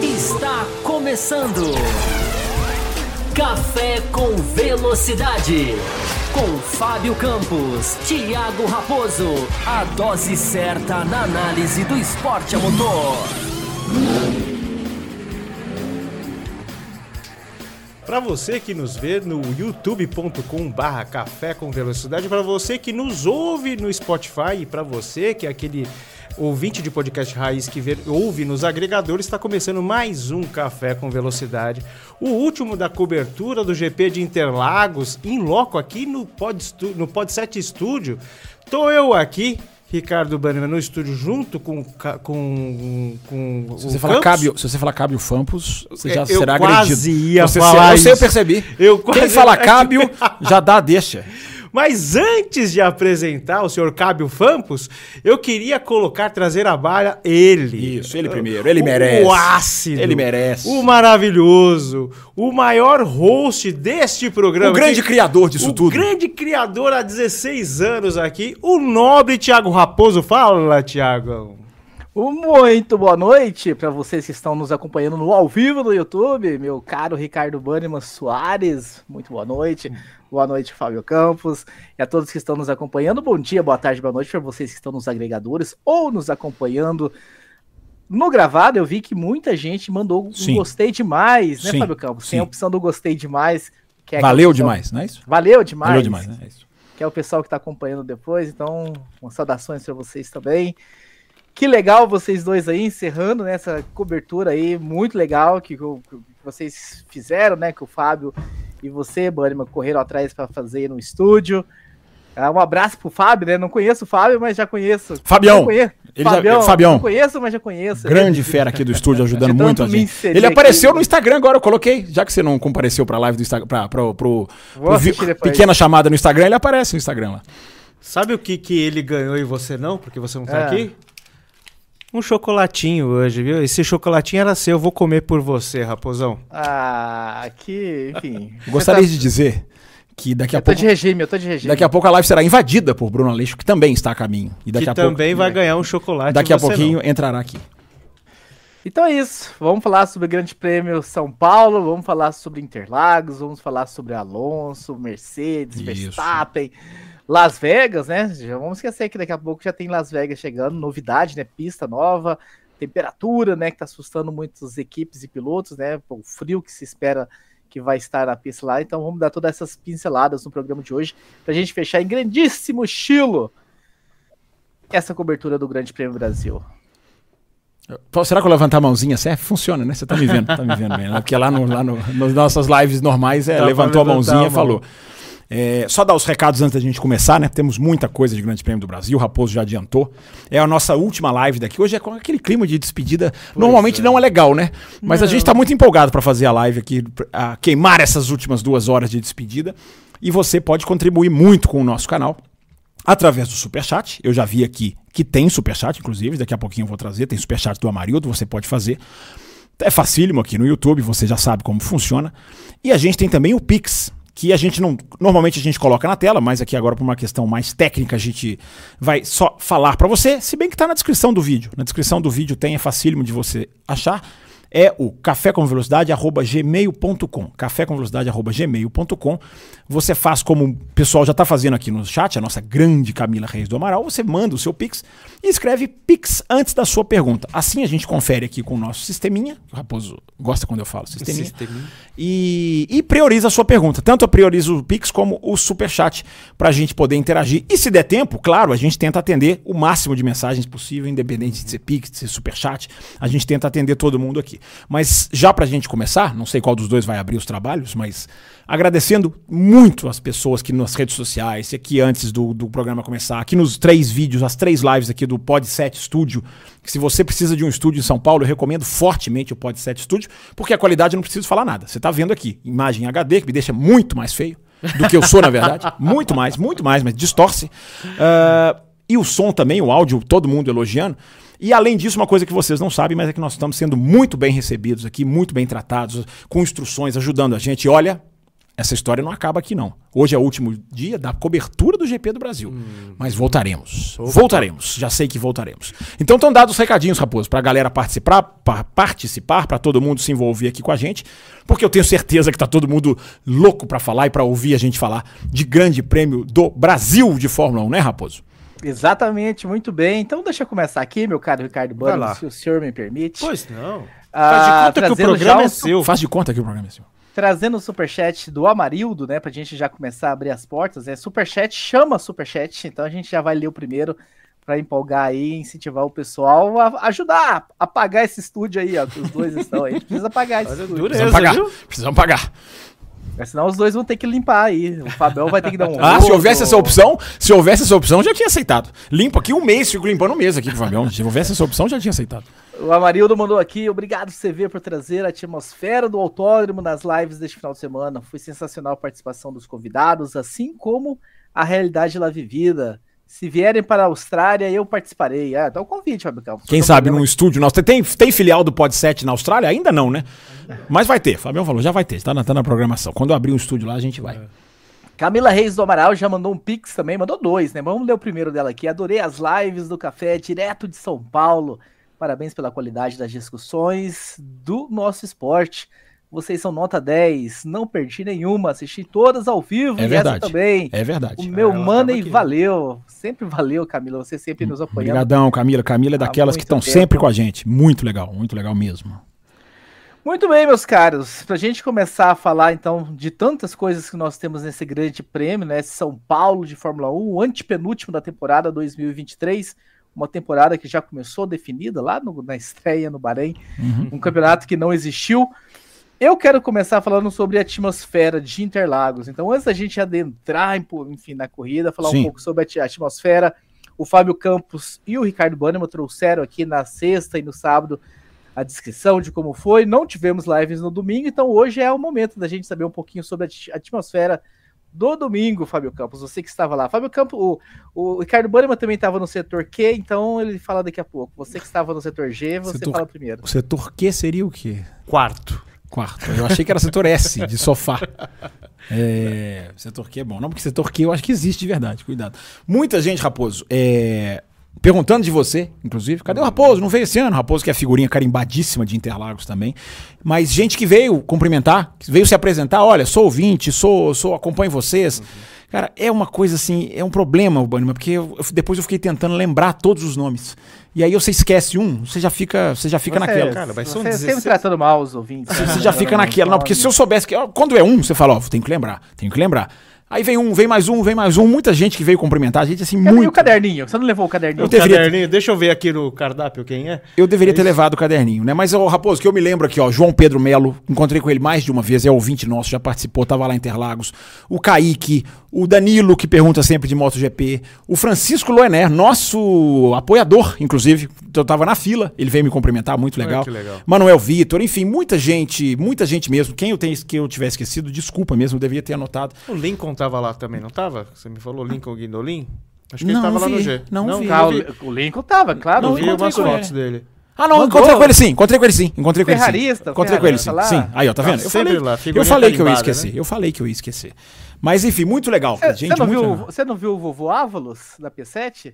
Está começando. Café com Velocidade. Com Fábio Campos, Thiago Raposo. A dose certa na análise do esporte a motor. Para você que nos vê no youtube.com barra café com velocidade, para você que nos ouve no Spotify e para você que é aquele ouvinte de podcast raiz que vê, ouve nos agregadores, está começando mais um Café com Velocidade. O último da cobertura do GP de Interlagos, em loco aqui no Pod, no Pod 7 Studio. Tô eu aqui, Ricardo Bannerman, no estúdio, junto com, com, com se você falar Cábio, Se você falar Cábio Fampos, você já eu será quase agredido. Ia você, falar eu sei, eu isso. percebi. Eu Quem fala Cábio, já dá deixa. Mas antes de apresentar o senhor Cábio Fampos, eu queria colocar, trazer à barra ele. Isso, ele primeiro, ele O- merece. O ácido. Ele merece. O maravilhoso. O maior host deste programa. O grande criador disso o tudo. grande criador há 16 anos aqui, o nobre Tiago Raposo. Fala, Tiagão. Muito boa noite para vocês que estão nos acompanhando no ao vivo no YouTube, meu caro Ricardo Bannerman Soares, muito boa noite. Boa noite, Fábio Campos, e a todos que estão nos acompanhando. Bom dia, boa tarde, boa noite para vocês que estão nos agregadores ou nos acompanhando no gravado. Eu vi que muita gente mandou um Sim. gostei demais, né, Sim, Fábio Campos? Tem a sim. opção do gostei demais. é Valeu opção- demais, não é isso? Valeu demais. Valeu demais, né? É isso. que é o pessoal que está acompanhando depois. Então, saudações para vocês também. Que legal vocês dois aí encerrando né, essa cobertura aí, muito legal que, o- que vocês fizeram, né? Que o Fábio e você, Bannerman, correram atrás para fazer no estúdio. Ah, um abraço pro Fábio, né? Não conheço o Fábio, mas já conheço. Fabião. Conheço. Ele já- Fabião, Fabião. Não conheço, mas já conheço. Grande fera aqui do estúdio, ajudando muito a gente. Ele aqui. apareceu no Instagram agora, eu coloquei. Já que você não compareceu pra live do Instagram, pra, pro, pro, vi- pequena chamada no Instagram, ele aparece no Instagram lá. Sabe o que, que ele ganhou e você não? Porque você não tá É. aqui? Um chocolatinho hoje, viu? Esse chocolatinho era seu, eu vou comer por você, raposão. Ah, que, enfim. Eu gostaria Você de dizer que daqui tá- a Eu tô pouco. de regime, eu tô de regime. Daqui a pouco a live será invadida por Bruno Aleixo, que também está a caminho. E daqui que a pouco, também vai ganhar um chocolate. daqui a pouquinho entrará aqui. Então é isso. Vamos falar sobre o Grande Prêmio São Paulo, vamos falar sobre Interlagos, vamos falar sobre Alonso, Mercedes, Isso. Verstappen, Las Vegas, né? Já vamos esquecer que daqui a pouco já tem Las Vegas chegando, novidade, né? Pista nova, temperatura, né? Que tá assustando muitas equipes e pilotos, né? O frio que se espera que vai estar na pista lá. Então vamos dar todas essas pinceladas no programa de hoje pra gente fechar em grandíssimo estilo essa cobertura do Grande Prêmio Brasil. Será que eu levantar a mãozinha certo? Funciona, né? Você tá me vendo, tá me vendo bem. né? Porque lá, no, lá no, nas nossas lives normais, é, Dá levantou a mãozinha a e mão. É, só dar os recados antes da gente começar, né? Temos muita coisa de Grande Prêmio do Brasil, o Raposo já adiantou. É a nossa última live daqui. Hoje é com aquele clima de despedida. Normalmente é. não é legal, né? Mas a gente tá muito empolgado para fazer a live aqui, a queimar essas últimas duas horas de despedida. E você pode contribuir muito com o nosso canal através do Superchat. Eu já vi aqui que tem Superchat, inclusive, daqui a pouquinho eu vou trazer. Tem Superchat do Amarildo, você pode fazer. É facílimo aqui no YouTube, você já sabe como funciona. E a gente tem também o Pix, que a gente não. Normalmente a gente coloca na tela, mas aqui agora, por uma questão mais técnica, a gente vai só falar para você, se bem que tá na descrição do vídeo. Na descrição do vídeo tem, é facílimo de você achar. É o cafécomvelocidade.gmail.com. Cafécomvelocidade.gmail.com. Você faz como o pessoal já está fazendo aqui no chat, a nossa grande Camila Reis do Amaral. Você manda o seu Pix e escreve Pix antes da sua pergunta. Assim a gente confere aqui com o nosso sisteminha. O Raposo gosta quando eu falo sisteminha. Sisteminha. E, e prioriza a sua pergunta. Tanto eu priorizo o Pix como o Superchat para a gente poder interagir. E se der tempo, claro, a gente tenta atender o máximo de mensagens possível, independente de ser Pix, de ser Superchat. A gente tenta atender todo mundo aqui. Mas já para a gente começar, não sei qual dos dois vai abrir os trabalhos, mas agradecendo muito as pessoas que nas redes sociais, aqui antes do, do programa começar, aqui nos três vídeos, as três lives aqui do Pod 7 Studio, que se você precisa de um estúdio em São Paulo, eu recomendo fortemente o Pod 7 Studio, porque a qualidade eu não preciso falar nada. Você tá vendo aqui, imagem HD, que me deixa muito mais feio do que eu sou, na verdade. Muito mais, muito mais, mas distorce. Ah, e o som também, o áudio, todo mundo elogiando. E além disso, uma coisa que vocês não sabem, mas é que nós estamos sendo muito bem recebidos aqui, muito bem tratados, com instruções, ajudando a gente. Olha, essa história não acaba aqui, não. Hoje é o último dia da cobertura do GP do Brasil. Mas voltaremos. Voltaremos. Já sei que voltaremos. Então estão dados os recadinhos, Raposo, pra galera participar, pra participar, para todo mundo se envolver aqui com a gente. Porque eu tenho certeza que tá todo mundo louco para falar e para ouvir a gente falar de grande prêmio do Brasil de Fórmula 1, né, Raposo? Exatamente, muito bem. Então deixa eu começar aqui, meu caro Ricardo Bueno, se o senhor me permite. Pois não. Ah, Faz de conta que o trazendo programa é o- seu. Faz de conta que o programa é seu. Trazendo o superchat do Amarildo, né, pra gente já começar a abrir as portas, é superchat, chama superchat, então a gente já vai ler o primeiro pra empolgar aí, incentivar o pessoal a ajudar a pagar esse estúdio aí, ó, que os dois estão aí. A gente precisa pagar esse Olha, estúdio, dureza, Precisamos pagar. viu? Precisamos pagar. Mas senão os dois vão ter que limpar aí. O Fabião vai ter que dar um Ah, se houvesse essa opção, se houvesse essa opção, já tinha aceitado. Limpo aqui um mês, fico limpando um mês aqui pro Fabião. Se houvesse essa opção, já tinha aceitado. O Amarildo mandou aqui, obrigado CV por trazer a atmosfera do autódromo nas lives deste final de semana. Foi sensacional a participação dos convidados, assim como a realidade lá vivida. Se vierem para a Austrália, eu participarei. Ah, dá o convite, Fábio Campos. Quem Não sabe num estúdio nosso. Tem, tem filial do Pod 7 na Austrália? Ainda não, né? Mas vai ter. Fabião falou, já vai ter. Tá na, tá na programação. Quando abrir um estúdio lá, a gente vai. Camila Reis do Amaral já mandou um pix também, mandou dois, né? Vamos ler o primeiro dela aqui. Adorei as lives do café direto de São Paulo. Parabéns pela qualidade das discussões do nosso esporte. Vocês são nota 10, não perdi nenhuma, assisti todas ao vivo É e verdade. essa também. É O verdade. meu ela money valeu. Sempre valeu, Camila. Você sempre nos apoiando. Obrigadão, Camila. Camila é daquelas que estão sempre com a gente. Muito legal, muito legal mesmo. Muito bem, meus caros. Pra gente começar a falar então de tantas coisas que nós temos nesse grande prêmio, né? São Paulo de Fórmula 1, o antepenúltimo da temporada 2023. Uma temporada que já começou definida lá no- na estreia no Bahrein, Uhum. um campeonato que não existiu. Eu quero começar falando sobre a atmosfera de Interlagos. Então, antes da gente adentrar, enfim, na corrida, falar Sim. um pouco sobre a atmosfera, o Fábio Campos e o Ricardo Bannerman trouxeram aqui na sexta e no sábado a descrição de como foi. Não tivemos lives no domingo, então hoje é o momento da gente saber um pouquinho sobre a atmosfera do domingo, Fábio Campos. Você que estava lá. Fábio Campos, o, o Ricardo Bannerman também estava no setor Q, então ele fala daqui a pouco. Você que estava no setor G, você Setor- fala primeiro. O setor Q seria o quê? Quarto. Quarto. Eu achei que era setor S, de sofá. É, setor Q é bom. Não, porque setor Q eu acho que existe de verdade. Cuidado. Muita gente, Raposo, é, perguntando de você, inclusive. Cadê o Raposo? Não veio esse ano. Raposo, que é figurinha carimbadíssima de Interlagos também. Mas gente que veio cumprimentar, veio se apresentar. Olha, sou ouvinte, sou, sou acompanho vocês. Cara, é uma coisa assim, é um problema, Bannerman, porque eu- depois eu fiquei tentando lembrar todos os nomes. E aí você esquece um, você já fica, você já fica Você- naquela. cara, vai ser você um sempre 16. tratando mal os ouvintes. Você, né? você já fica naquela. Não, porque se eu soubesse que. Quando é um, você fala, ó, tem que lembrar, tem que lembrar. Aí vem um, vem mais um, vem mais um. Muita gente que veio cumprimentar a gente, assim, Cadê muito. o caderninho? Você não levou o caderninho? Eu O deveria- caderninho, deixa eu ver aqui no cardápio quem é. Eu deveria ter levado o caderninho, né? Mas, ô, Raposo, que eu me lembro aqui, ó, João Pedro Melo, encontrei com ele mais de uma vez, é ouvinte nosso, já participou, tava lá em Interlagos. O Kaique, o Danilo, que pergunta sempre de MotoGP, o Francisco Loener, nosso apoiador, inclusive, eu tava na fila, ele veio me cumprimentar, muito legal. que legal. Manuel Vitor, enfim, muita gente, muita gente mesmo. Quem eu tenho que eu tiver esquecido, desculpa mesmo, eu deveria ter anotado. O Lincoln tava lá também, não tava? Você me falou Lincoln Guindolin? Acho que Não, ele tava não lá no vi, G. não vi. Ah, eu o, vi, o Lincoln tava, claro. eu Não vi umas fotos dele. Ah, não, Mandou. encontrei com ele sim, encontrei com ele sim, encontrei com ele sim. Encontrei com ele sim. Sim. Aí, ó, tá Tá vendo? Eu sempre falei, lá, eu falei que eu ia esquecer. né? Eu falei que eu ia esquecer. Mas enfim, muito legal. Você, gente, você não viu, legal. você não viu o vovô Ávalos da P7?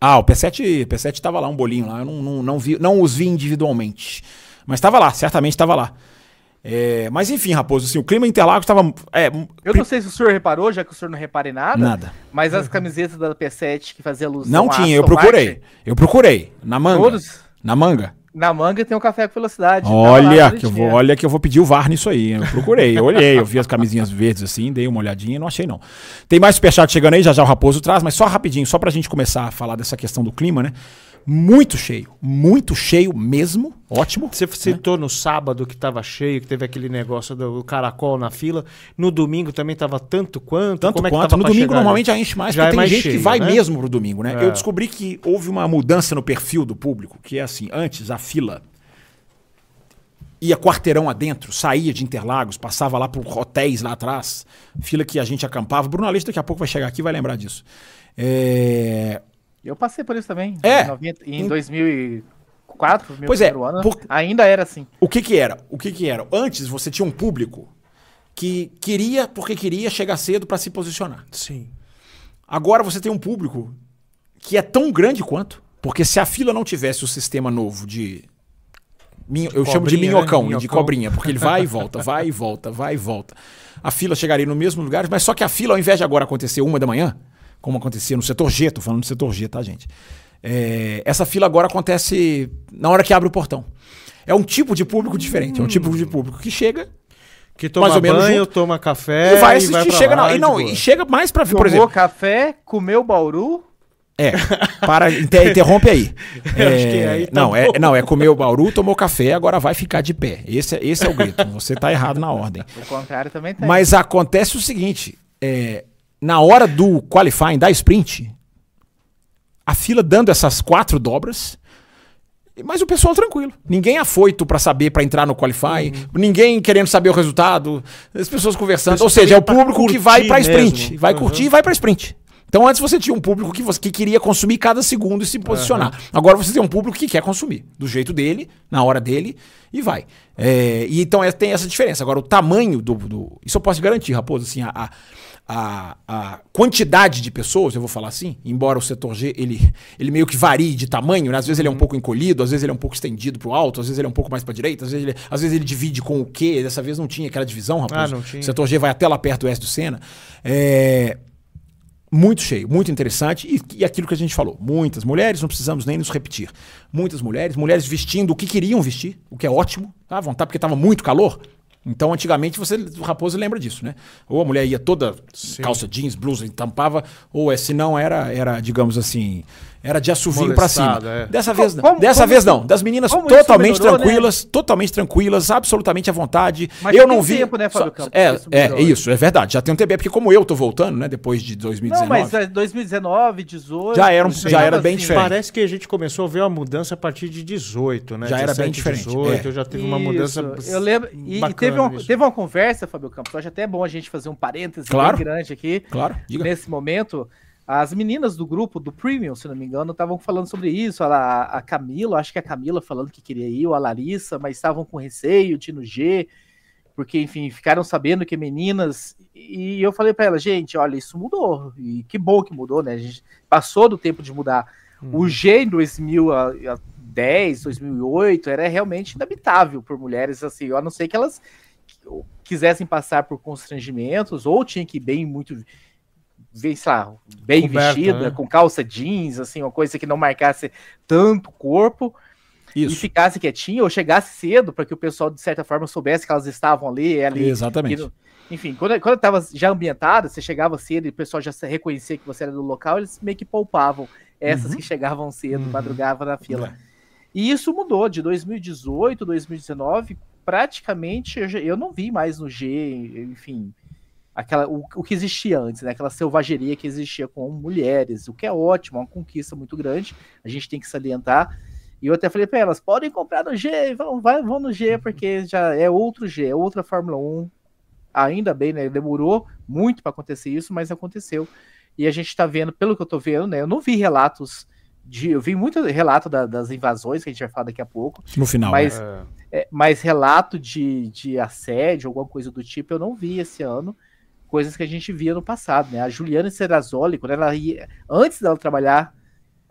Ah, o P7, P7 tava lá, um bolinho lá. Eu não, não, não, vi, não os vi individualmente. Mas tava lá, certamente tava lá. É, mas enfim, Raposo, assim, o clima em Interlagos tava. É, Eu não sei se o senhor reparou, já que o senhor não repara em nada. Nada. Mas as camisetas da P7 que fazia alusão Não tinha, eu procurei. Martin, Eu procurei. Na manga. Todos? Na manga. na manga tem um café com velocidade. Olha que, eu vou, olha que eu vou pedir o VAR nisso aí. Eu procurei, eu olhei, eu vi as camisinhas verdes assim, dei uma olhadinha, não achei não. Tem mais superchat chegando aí, já já o Raposo traz, mas só rapidinho, só pra gente começar a falar dessa questão do clima, né? Muito cheio, muito cheio mesmo, ótimo. Você citou no sábado que tava cheio, que teve aquele negócio do caracol na fila. No domingo também tava tanto quanto? Tanto é que quanto. No domingo chegar normalmente já enche mais, Já porque é tem mais gente que cheio, vai né? mesmo pro domingo, né? É. Eu descobri que houve uma mudança no perfil do público, que é assim, antes a fila ia quarteirão adentro, saía de Interlagos, passava lá por hotéis lá atrás, fila que a gente acampava. Bruno Aleixo daqui a pouco vai chegar aqui e vai lembrar disso. É... Eu passei por isso também. É. Em, 90 em 2004, meu Pois é, ano, por- ainda era assim. O que que era? O que que era? Antes você tinha um público que queria, porque queria chegar cedo para se posicionar. Sim. Agora você tem um público que é tão grande quanto, porque se a fila não tivesse o sistema novo de minho- eu chamo de Cobrinha, né? minhocão, e de Minhocão. cobrinha, porque ele vai e volta, vai e volta, vai e volta. A fila chegaria no mesmo lugar, mas só que a fila, ao invés de agora acontecer uma da manhã, como acontecia no setor G, tô falando do setor G, tá, gente? É, essa fila agora acontece na hora que abre o portão. É um tipo de público diferente, é um tipo de público que chega Que toma Mais ou menos banho, junto. toma café e vai assistir, pra chega lá, não, e não, e chega mais pra, por Tomou exemplo, café, comeu bauru. É, para, inter- interrompe aí. Que aí tá não, bom. é, não, é comer o bauru, tomou café, agora vai ficar de pé. Esse, é- esse é o grito. Você tá errado na ordem. O contrário também tem. Mas acontece o seguinte: é, na hora do qualifying, da sprint, a fila dando essas quatro dobras, mas o pessoal tranquilo. Ninguém afoito pra saber, pra entrar no qualifying, ninguém querendo saber o resultado, as pessoas conversando. Pessoal Ou seja, é o público que vai pra sprint. mesmo. Vai Uhum. curtir e vai pra sprint. Então antes você tinha um público que, você, que queria consumir cada segundo e se posicionar. Agora você tem um público que quer consumir, do jeito dele, na hora dele, e vai. É, e então é- tem essa diferença. Agora, o tamanho do. do- isso eu posso garantir, Raposo, assim, a, a, a, a quantidade de pessoas, eu vou falar assim, embora o setor G ele, ele meio que varie de tamanho, né? Às vezes ele é um pouco encolhido, às vezes ele é um pouco estendido pro alto, às vezes ele é um pouco mais pra direita, às vezes ele, às vezes ele divide com o quê? Dessa vez não tinha aquela divisão. Ah, não tinha. O setor G vai até lá perto do oeste do Sena. É, muito cheio, muito interessante. E, e aquilo que a gente falou: muitas mulheres, não precisamos nem nos repetir. Muitas mulheres, mulheres vestindo o que queriam vestir, o que é ótimo, tá? Vontade, porque estava muito calor. Então, antigamente, você, o Raposo lembra disso, né? Ou a mulher ia toda calça jeans, blusa, tampava, ou é, se não era, era, digamos assim, era de assovio pra cima. É. Dessa vez não. Como- Dessa como vez isso- não. Das meninas totalmente melhorou, né? tranquilas, totalmente tranquilas, absolutamente à vontade. Mas eu já não tem vi. tempo, né, Fábio Campos, é, isso é, é isso, é verdade. Já tem um tempo, é porque como eu tô voltando, né, depois de 2019. Não, mas é 2019, 18. Já era um- já era assim, bem diferente. Parece que a gente começou a ver uma mudança a partir de 18, né? Já era bem 17, diferente, 18, é. já teve uma mudança. Isso, Eu lembro. E, e teve, uma, nisso. teve uma conversa, Fábio Campos. Acho até bom a gente fazer um parêntese Claro. bem grande aqui. Claro, diga. Nesse momento, as meninas do grupo, do Premium, se não me engano, estavam falando sobre isso. A, a Camila, acho que a Camila falando que queria ir, ou a Larissa, mas estavam com receio de ir no G, porque, enfim, ficaram sabendo que meninas. E eu falei pra ela, gente, olha, isso mudou. E que bom que mudou, né? A gente passou do tempo de mudar. O G em 2010, 2008 era realmente inabitável por mulheres, assim, a não ser que elas quisessem passar por constrangimentos, ou tinha que ir bem muito, bem, sei lá, bem Coberta, vestida, né? com calça jeans, assim, uma coisa que não marcasse tanto o corpo, e Isso. ficasse quietinha, ou chegasse cedo, para que o pessoal, de certa forma, soubesse que elas estavam ali, ali Exatamente. e enfim, quando, quando eu tava já ambientada, você chegava cedo e o pessoal já se reconhecia que você era do local, eles meio que poupavam essas Uhum. que chegavam cedo, Uhum. madrugavam na fila. É. E isso mudou de 2018, 2019, praticamente eu, eu não vi mais no G, enfim, aquela, o, o que existia antes, né? Aquela selvageria que existia com mulheres, o que é ótimo, é uma conquista muito grande, a gente tem que salientar. E eu até falei para elas, podem comprar no G, vão, vai, vão no G, porque já é outro G, é outra Fórmula 1. Ainda bem, né? Demorou muito para acontecer isso, mas aconteceu. E a gente está vendo, pelo que eu tô vendo, né? Eu não vi relatos de. Eu vi muito relato da- das invasões, que a gente vai falar daqui a pouco, No final. mas? É. é, mas relato de, de assédio, alguma coisa do tipo, eu não vi esse ano. Coisas que a gente via no passado, né? A Juliana Serrazoli, quando ela ia. Antes dela trabalhar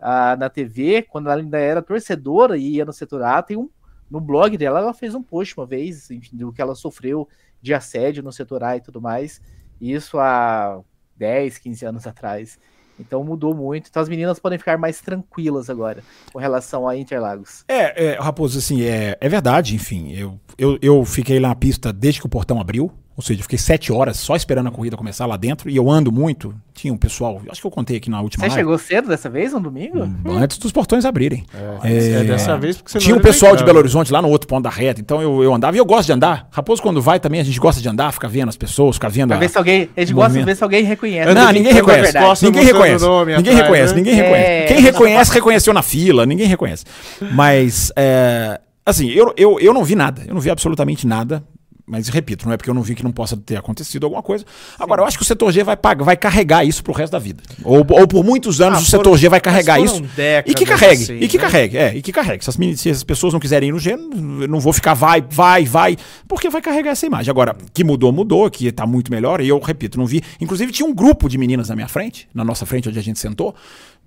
ah, na TV, quando ela ainda era torcedora e ia no setor A, tem um. No blog dela, ela fez um post uma vez, enfim, do que ela sofreu de assédio no setor A e tudo mais. Isso há 10, 15 anos atrás. Então mudou muito. Então as meninas podem ficar mais tranquilas agora com relação a Interlagos. É, é, Raposo, assim, é, é verdade, enfim. Eu, eu, eu fiquei lá na pista desde que o portão abriu. Ou seja, eu fiquei sete horas só esperando a corrida começar lá dentro. E eu ando muito. Tinha um pessoal, acho que eu contei aqui na última Você live. chegou cedo dessa vez, no domingo? Antes dos portões abrirem. É, dessa vez porque você Tinha um pessoal de. Belo Horizonte lá no outro ponto da reta, então eu, eu andava e eu gosto de andar. Raposo, quando vai também, a gente gosta de andar, ficar vendo as pessoas, ficar vendo. Pra a- ver se alguém. A gente gosta de ver se alguém reconhece. Não, ninguém reconhece. Ninguém reconhece. o nome Ninguém atrás, reconhece, né? ninguém É, reconhece. Quem reconhece, reconheceu na fila, ninguém reconhece. Mas, é, assim, eu, eu, eu não vi nada. Eu não vi absolutamente nada. Mas repito, não é porque eu não vi que não possa ter acontecido alguma coisa. Agora, eu acho que o setor G vai, pagar, vai carregar isso pro resto da vida. Ou, ou por muitos anos Ah, o setor foram- G vai carregar isso. décadas E que carregue, assim, e que né? carregue, é, e que carregue. Se as, se as pessoas não quiserem ir no G, eu não vou ficar vai, vai, vai, porque vai carregar essa imagem. Agora, que mudou, mudou, que tá muito melhor, e eu repito, não vi. Inclusive, tinha um grupo de meninas na minha frente, na nossa frente, onde a gente sentou,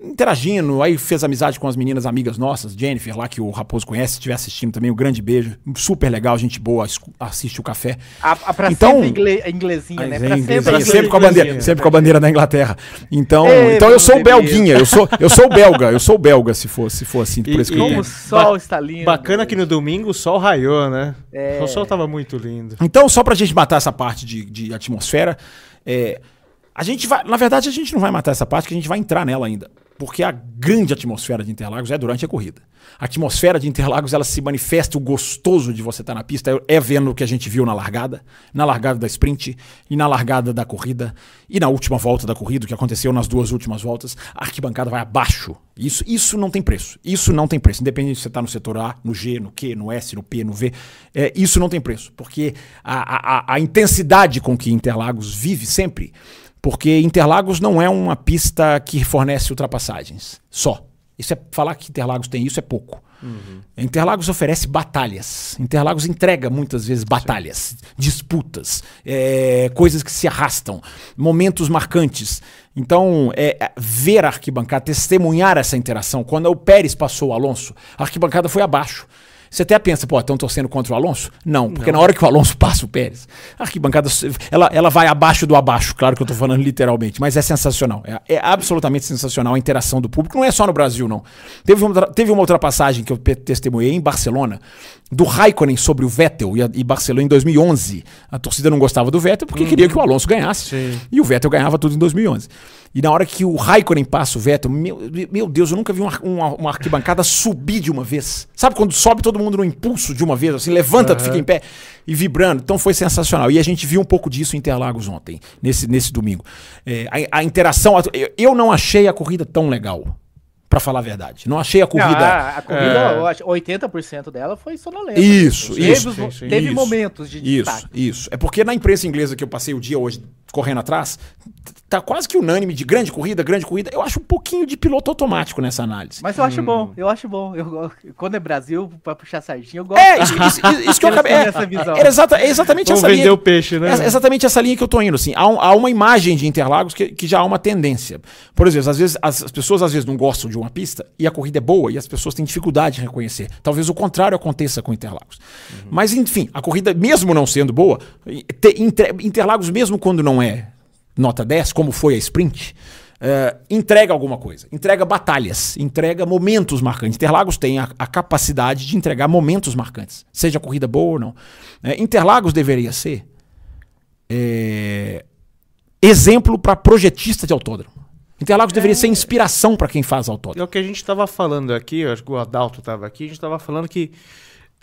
interagindo, aí fez amizade com as meninas amigas nossas, Jennifer, lá que o Raposo conhece, se estiver assistindo também, um grande beijo. Super legal, gente boa, assiste o café. A, a pra Então- sempre ingle, a inglesinha, né? Pra é inglês, sempre, é, sempre com a bandeira, inglesinha. sempre com a bandeira da Inglaterra. Então, Ei, então eu sou o belguinha, eu sou, eu sou o belga, eu sou o belga se for, se for assim, por E- isso que eu Como o sol está lindo. Bacana que no domingo o sol raiou, né? É. O sol tava muito lindo. Então, só pra gente matar essa parte de, de atmosfera, é, a gente vai. Na verdade, a gente não vai matar essa parte, que a gente vai entrar nela ainda. Porque a grande atmosfera de Interlagos é durante a corrida. A atmosfera de Interlagos ela se manifesta, o gostoso de você estar na pista é vendo o que a gente viu na largada, na largada da sprint e na largada da corrida e na última volta da corrida, o que aconteceu nas duas últimas voltas. A arquibancada vai abaixo. Isso, isso não tem preço. Isso não tem preço. Independente se você está no setor A, no G, no Q, no S, no P, no V, é, isso não tem preço. Porque a, a, a intensidade com que Interlagos vive sempre porque Interlagos não é uma pista que fornece ultrapassagens só. Isso é falar que Interlagos tem isso é pouco. Interlagos oferece batalhas. Interlagos entrega muitas vezes batalhas, disputas, é, coisas que se arrastam, momentos marcantes. Então, é, é, ver a arquibancada, testemunhar essa interação. Quando o Pérez passou o Alonso, a arquibancada foi abaixo. Você até pensa, pô, estão torcendo contra o Alonso? Não, porque na hora que o Alonso passa o Pérez, a arquibancada, ela, ela vai abaixo do abaixo, claro que eu tô falando literalmente, mas é sensacional. É, é absolutamente sensacional a interação do público. Não é só no Brasil, não. Teve uma, teve uma ultrapassagem que eu testemunhei em Barcelona, do Raikkonen sobre o Vettel e, a- e Barcelona em 2011. A torcida não gostava do Vettel porque queria que o Alonso ganhasse. Sim. E o Vettel ganhava tudo em 2011. E na hora que o Raikkonen passa o Vettel, meu, meu Deus, eu nunca vi uma, uma- uma arquibancada subir de uma vez. Sabe quando sobe todo mundo no impulso de uma vez, assim, levanta, tu fica em pé e vibrando. Então foi sensacional. E a gente viu um pouco disso em Interlagos ontem, nesse, nesse domingo. É, a, a interação, eu não achei a corrida tão legal, pra falar a verdade. Não achei a Não, corrida... a, a corrida, É. eu acho, 80% dela foi sonolenta. Isso, teve, isso, sim, teve isso. momentos de Isso, destaque. isso. É porque na imprensa inglesa que eu passei o dia hoje correndo atrás, tá quase que unânime de grande corrida, grande corrida. Eu acho um pouquinho de piloto automático nessa análise. Mas eu acho Hum. bom, eu acho bom. Eu, quando é Brasil, pra puxar sardinha, eu gosto. É, isso, isso- isso- isso que eu acabei. É, é exata- é exatamente Vamos essa vender linha. o peixe, né? É exatamente essa linha que eu tô indo, assim. Há, um- há uma imagem de Interlagos que, que já há uma tendência. Por exemplo, às vezes as, as pessoas às vezes não gostam de uma pista e a corrida é boa e as pessoas têm dificuldade de reconhecer. Talvez o contrário aconteça com Interlagos. Mas, enfim, a corrida, mesmo não sendo boa, te- Inter- Interlagos, mesmo quando não é nota 10, como foi a sprint, eh, entrega alguma coisa. Entrega batalhas, entrega momentos marcantes. Interlagos tem a, a capacidade de entregar momentos marcantes, seja corrida boa ou não. Eh, Interlagos deveria ser é, exemplo para projetista de autódromo. Interlagos deveria ser inspiração para quem faz É autódromo. o que a gente estava falando aqui, acho que o Adalto estava aqui, a gente estava falando que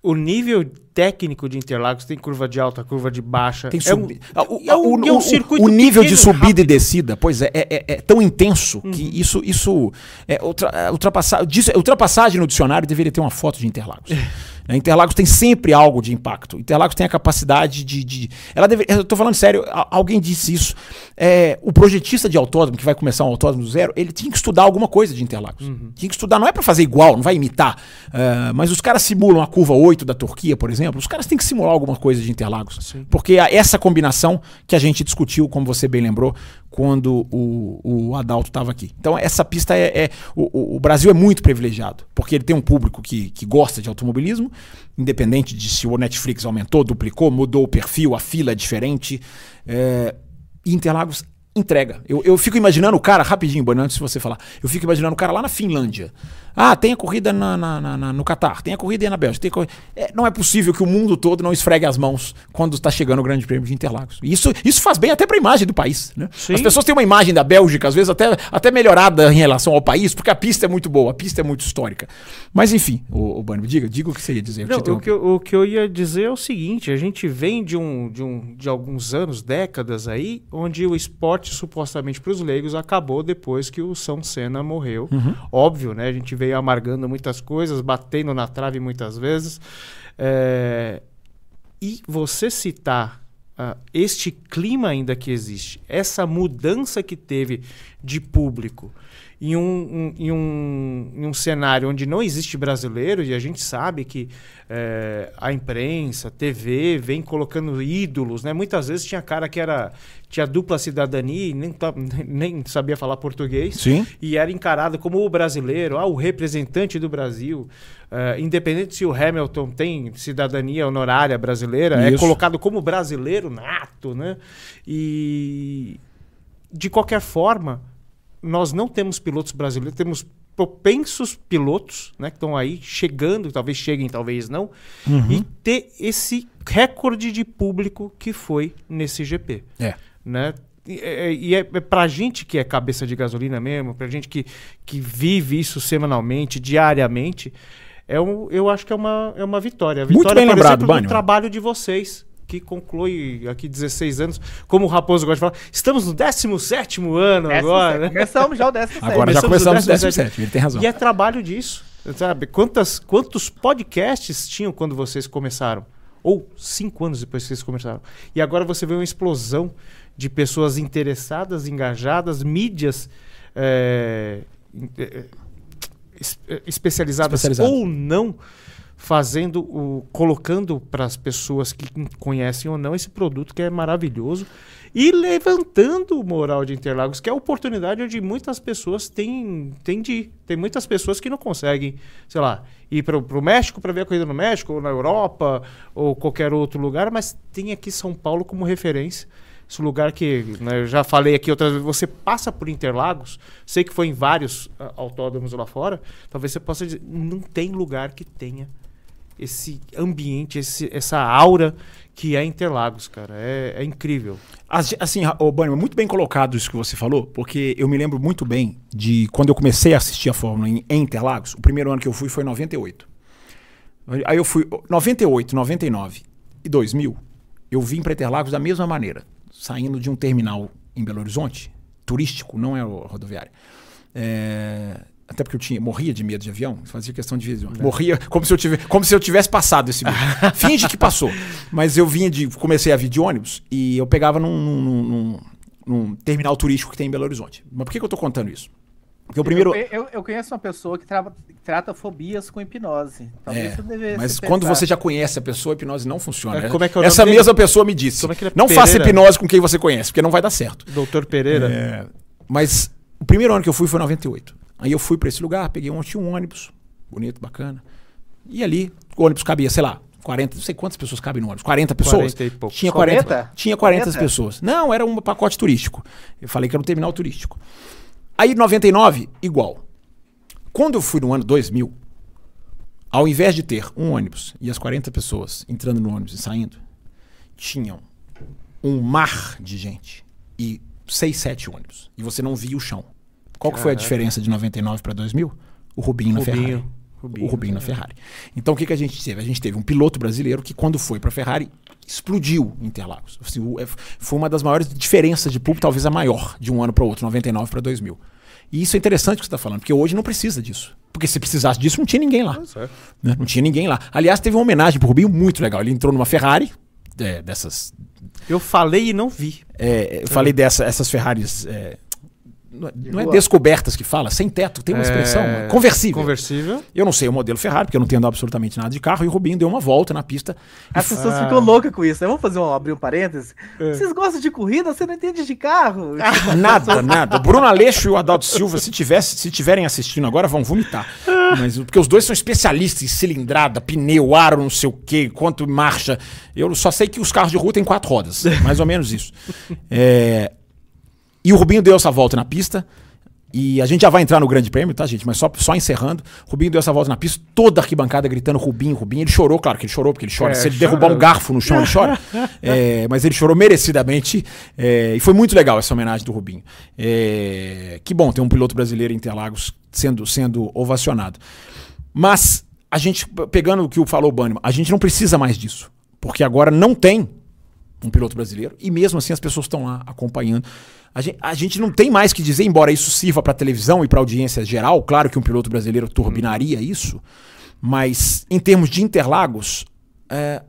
o nível técnico de Interlagos tem curva de alta, curva de baixa. Tem é um, subi- Ah, o, é um- o- é um o- circuito o nível de subida rápido. e descida, pois é, é, é- é tão intenso que Uhum. isso, isso é ultra, é ultrapassa- disso- ultrapassagem no dicionário deveria ter uma foto de Interlagos. Né, Interlagos tem sempre algo de impacto. Interlagos tem a capacidade de. de- ela deve, eu tô falando sério, alguém disse isso. É, o projetista de autódromo, que vai começar um autódromo do zero, ele tinha que estudar alguma coisa de Interlagos. Uhum. Tinha que estudar, não é para fazer igual, não vai imitar. Ah, mas os caras simulam a curva 8 da Turquia, por exemplo. Os caras têm que simular alguma coisa de Interlagos. Porque a- essa combinação que a gente discutiu, como você bem lembrou, quando o, o Adalto estava aqui. Então, essa pista é. é- o, o- Brasil é muito privilegiado, porque ele tem um público que, que gosta de automobilismo, independente de se o Netflix aumentou, duplicou, mudou o perfil, a fila é diferente. É, Interlagos entrega. Eu, eu fico imaginando o cara, rapidinho, antes de você falar, eu fico imaginando o cara lá na Finlândia. Ah, tem a corrida na, na- na- no Catar, tem a corrida aí na Bélgica. tem É, não é possível que o mundo todo não esfregue as mãos quando está chegando o Grande Prêmio de Interlagos. Isso, isso faz bem até para a imagem do país. Né? Sim. As pessoas têm uma imagem da Bélgica, às vezes até, até melhorada em relação ao país, porque a pista é muito boa, a pista é muito histórica. Mas enfim, o, o Bani, diga, diga o que você ia dizer. Não, o, que eu, o que eu ia dizer é o seguinte: a gente vem de, um, de, um, de alguns anos, décadas aí, onde o esporte, supostamente para os leigos, acabou depois que o São Senna morreu. Óbvio, né? A gente veio amargando muitas coisas, batendo na trave muitas vezes. É, E você citar uh, este clima ainda que existe, essa mudança que teve de público em um, um, em, um, em um cenário onde não existe brasileiro, e a gente sabe que é, a imprensa, a TV, vem colocando ídolos, né? Muitas vezes tinha cara que era tinha dupla cidadania e nem, nem sabia falar português. Sim. E era encarado como o brasileiro, ah, o representante do Brasil. Uh, independente se o Hamilton tem cidadania honorária brasileira, é Isso. é colocado como brasileiro nato, né? E de qualquer forma, nós não temos pilotos brasileiros, temos propensos pilotos, né, que estão aí chegando, talvez cheguem, talvez não, uhum. e ter esse recorde de público que foi nesse GP. É. Né? E, é, e é, é pra gente que é cabeça de gasolina mesmo, pra gente que, que vive isso semanalmente, diariamente, é um, eu acho que é uma, é uma vitória. A vitória, Muito bem lembrado, exemplo, do trabalho de vocês que conclui aqui 16 anos, como o Raposo gosta de falar. Estamos no 17 ano agora. Né? Começamos já o 17. Agora já começamos o 17, ele tem razão. E é trabalho disso, sabe? Quantas, quantos podcasts tinham quando vocês começaram? Ou cinco anos depois que vocês começaram. E agora você vê uma explosão de pessoas interessadas, engajadas, mídias é, é, especializadas Especializado. ou não fazendo o colocando para as pessoas que conhecem ou não esse produto que é maravilhoso e levantando o moral de Interlagos, que é a oportunidade onde muitas pessoas têm, têm de ir. Tem muitas pessoas que não conseguem, sei lá, ir para o México para ver a corrida no México, ou na Europa, ou qualquer outro lugar, mas tem aqui São Paulo como referência. Esse lugar que né, eu já falei aqui outras vezes, você passa por Interlagos, sei que foi em vários uh, autódromos lá fora, talvez você possa dizer, não tem lugar que tenha esse ambiente, esse, essa aura que é Interlagos, cara. É, é incrível. Assim, o Bunny, muito bem colocado isso que você falou, porque eu me lembro muito bem de quando eu comecei a assistir a Fórmula em, em Interlagos. O primeiro ano que eu fui foi em 98. Aí eu fui 98, 99 e 2000. Eu vim para Interlagos da mesma maneira, saindo de um terminal em Belo Horizonte, turístico, não é rodoviário. É, até porque eu tinha, morria de medo de avião, fazia questão de é. morria como se eu tivesse, como se eu tivesse passado esse medo. Finge que passou. Mas eu vinha de comecei a vir de ônibus e eu pegava num, num, num, num terminal turístico que tem em Belo Horizonte. Mas por que, que eu estou contando isso? Porque o primeiro eu, eu, eu conheço uma pessoa que tra trata fobias com hipnose. Talvez é, mas quando você já conhece a pessoa, a hipnose não funciona. É, como é que é Essa mesma dele? pessoa me disse: é não Pereira? faça hipnose com quem você conhece, porque não vai dar certo. Doutor Pereira. É, mas o primeiro ano que eu fui foi em 98. Aí eu fui para esse lugar, peguei um, tinha um ônibus, bonito, bacana. E ali, o ônibus cabia, sei lá, 40, não sei quantas pessoas cabem no ônibus, 40 pessoas. 40 e pouco. Tinha 40, 40? Tinha 40, 40 pessoas. Não, era um pacote turístico. Eu falei que era um terminal turístico. Aí 99, igual. Quando eu fui no ano 2000, ao invés de ter um ônibus e as 40 pessoas entrando no ônibus e saindo, tinham um mar de gente e seis, sete ônibus. E você não via o chão. Qual que foi a diferença de 99 para 2000? O Rubinho, na Ferrari. Rubinho, o Rubinho na Ferrari. Então o que, que a gente teve? A gente teve um piloto brasileiro que quando foi para a Ferrari explodiu Interlagos. Assim, é, foi uma das maiores diferenças de público, talvez a maior, de um ano para o outro, 99 para 2000. E isso é interessante que você está falando, porque hoje não precisa disso. Porque se precisasse disso, não tinha ninguém lá. É. Né? Não tinha ninguém lá. Aliás, teve uma homenagem para o Rubinho muito legal. Ele entrou numa Ferrari, é, dessas. Eu falei e não vi. É, eu falei dessas essas Ferraris. Não é, não é descobertas que fala, sem teto, tem uma expressão. É... Conversível. Conversível. Eu não sei o modelo Ferrari, porque eu não entendo absolutamente nada de carro, e o Rubinho deu uma volta na pista. As pessoas ah. ficam loucas com isso. Né? Vamos fazer um, abrir um parênteses. É. Vocês gostam de corrida, você não entende de carro. nada, nada. O Bruno Aleixo e o Adalto Silva, se, tivesse, se tiverem assistindo agora, vão vomitar. Mas, porque os dois são especialistas em cilindrada, pneu, aro, não sei o quê, quanto marcha. Eu só sei que os carros de rua têm quatro rodas. Mais ou menos isso. É, e o Rubinho deu essa volta na pista. E a gente já vai entrar no Grande Prêmio, tá, gente? Mas só, só encerrando. Rubinho deu essa volta na pista, toda a arquibancada gritando Rubinho, Rubinho. Ele chorou, claro que ele chorou, porque ele chora. É, Se ele derrubar um garfo no chão, ele chora. É, mas ele chorou merecidamente. É, e foi muito legal essa homenagem do Rubinho. É, que bom ter um piloto brasileiro em Interlagos sendo, sendo ovacionado. Mas, a gente, pegando o que o falou o Bannerman, a gente não precisa mais disso. Porque agora não tem um piloto brasileiro. E mesmo assim as pessoas estão lá acompanhando. A gente, a gente, não tem mais que dizer, embora isso sirva para televisão e para audiência geral, claro que um piloto brasileiro turbinaria isso, mas em termos de Interlagos, é,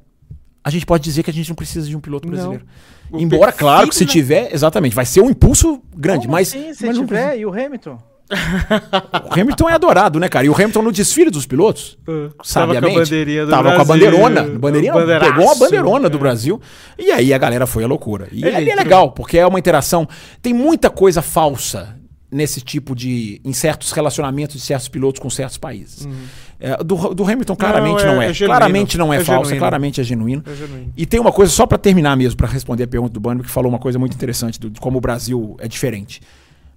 a gente pode dizer que a gente não precisa de um piloto Não. brasileiro. Embora, perfil, claro, que se né? tiver, exatamente, vai ser um impulso grande, Como mas, assim, se mas não tiver, e o Hamilton? O Hamilton é adorado, né, cara? E o Hamilton no desfile dos pilotos, sabiamente, com a bandeirinha do tava com a Brasil, bandeirona, bandeirinha, pegou uma bandeirona do é. Brasil, e aí a galera foi a loucura. E é entrou- legal, porque é uma interação, tem muita coisa falsa nesse tipo de, em certos relacionamentos de certos pilotos com certos países. É, do, do Hamilton claramente Uhum. Não, não é- é, é claramente não é, É falsa, genuíno. claramente é genuíno. É genuíno. E tem uma coisa, só pra terminar mesmo, pra responder a pergunta do Bano, que falou uma coisa muito interessante do- de como o Brasil é diferente.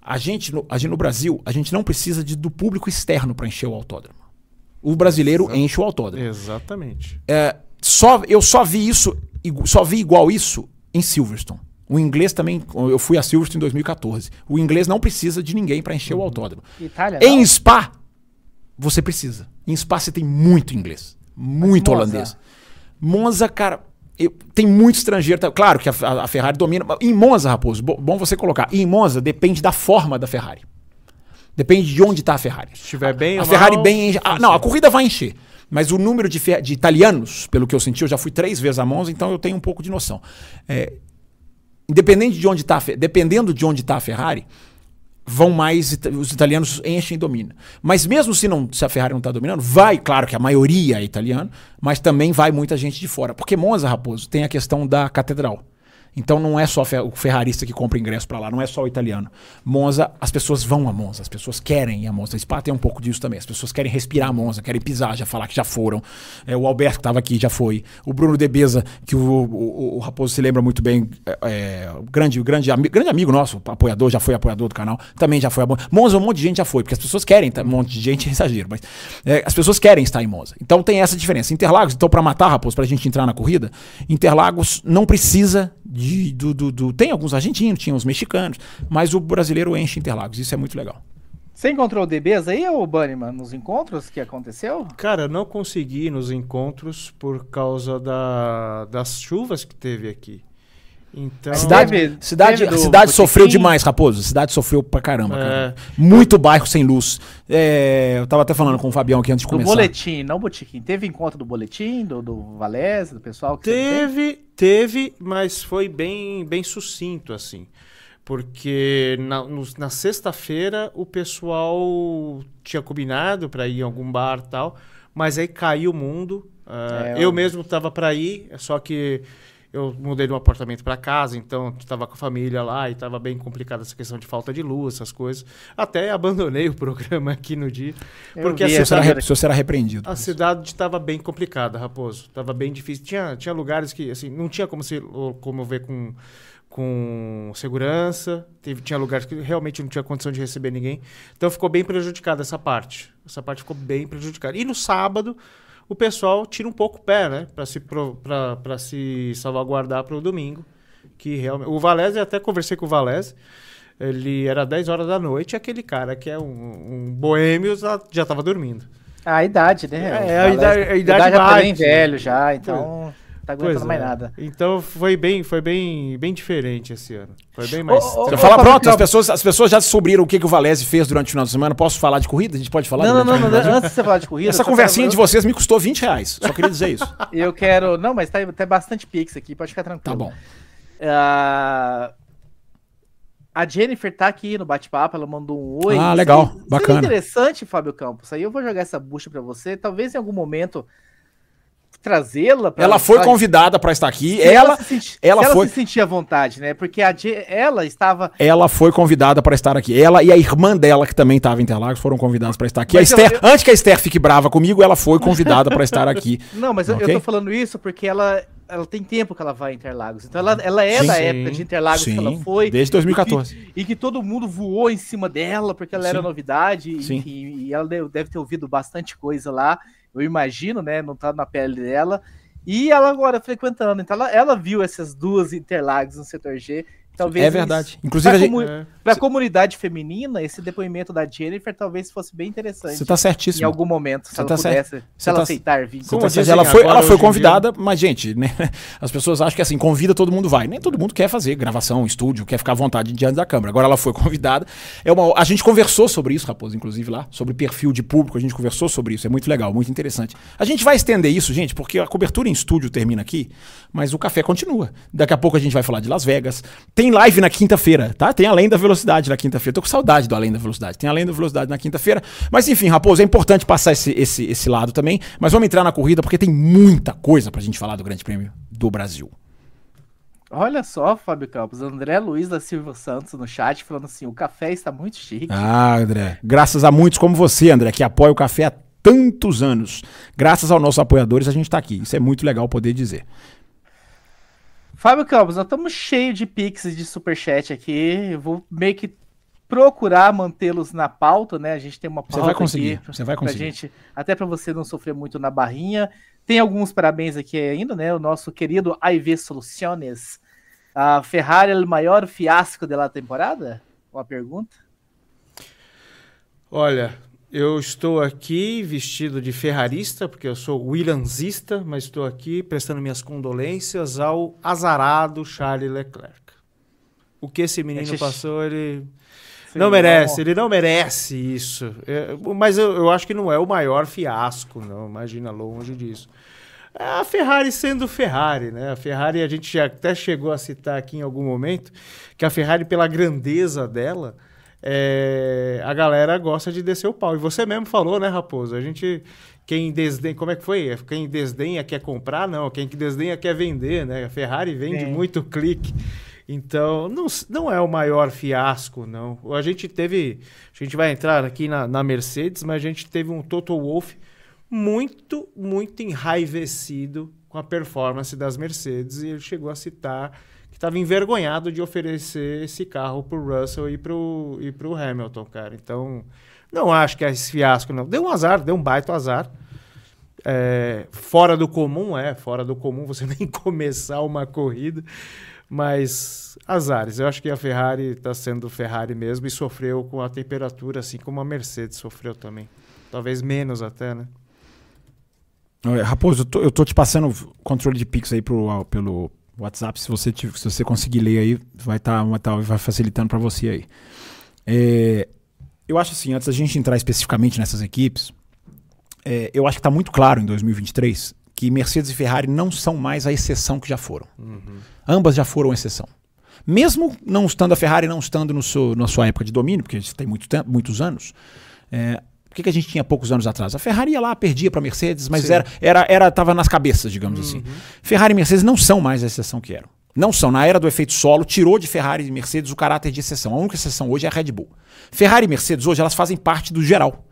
A gente, no, a gente no Brasil, a gente não precisa de, do público externo pra encher o autódromo. O brasileiro enche o autódromo. Exatamente. É, só, eu só vi isso, só vi igual isso em Silverstone. O inglês também, eu fui a Silverstone em 2014. O inglês não precisa de ninguém pra encher o autódromo. Itália, não? Em Spa, você precisa. Em Spa você tem muito inglês. Muito Monza? holandês. Monza, cara, eu- tem muito estrangeiro. tá- Claro que a, a- a Ferrari domina. Em Monza, Raposo, bo- bom você colocar. Em Monza depende da forma da Ferrari. Depende de onde está a Ferrari. Se estiver bem A ou Ferrari mal, bem enche. Ah, não, a corrida vai encher. Mas o número de, de italianos, pelo que eu senti, eu já fui três vezes a Monza, então eu tenho um pouco de noção. É, independente de onde está, dependendo de onde está a Ferrari, vão mais os italianos enchem e dominam. Mas mesmo se não se a Ferrari não está dominando, vai, claro que a maioria é italiano, mas também vai muita gente de fora, porque Monza, Raposo, tem a questão da catedral. Então não é só o ferrarista que compra ingresso para lá, não é só o italiano. Monza, as pessoas vão a Monza, as pessoas querem ir a Monza. Spa tem um pouco disso também. As pessoas querem respirar a Monza, querem pisar, já falar que já foram. É, o Alberto que estava aqui já foi. O Bruno Debeza, que o, o, o Raposo se lembra muito bem, é, é, grande, grande, grande amigo nosso, apoiador, já foi apoiador do canal, também já foi a Monza. Monza, um monte de gente já foi, porque as pessoas querem, um monte de gente é exagero, mas é, as pessoas querem estar em Monza. Então tem essa diferença. Interlagos, então, para matar, Raposo, para a gente entrar na corrida, Interlagos não precisa de, do, do, do- Tem alguns argentinos, tinha os mexicanos, mas o brasileiro enche Interlagos. Isso é muito legal. Você encontrou o DBs aí, ô Bunnyman, nos encontros que aconteceu? Cara, não consegui nos encontros por causa da, das chuvas que teve aqui. Então, cidade, Teve- cidade, teve cidade sofreu demais, Raposo. Cidade sofreu pra caramba. É. cara. Muito bairro sem luz. É, eu tava até falando com o Fabião aqui antes de Do começar. boletim, não botequim. Teve encontro do boletim, do, do Valese, do pessoal? Teve, teve, mas foi bem, bem sucinto, assim. Porque na, no- na sexta-feira o pessoal tinha combinado para ir em algum bar e tal, mas aí caiu o mundo. Ah, É, eu eu- mesmo estava para ir, só que eu mudei de um apartamento para casa, então estava com a família lá e estava bem complicada essa questão de falta de luz, essas coisas. Até abandonei o programa aqui no dia, Eu porque a vi será, cidade, o senhor será repreendido. a cidade estava bem complicada, Raposo. Estava bem difícil. Tinha, tinha lugares que assim, não tinha como se comover com, com segurança. Teve, tinha lugares que realmente não tinha condição de receber ninguém. Então ficou bem prejudicada essa parte. Essa parte ficou bem prejudicada. E no sábado, o pessoal tira um pouco o pé, né? Para se, pra- pra se salvaguardar para o domingo. Que realmente, o Valese, eu até conversei com o Valese. Ele era 10 horas da noite e aquele cara que é um, um boêmio já- estava dormindo. Ah, a idade, né? É, a Valese- idade- a idade já tá bate. bem velho já, então não tá aguentando Pois mais é. nada. Então foi bem, foi bem, bem diferente esse ano. Foi bem mais. ô, falar, Fábio, pronto, as pessoas, as pessoas já descobriram o que, que o Valese fez durante o final de semana. Posso falar de corrida? A gente pode falar? Não, não, não, o não, antes de você falar de corrida. Essa conversinha de quero- vocês me custou 20 reais. Só queria dizer isso. Eu quero. Não, mas tá, tem bastante pix aqui, pode ficar tranquilo. Tá bom. Ah, a Jennifer tá aqui no bate-papo, ela mandou um oi. Ah, legal, Seria- bacana. Seria interessante, Fábio Campos. Aí eu vou jogar essa bucha pra você. Talvez em algum momento trazê-la. pra- Ela foi convidada pra estar aqui. se Ela, se senti- ela se foi- se sentia à vontade, né? Porque a ela estava. ela foi convidada pra estar aqui. Ela e a irmã dela, que também estava em Interlagos, foram convidadas pra estar aqui. Mas a eu- Esther, antes que a Esther fique brava comigo, ela foi convidada pra estar aqui. Não, mas eu- Ok. eu tô falando isso porque ela, ela tem tempo que ela vai a Interlagos. Então ela, ela é Sim. da Sim. época de Interlagos que ela foi. desde 2014. E que, e que todo mundo voou em cima dela porque ela era Sim. novidade. Sim. Enfim, e ela deve ter ouvido bastante coisa lá. Eu imagino, né? Não tá na pele dela. E ela agora frequentando. Então ela, ela viu essas duas Interlagos no setor G. Talvez é verdade. Inclusive, Pra, a gente- comu É. pra comunidade feminina, esse depoimento da Jennifer talvez fosse bem interessante. você tá em certíssimo. algum momento, se Você ela tá pudesse, se ela tá- aceitar vir. Você Como tá ela foi, ela foi em convidada, mas, gente, né, as pessoas acham que assim, convida todo mundo vai. Nem todo mundo quer fazer gravação, estúdio, quer ficar à vontade diante da câmera. Agora ela foi convidada. É uma, a gente conversou sobre isso, Raposo, inclusive lá, sobre perfil de público, a gente conversou sobre isso. É muito legal, muito interessante. A gente vai estender isso, gente, porque a cobertura em estúdio termina aqui, mas o café continua. Daqui a pouco a gente vai falar de Las Vegas. Tem live na quinta-feira, tá? Tem Além da Velocidade na quinta-feira. Tô com saudade do Além da Velocidade. Tem Além da Velocidade na quinta-feira. Mas enfim, Raposo, é importante passar esse, esse, esse lado também. Mas vamos entrar na corrida porque tem muita coisa pra gente falar do Grande Prêmio do Brasil. Olha só, Fábio Campos, André Luiz da Silva Santos no chat falando assim: o café está muito chique. Ah, André. Graças a muitos como você, André, que apoia o café há tantos anos. Graças aos nossos apoiadores, a gente tá aqui. Isso é muito legal poder dizer. Fábio Campos, nós estamos cheios de pix e de superchat aqui. Eu vou meio que procurar mantê-los na pauta, né? A gente tem uma pauta Você vai conseguir. aqui Você vai pra conseguir. gente, até para você não sofrer muito na barrinha. Tem alguns parabéns aqui ainda, né? O nosso querido AIV Soluciones. A Ferrari é o maior fiasco da temporada? Uma pergunta. Olha, eu estou aqui vestido de ferrarista, porque eu sou williamsista, mas estou aqui prestando minhas condolências ao azarado Charles Leclerc. O que esse menino passou, ele Sim, não merece, vamos- ele não merece isso. É, mas eu, eu acho que não é o maior fiasco, não, imagina, longe disso. É a Ferrari sendo Ferrari, né? A Ferrari, a gente já até chegou a citar aqui em algum momento, que a Ferrari, pela grandeza dela, é, a galera gosta de descer o pau. E você mesmo falou, né, Raposo? A gente, quem desdenha, como é que foi? Quem desdenha quer comprar? Não, quem que desdenha quer vender, né? A Ferrari vende Sim. muito clique. Então, não, não é o maior fiasco, não. A gente teve, a gente vai entrar aqui na, na Mercedes, mas a gente teve um Toto Wolff muito, muito enraivecido com a performance das Mercedes e ele chegou a citar que estava envergonhado de oferecer esse carro para o Russell e para o Hamilton, cara. Então, não acho que é esse fiasco, não. Deu um azar, deu um baita azar. É, fora do comum, é, fora do comum você nem começar uma corrida, mas azares. Eu acho que a Ferrari está sendo Ferrari mesmo e sofreu com a temperatura, assim como a Mercedes sofreu também. Talvez menos até, né? Raposo, eu tô, eu tô te passando o controle de Pix aí pro, pelo WhatsApp. Se você, se você conseguir ler aí, vai, tá, vai, tá- vai facilitando para você aí. É, eu acho assim, antes da gente entrar especificamente nessas equipes, é, eu acho que está muito claro em 2023 que Mercedes e Ferrari não são mais a exceção que já foram. Ambas já foram exceção. Mesmo não estando a Ferrari, não estando no seu, na sua época de domínio, porque isso tem muito tempo, muitos anos, é, por que, que a gente tinha poucos anos atrás? A Ferrari ia lá, perdia para a Mercedes, mas Sim. era, era, era, tava nas cabeças, digamos assim. Ferrari e Mercedes não são mais a exceção que eram. Não são. Na era do efeito solo, tirou de Ferrari e Mercedes o caráter de exceção. A única exceção hoje é a Red Bull. Ferrari e Mercedes hoje, elas fazem parte do geral.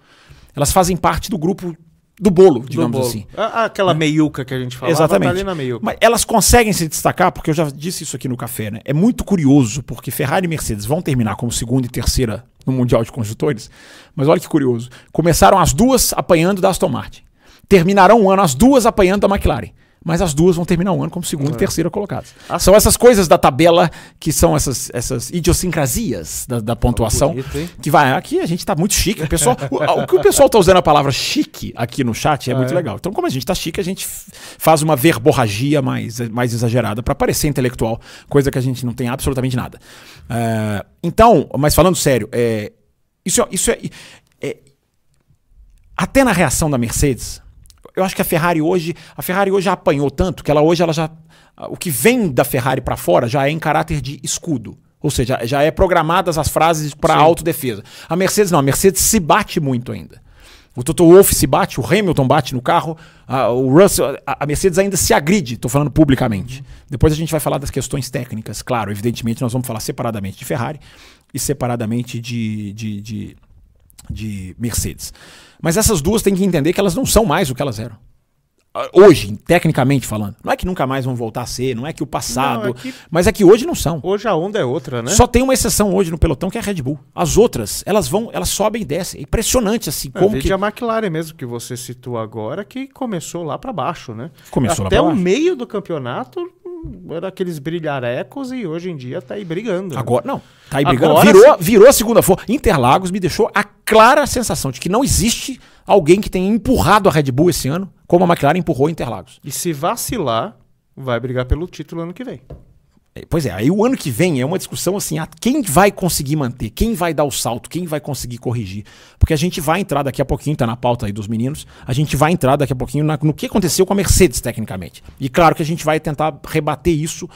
Elas fazem parte do grupo do bolo, digamos Do bolo. assim. Aquela meiuca que a gente falava Exatamente. tá na meiuca. Mas elas conseguem se destacar, porque eu já disse isso aqui no café, né? É muito curioso, porque Ferrari e Mercedes vão terminar como segunda e terceira no Mundial de Construtores. Mas olha que curioso. Começaram as duas apanhando da Aston Martin. Terminarão o ano as duas apanhando da McLaren. Mas as duas vão terminar o ano como segunda e terceira colocadas. São essas coisas da tabela que são essas, essas idiosincrasias da, da pontuação. bonito, hein? que vai aqui, a gente tá muito chique. O, pessoal, o, o que o pessoal tá usando a palavra chique aqui no chat é muito é? legal. Então, como a gente tá chique, a gente faz uma verborragia mais, mais exagerada para parecer intelectual, coisa que a gente não tem absolutamente nada. É, então, mas falando sério, é, isso, é- isso é, é- Até na reação da Mercedes, eu acho que a Ferrari hoje. A Ferrari hoje já apanhou tanto que ela hoje ela já. O que vem da Ferrari para fora já é em caráter de escudo. Ou seja, já é programadas as frases para autodefesa. A Mercedes não, a Mercedes se bate muito ainda. O Toto Wolff se bate, o Hamilton bate no carro, a, o Russell, a, a Mercedes ainda se agride, estou falando publicamente. Depois a gente vai falar das questões técnicas, claro, evidentemente nós vamos falar separadamente de Ferrari e separadamente de, de, de, de Mercedes. Mas essas duas têm que entender que elas não são mais o que elas eram. Hoje, tecnicamente falando. Não é que nunca mais vão voltar a ser, não é que o passado. Não, é que- Mas é que hoje não são. Hoje a onda é outra, né? Só tem uma exceção hoje no pelotão que é a Red Bull. As outras, elas vão, elas sobem e descem. É impressionante assim É, como que a McLaren mesmo que você citou agora, que começou lá para baixo, né? começou lá Até pra o baixo. meio do campeonato era aqueles brilharecos e hoje em dia tá aí brigando. né? Agora, não. Tá aí brigando. Agora virou, virou a segunda força. Interlagos me deixou a clara sensação de que não existe alguém que tenha empurrado a Red Bull esse ano, como a McLaren empurrou Interlagos. E se vacilar, vai brigar pelo título ano que vem. É, Pois é, aí o ano que vem é uma discussão assim, ah, quem vai conseguir manter, quem vai dar o salto, quem vai conseguir corrigir. Porque a gente vai entrar daqui a pouquinho, tá na pauta aí dos meninos, a gente vai entrar daqui a pouquinho na- no que aconteceu com a Mercedes tecnicamente. E claro que a gente vai tentar rebater isso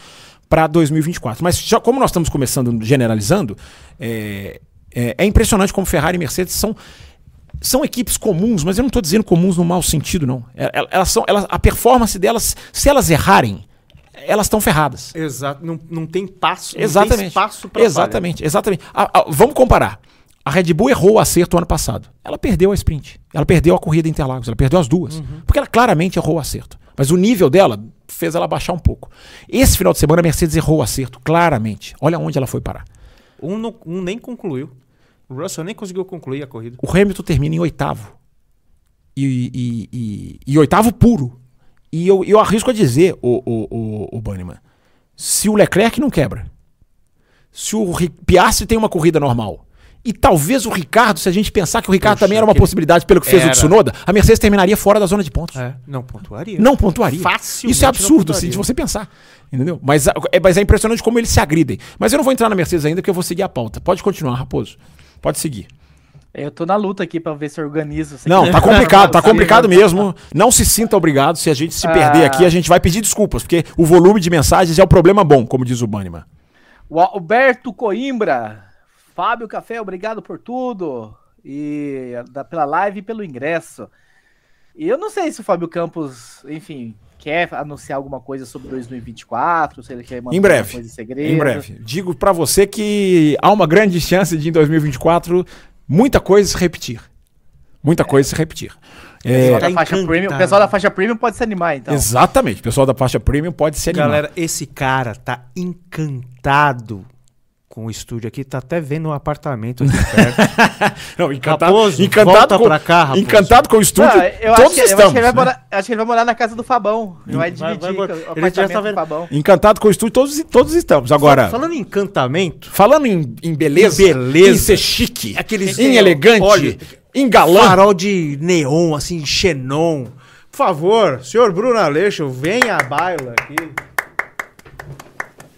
para 2024. Mas já, como nós estamos começando generalizando, é, é- é impressionante como Ferrari e Mercedes são são equipes comuns, mas eu não estou dizendo comuns no mau sentido, não. É- el- Elas são, elas, a performance delas, se elas errarem, elas estão ferradas. Exato, não, não tem passo, não tem Exatamente. espaço pra exatamente, exatamente. A- a- vamos comparar. A Red Bull errou o acerto ano passado. Ela perdeu a sprint. Ela perdeu a corrida em Interlagos. Ela perdeu as duas. Porque ela claramente errou o acerto. Mas o nível dela fez ela baixar um pouco. Esse final de semana a Mercedes errou o acerto, claramente. Olha onde ela foi parar. falha. Um, não- um nem concluiu. O Russell nem conseguiu concluir a corrida. O Hamilton termina em oitavo. E, e- e- e oitavo puro. E eu, eu arrisco a dizer, o, o, o, o Banniman, se o Leclerc não quebra, se o Ri- Piastri tem uma corrida normal, e talvez o Ricardo, se a gente pensar que o Ricardo Poxa, também era uma possibilidade pelo que fez o. Tsunoda, a Mercedes terminaria fora da zona de pontos. É, não pontuaria. Não pontuaria. Facilmente Isso é absurdo, assim, de você pensar. Entendeu? Mas, é, mas é impressionante como eles se agridem. Mas eu não vou entrar na Mercedes ainda, porque eu vou seguir a pauta. Pode continuar, Raposo. Pode seguir. Eu tô na luta aqui pra ver se eu organizo. Não, tá complicado, tá complicado mesmo. Não se sinta obrigado. Se a gente se perder Ah. aqui, a gente vai pedir desculpas, porque o volume de mensagens é o problema bom, como diz o Banniman. O Alberto Coimbra. Fábio Café, obrigado por tudo. E da- pela live e pelo ingresso. E eu não sei se o Fábio Campos, enfim, quer anunciar alguma coisa sobre 2024, se ele quer manter Em breve. coisa em segredo. Em breve. Digo pra você que há uma grande chance de em 2024 muita coisa se repetir. Muita coisa se repetir. O É, pessoal, Tá da faixa encantado. premium, o pessoal da faixa premium pode se animar, então. Exatamente. O pessoal da faixa premium pode se animar. Galera, esse cara tá encantado com o estúdio aqui, tá até vendo um apartamento aqui perto. Não, encantado, Raposo, encantado, volta com, pra cá, Raposo. encantado com o estúdio. Não, eu, acho todos que, eu acho estamos. que ele vai né? morar, acho que ele vai morar na casa do Fabão. Ele vai Vai- dividir vai- o ele já apartamento tá vendo- Fabão. Encantado com o estúdio, todos, todos estamos. Agora, Falando em encantamento, falando em, em beleza, Em beleza. em ser chique, Aqueles- em elegante, Olha, em galã. farol de neon, assim, xenon. Por favor, senhor Bruno Aleixo, venha à baila aqui.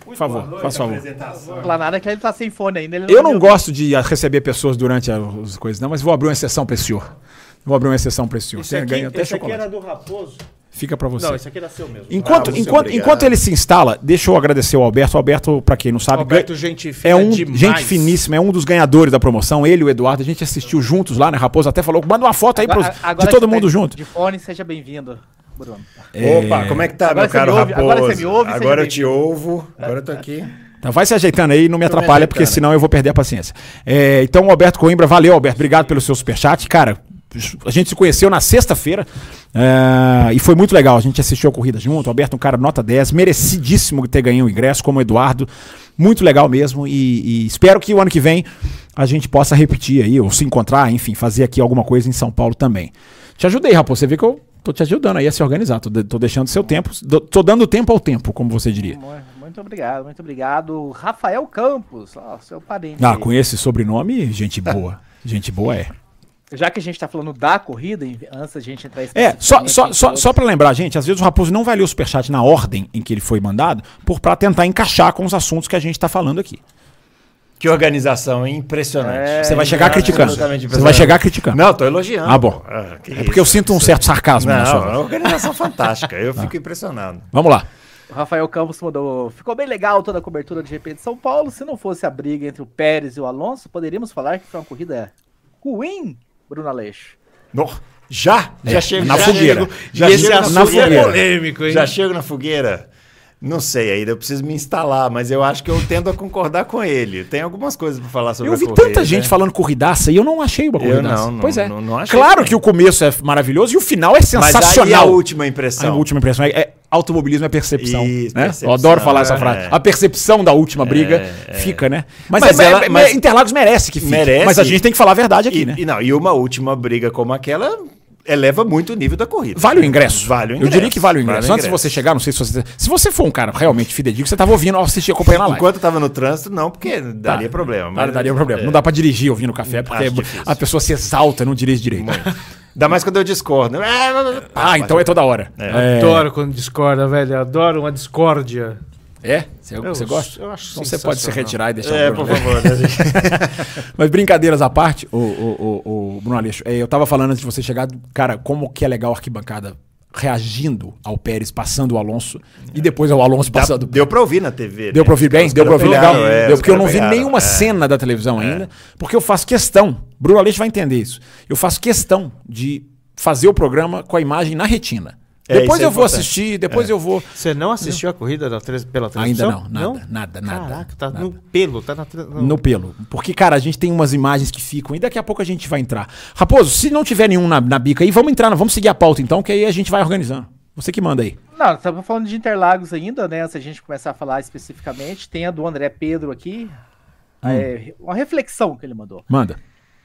Por favor, faça favor. Falar nada que ele tá sem fone ainda. ele Eu não viu. gosto de receber pessoas durante as coisas, não, mas vou abrir uma exceção pra esse senhor. Vou abrir uma exceção pra esse senhor. Esse Você aqui, ganha até esse aqui era do Raposo. Fica pra você. Não, esse aqui era seu mesmo. Enquanto, Ah, enquanto, obrigado. enquanto ele se instala, deixa eu agradecer ao Alberto. O Alberto, pra quem não sabe, Alberto, ganha- gente é um demais. gente finíssima, é um dos ganhadores da promoção. Ele e o Eduardo, a gente assistiu juntos lá, né? Raposo até falou, manda uma foto aí pros- Agora- agora de todo mundo tá junto. De fone, seja bem-vindo, Bruno. Opa, como é que tá, Agora meu você caro me ouve- Raposo? agora você me ouve, Agora eu te ouvo, agora eu tô aqui. Então vai se ajeitando aí, não me Tô me atrapalha, porque senão eu vou perder a paciência. É, então, o Alberto Coimbra, valeu, Alberto. Obrigado pelo seu superchat. Cara, a gente se conheceu na sexta-feira é, e foi muito legal. A gente assistiu a corrida junto. O Alberto, um cara nota 10, merecidíssimo ter ganho o ingresso, como o Eduardo. Muito legal mesmo. E, e espero que o ano que vem a gente possa repetir aí, ou se encontrar, enfim, fazer aqui alguma coisa em São Paulo também. Te ajudei, Raposo. Você vê que eu tô te ajudando aí a se organizar. Tô, de- tô deixando seu tempo, tô dando tempo ao tempo, como você diria. Mu- Muito obrigado, muito obrigado. Rafael Campos, ó, seu parente. Ah, com esse sobrenome, gente boa. gente boa é. Já que a gente tá falando da corrida, antes da gente entrar É, só, só, em só, só pra lembrar, gente, às vezes o Raposo não vai ler o superchat na ordem em que ele foi mandado, por pra tentar encaixar com os assuntos que a gente tá falando aqui. Que organização impressionante. É, Você vai chegar criticando. absolutamente Você vai chegar criticando. Não, tô elogiando. Ah, bom. que É porque eu sinto um certo sarcasmo na Não, sua é uma organização fantástica. Eu fico impressionado. Vamos lá. O Rafael Campos mandou. Ficou bem legal toda a cobertura do GP de São Paulo. Se não fosse a briga entre o Pérez e o Alonso, poderíamos falar que foi uma corrida ruim, Bruno Aleixo. No- Já? Já É, chego na já fogueira. chego- já E chego assunto fogueira. é polêmico, hein? Já chego na fogueira. Não sei ainda, eu preciso me instalar, mas eu acho que eu tendo a concordar com ele. Tem algumas coisas pra falar sobre Eu a vi corrida. tanta gente falando corridaça e eu não achei uma Eu corridaça. não, não, pois é. não- não achei claro que o começo é maravilhoso e o final é Mas aí a sensacional. última A impressão. última impressão é, é automobilismo é percepção. Isso, né? percepção, Eu adoro falar essa é. frase. A percepção da última briga é. fica, né? Mas, Mas é- ela- é- mas- Interlagos merece que fique. Merece. Mas a gente tem que falar a verdade aqui, E, né? e não, e uma última briga como aquela eleva muito o nível da corrida. Vale o ingresso. Vale o Eu ingresso. diria que vale o ingresso. Vale o Antes de você chegar, não sei se você. Se você for um cara realmente fidedigno, você tava ouvindo, assistir, acompanhando a live. Enquanto eu tava no trânsito, não, porque daria problema. Tá, daria problema. Não dá pra dirigir ouvindo café, porque Acho difícil. a pessoa se exalta e não dirige direito. Ainda mais quando eu discordo. Ah, então é toda hora. É. Adoro quando discorda, velho. Adoro uma discórdia. É? Você, Eu- você gosta? eu acho então você pode se retirar e deixar É, o por Bruno. favor. né? Mas brincadeiras à parte, o, o, o, o Bruno Aleixo, é, eu tava falando antes de você chegar, cara, como que é legal a arquibancada reagindo ao Pérez, passando o Alonso, e depois ao Alonso Dá- passando. Deu pra ouvir na TV. Deu né? pra ouvir bem? Os Deu pra caras ouvir legal? é, Deu, porque eu não vi nenhuma é. cena da televisão ainda, porque eu faço questão, Bruno Aleixo vai entender isso, eu faço questão de fazer o programa com a imagem na retina. É, depois é eu vou importante. assistir, depois eu vou... Você não assistiu a corrida da pela Ainda televisão? não, nada, nada, nada, Caraca, tá nada. no pelo, tá na no- No pelo. Porque, cara, a gente tem umas imagens que ficam e daqui a pouco a gente vai entrar. Raposo, se não tiver nenhum na, na bica aí, vamos entrar, vamos seguir a pauta então, que aí a gente vai organizando. Você que manda aí. Não, estamos falando de Interlagos ainda, né? Antes a gente começar a falar especificamente. Tem a do André Pedro aqui. É, uma reflexão que ele mandou. Manda.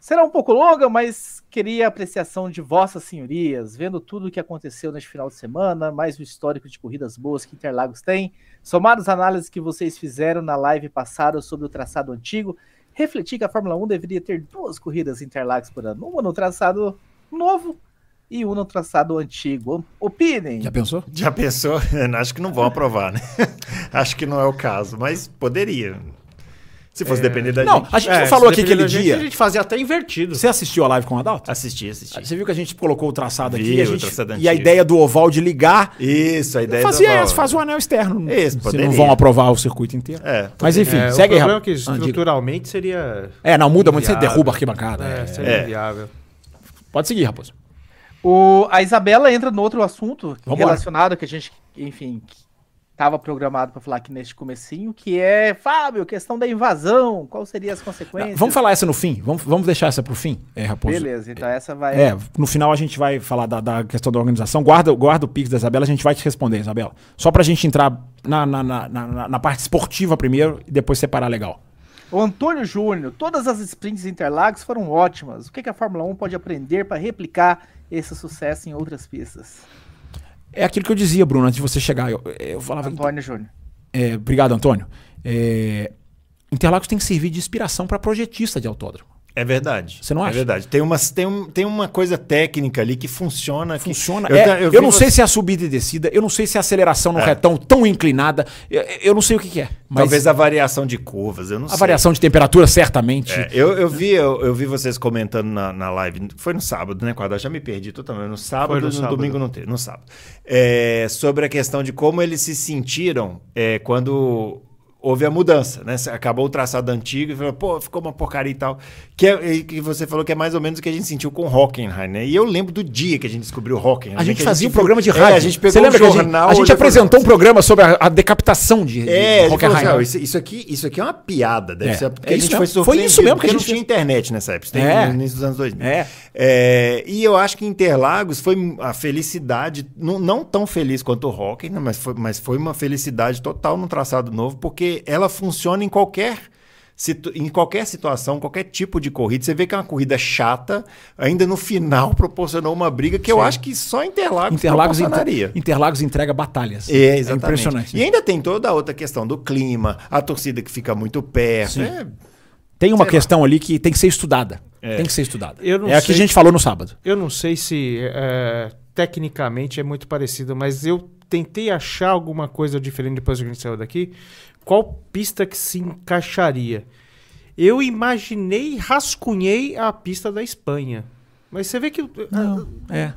Será um pouco longa, mas queria a apreciação de vossas senhorias, vendo tudo o que aconteceu neste final de semana, mais o histórico de corridas boas que Interlagos tem, somar as análises que vocês fizeram na live passada sobre o traçado antigo, refletir que a Fórmula 1 deveria ter duas corridas Interlagos por ano, uma no traçado novo e uma no traçado antigo. Opinem. Já pensou? Já pensou? Acho que não vão aprovar, né? Acho que não é o caso, mas poderia. Se fosse depender da Não, gente. a gente É, não falou aqui aquele gente, dia. A gente fazia até invertido. Você assistiu a live com o Adalto? Assistir, assistir. Você viu que a gente colocou o traçado aqui Vi e a, o gente, traçado e a ideia do oval de ligar. Isso, a ideia Fazia do essa, faz o anel externo. Isso, Se poderia. não vão aprovar o circuito inteiro. É, Mas enfim, É, segue o aí, problema é que estruturalmente seria. É, não muda muito, você derruba a arquibancada. É, É, seria É. inviável. Pode seguir, Raposo. O, a Isabela entra no outro assunto Vambora. relacionado que a gente, enfim, estava programado para falar aqui neste comecinho, que é, Fábio, questão da invasão, quais seriam as consequências? Vamos falar essa no fim? Vamos, vamos deixar essa pro fim, é, Raposo? Beleza, então essa vai... É, no final a gente vai falar da, da questão da organização. Guarda, guarda o Pix da Isabela, a gente vai te responder, Isabela. Só pra gente entrar na, na, na, na- na parte esportiva primeiro e depois separar legal. O Antônio Júnior, todas as sprints Interlagos foram ótimas. O que, que a Fórmula 1 pode aprender para replicar esse sucesso em outras pistas? É aquilo que eu dizia, Bruno, antes de você chegar. Eu, eu falava. Antônio Júnior. É, obrigado, Antônio. É, Interlagos tem que servir de inspiração para projetista de autódromo. É verdade. Você não acha? É verdade. Tem, umas, tem, um, tem uma coisa técnica ali que funciona. que- Funciona. Eu, É, eu, vi não você- sei se é a subida e descida, eu não sei se é a aceleração no É. retão tão inclinada, eu, eu não sei o que, que é. Mas Talvez a variação de curvas, eu não a sei. variação de temperatura, certamente. É, eu, eu, vi, eu, eu vi vocês comentando na, na live, foi no sábado, né, Quadro? Já me perdi totalmente. No sábado, Foi no no, sábado. domingo não teve, no sábado. É, sobre a questão de como eles se sentiram é, quando houve a mudança, né? Acabou o traçado antigo e falou, pô, ficou uma porcaria e tal. Que, é, que você falou que é mais ou menos o que a gente sentiu com o Hockenheim, né? E eu lembro do dia que a gente descobriu o Hockenheim. A né, gente fazia um viu- programa de É, rádio. a gente pegou Você lembra um a gente, jornal, a gente olhou e falou, apresentou um programa sobre a, a decapitação de, É, de ele falou assim, Hockenheim. "Ó, isso, isso aqui, isso aqui é uma piada, deve É, ser porque é a isso gente foi mesmo. Foi surpreendido, isso mesmo que a não gente tinha internet nessa época, tem É. no início dos anos 2000. É. É, e eu acho que Interlagos foi a felicidade, não, não tão feliz quanto o Hockey, né, mas, foi, mas foi uma felicidade total no traçado novo, porque ela funciona em qualquer em qualquer situação, qualquer tipo de corrida. Você vê que é uma corrida chata, ainda no final proporcionou uma briga que eu acho que só Interlagos, Interlagos, proporcionaria. entre- Interlagos entrega batalhas. É, exatamente. impressionante. E ainda tem toda a outra questão do clima, a torcida que fica muito perto. Sim. É, Tem uma questão ali que tem que ser estudada. É. Tem que ser estudada. Eu não é a que a sei- gente falou no sábado. Eu não sei se é, tecnicamente é muito parecido, mas eu tentei achar alguma coisa diferente depois que a gente saiu daqui. Qual pista que se encaixaria? Eu imaginei, rascunhei a pista da Espanha. Mas você vê que. ah, É.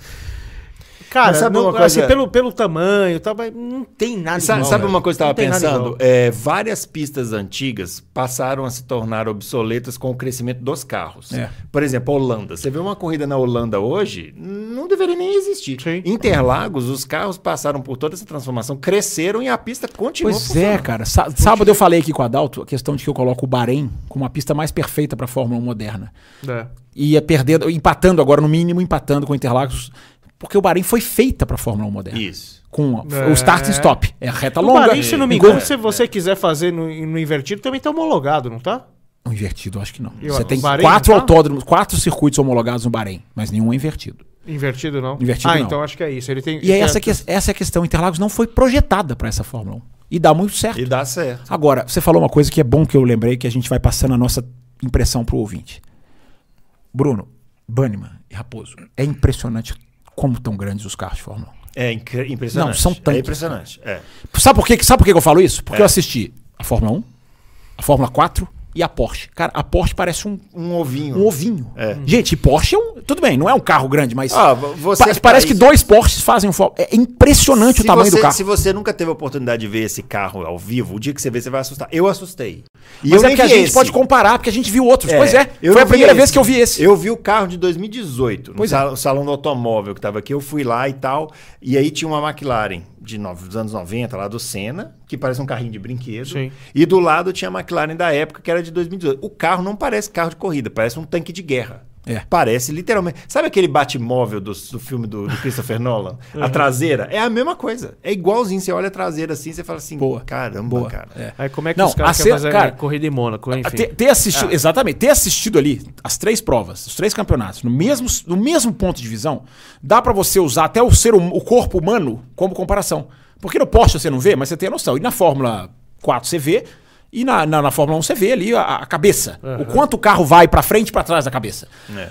Cara, Mas sabe não- uma coisa- assim, pelo, pelo tamanho, tá, mas não tem nada Sabe, igual, sabe velho. uma coisa que eu estava pensando? É, várias pistas antigas passaram a se tornar obsoletas com o crescimento dos carros. É. Por exemplo, a Holanda. Você vê uma corrida na Holanda hoje, não deveria nem existir. Sim. Interlagos, os carros passaram por toda essa transformação, cresceram e a pista continua Pois é, cara. Sá- sábado eu falei aqui com o Adalto a questão de que eu coloco o Bahrein como a pista mais perfeita para a Fórmula 1 moderna. É. E ia perdendo, empatando agora, no mínimo, empatando com o Interlagos. Porque o Bahrein foi feita para a Fórmula 1 moderna. Isso. Com É. o start and stop. É a reta O longa. Bahrein, se não me engano, se você quiser fazer no, no invertido, também tá homologado, não tá? O invertido, acho que não. Eu Você tem O Bahrein quatro tá? autódromos, quatro circuitos homologados no Bahrein, mas nenhum é invertido. Invertido não? Invertido, ah, não. então acho que é isso. Ele tem. E é essa, que, essa é a questão. Interlagos não foi projetada para essa Fórmula 1. E dá muito certo. E dá certo. Agora, você falou uma coisa que é bom que eu lembrei, que a gente vai passando a nossa impressão pro ouvinte. Bruno, Banniman e Raposo, é impressionante como estão grandes os carros de Fórmula 1. É impressionante. Não, são tanques, É impressionante. É. Sabe por, quê? Sabe por que eu falo isso? Porque É. eu assisti a Fórmula 1, a Fórmula 4 e a Porsche. Cara, a Porsche parece um, Um ovinho. um ovinho. É. Gente, e Porsche é um. Tudo bem, não é um carro grande, mas. Ah, você pa- que parece tá que dois Porsches fazem um. É impressionante o Se tamanho você, do carro. Se você nunca teve a oportunidade de ver esse carro ao vivo, o dia que você ver, você vai assustar. Eu assustei. E Mas eu é porque a gente esse. pode comparar, porque a gente viu outros. pois é, eu foi a primeira esse. vez que eu vi esse. Eu vi o carro de 2018, no Pois é. sal- salão do automóvel que estava aqui. Eu fui lá e tal. E aí tinha uma McLaren de no- dos anos 90, lá do Senna, que parece um carrinho de brinquedo. Sim. E do lado tinha a McLaren da época, que era de 2018. O carro não parece carro de corrida, parece um tanque de guerra. É. Parece literalmente. Sabe aquele Batmóvel do, do filme do, do Christopher Nolan? A traseira? É a mesma coisa. É igualzinho. Você olha a traseira assim, você fala assim: Boa. caramba, Boa. cara. É. Aí como é que Não, os caras ser- fazer cara, corrida em Mônaco, enfim. Ter, ter assistido, exatamente, ter assistido ali as três provas, os três campeonatos, no mesmo, no mesmo ponto de visão, dá pra você usar até o ser hum- o corpo humano como comparação. Porque no Porsche você não vê, mas você tem a noção. E na Fórmula 4 você vê, e na, na, na Fórmula 1 você vê ali a, a cabeça. O quanto o carro vai pra frente e pra trás da cabeça. É.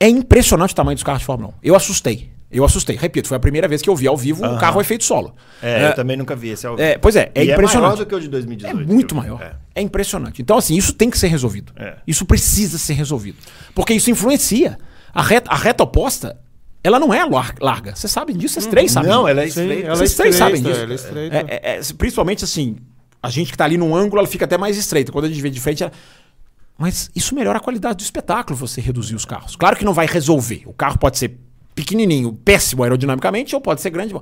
É impressionante o tamanho dos carros de Fórmula 1. Eu assustei. Eu assustei. Repito, foi a primeira vez que eu vi ao vivo um carro efeito solo. É, eu também nunca vi esse ao vivo. é, pois é, é E impressionante. É maior do que o de É 2018. muito que eu vi. maior. É. É. impressionante. Então, assim, isso tem que ser resolvido. É. Isso precisa ser resolvido. Porque isso influencia. A reta, a reta oposta, ela não é lar- larga. Vocês sabem disso, vocês três sabem. Não, ela é estreita. ela é Vocês três estreita, sabem disso. é estreita. É, é, é, principalmente assim, a gente que tá ali num ângulo, ela fica até mais estreita. Quando a gente vê de frente, ela... Mas isso melhora a qualidade do espetáculo, você reduzir os carros. Claro que não vai resolver. O carro pode ser pequenininho, péssimo aerodinamicamente, ou pode ser grande.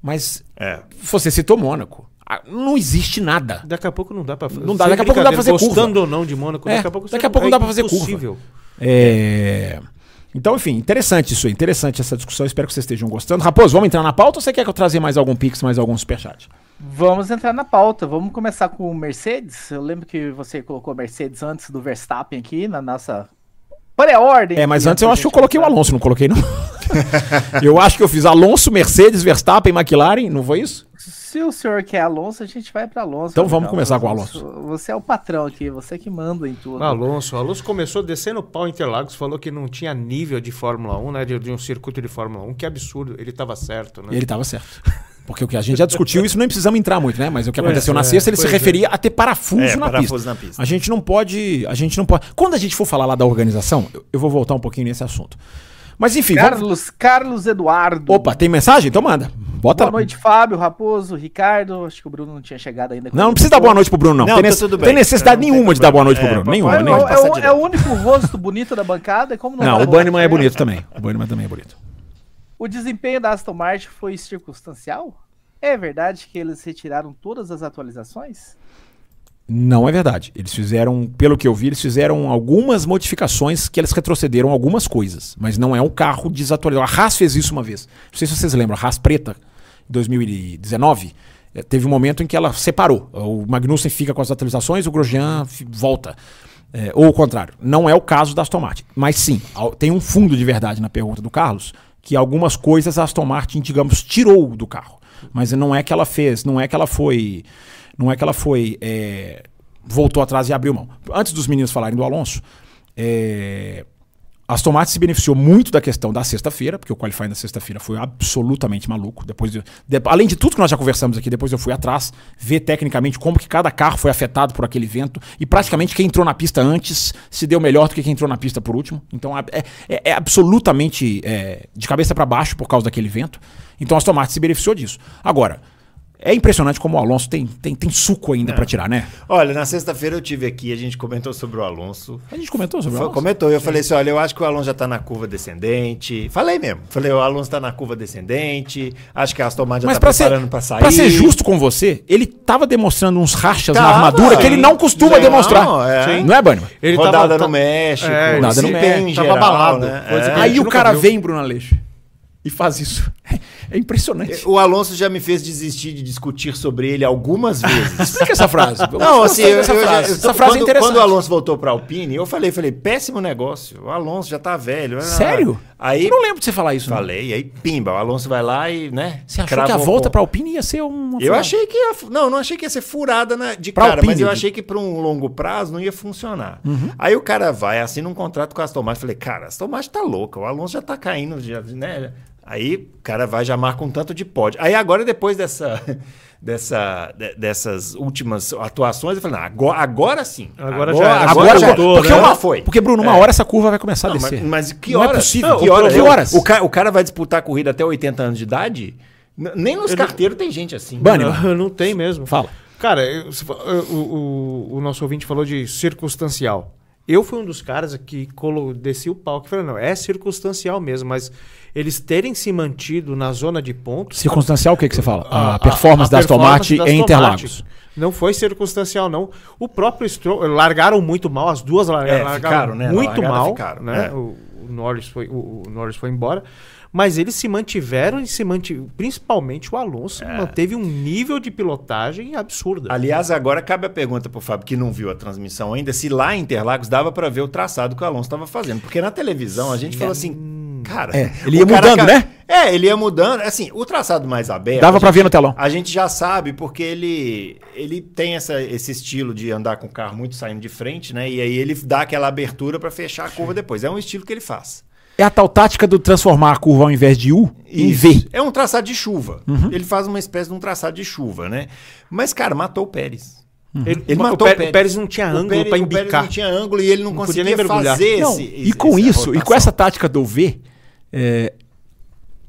Mas É. você citou Mônaco. Ah, Não existe nada. Daqui a pouco não dá pra fazer. Não dá, daqui a pouco não dá pra fazer curva. Gostando ou não de Mônaco, É, daqui a pouco, daqui a pouco não dá pra fazer curva. impossível. É... Então, enfim, interessante isso aí. Interessante essa discussão. Espero que vocês estejam gostando. Raposo, vamos entrar na pauta ou você quer que eu trazer mais algum Pix, mais algum superchat? Vamos entrar na pauta. Vamos começar com o Mercedes. Eu lembro que você colocou Mercedes antes do Verstappen aqui na nossa pré-ordem. É, mas antes eu acho que eu coloquei o. Alonso, não coloquei não. eu acho que eu fiz Alonso, Mercedes, Verstappen, McLaren, não foi isso? Se o senhor quer Alonso, a gente vai para Alonso. Então vamos começar com o Alonso. Você é o patrão aqui, você que manda em tudo. Alonso, o Alonso começou descendo o pau em Interlagos, falou que não tinha nível de Fórmula 1, né? De, de um circuito de Fórmula 1. Que absurdo. Ele tava certo, né? Ele estava certo. Porque o que a gente já discutiu, isso nem precisamos entrar muito, né? Mas o que Pois aconteceu na é, sexta, ele se pois é. referia a ter parafuso, É, na, parafuso pista. na pista. A gente não pode. A gente não pode. Quando a gente for falar lá da organização, eu, eu vou voltar um pouquinho nesse assunto. Mas enfim, vamos- Carlos, Carlos Eduardo. Opa, tem mensagem? Então manda. Bota. Boa noite, Fábio, Raposo, Ricardo. Acho que o Bruno não tinha chegado ainda. Não, não precisa dar boa noite pro Bruno, não. Não, tem, tá nece- tudo bem. tem necessidade Não tem nenhuma de dar boa noite pro. Bruno. É, nenhuma, É, nenhuma. é o, é o único rosto bonito da bancada. Como não, Não, o Banniman é bonito também. O Banniman também é bonito. O desempenho da Aston Martin foi circunstancial? É verdade que eles retiraram todas as atualizações? Não é verdade. Eles fizeram, pelo que eu vi, eles fizeram algumas modificações que eles retrocederam algumas coisas. Mas não é um carro desatualizado. A Haas fez isso uma vez. Não sei se vocês lembram, a Haas preta, em 2019, eh, teve um momento em que ela separou. O Magnussen fica com as atualizações, o Grosjean volta. Eh, ou o contrário. Não é o caso da Aston Martin. Mas sim, tem um fundo de verdade na pergunta do Carlos, que algumas coisas a Aston Martin, digamos, tirou do carro. Mas não é que ela fez, não é que ela foi. Não é que ela foi. é, voltou atrás e abriu mão. Antes dos meninos falarem do Alonso, é, Aston Martin se beneficiou muito da questão da sexta-feira, porque o qualifying da sexta-feira foi absolutamente maluco. Depois de- de- além de tudo que nós já conversamos aqui, depois eu fui atrás, ver tecnicamente como que cada carro foi afetado por aquele vento. E praticamente quem entrou na pista antes se deu melhor do que quem entrou na pista por último. Então é, é- é absolutamente é, de cabeça para baixo por causa daquele vento. Então Aston Martin se beneficiou disso. Agora, é impressionante como o Alonso tem, tem, tem suco ainda pra tirar, né? Olha, na sexta-feira eu tive aqui, a gente comentou sobre o Alonso. A gente comentou sobre o Alonso. comentou, eu falei assim: olha, eu acho que o Alonso já tá na curva descendente. Falei mesmo. Falei, o Alonso tá na curva descendente. Acho que a Aston Martin já Mas tá ser, preparando pra sair. pra ser justo com você, ele tava demonstrando uns rachas na Tava, armadura que ele não costuma Não, demonstrar. é. Não é? Ele Rodada tava- no México. É, Nada no México, tava geral, abalado. né? É. Aí o cara viu. vem, Bruno Aleixo, e faz isso. É impressionante. O Alonso já me fez desistir de discutir sobre ele algumas vezes. Explica essa frase. Não, assim, eu, essa eu frase. eu- essa frase quando, é interessante. quando o Alonso voltou pra Alpine, eu falei, falei, péssimo negócio. O Alonso já tá velho. Sério? Aí Eu não lembro de você falar isso. não. falei, aí pimba, o Alonso vai lá e, né? Você achou que a volta ponto. pra Alpine ia ser uma. Eu achei que ia. Não, não achei que ia ser furada na- de Pra cara, Alpine, mas eu eu achei que para um longo prazo não ia funcionar. Uhum. Aí o cara vai, assina um contrato com a Aston Martin. Falei, cara, a Aston Martin tá louca, o Alonso já tá caindo, já, né? Aí o cara vai, já marca um tanto de pódio. Aí agora, depois dessa. Dessa, de- dessas últimas atuações, eu falei, não, agora, agora sim. Agora já era. Agora, já. porque, né? uma, foi. porque, Bruno, uma É. hora essa curva vai começar a Não, descer. mas, mas que Não é horas? possível. Não, Que horas? Que horas? O, o cara vai disputar a corrida até 80 anos de idade? Nem nos carteiros tem gente assim. Bunnyman. Não, não tem mesmo. Fala. Cara, eu- o, o- o nosso ouvinte falou de circunstancial. Eu fui um dos caras que colo, desci o pau que falei, não, é circunstancial mesmo, mas eles terem se mantido na zona de pontos. Circunstancial, o que, que você fala? A, performance da Aston performance Martin da em Interlagos. Não foi circunstancial, não. O próprio Stroll, largaram muito mal, as duas É, largaram ficaram, né? Na muito largada mal. ficaram, né? é. O, o Norris foi, o, o Norris foi embora. Mas eles se mantiveram e se mantiveram. Principalmente o Alonso É. manteve um nível de pilotagem absurda. Aliás, agora cabe a pergunta pro Fábio, que não viu a transmissão ainda, se lá em Interlagos dava para ver o traçado que o Alonso estava fazendo. Porque na televisão a gente falou assim, cara... É, ele o ia cara mudando, ca- né? É, ele ia mudando. Assim, o traçado mais aberto... Dava a pra gente- ver no telão. A gente já sabe, porque ele, ele tem essa, esse estilo de andar com o carro muito saindo de frente, né? E aí ele dá aquela abertura para fechar a curva depois. É um estilo que ele faz. É a tal tática do transformar a curva ao invés de U em. V. Uhum. É um traçado de chuva. Ele faz uma espécie de um traçado de chuva, né? Mas, cara, matou o Pérez. Ele, Ele o, matou o Pérez. o Pérez não tinha ângulo para o Pérez embicar. não tinha ângulo e ele não, Não podia conseguia nem mergulhar. fazer Não, esse, e com isso, e com rotação. essa tática do V, é,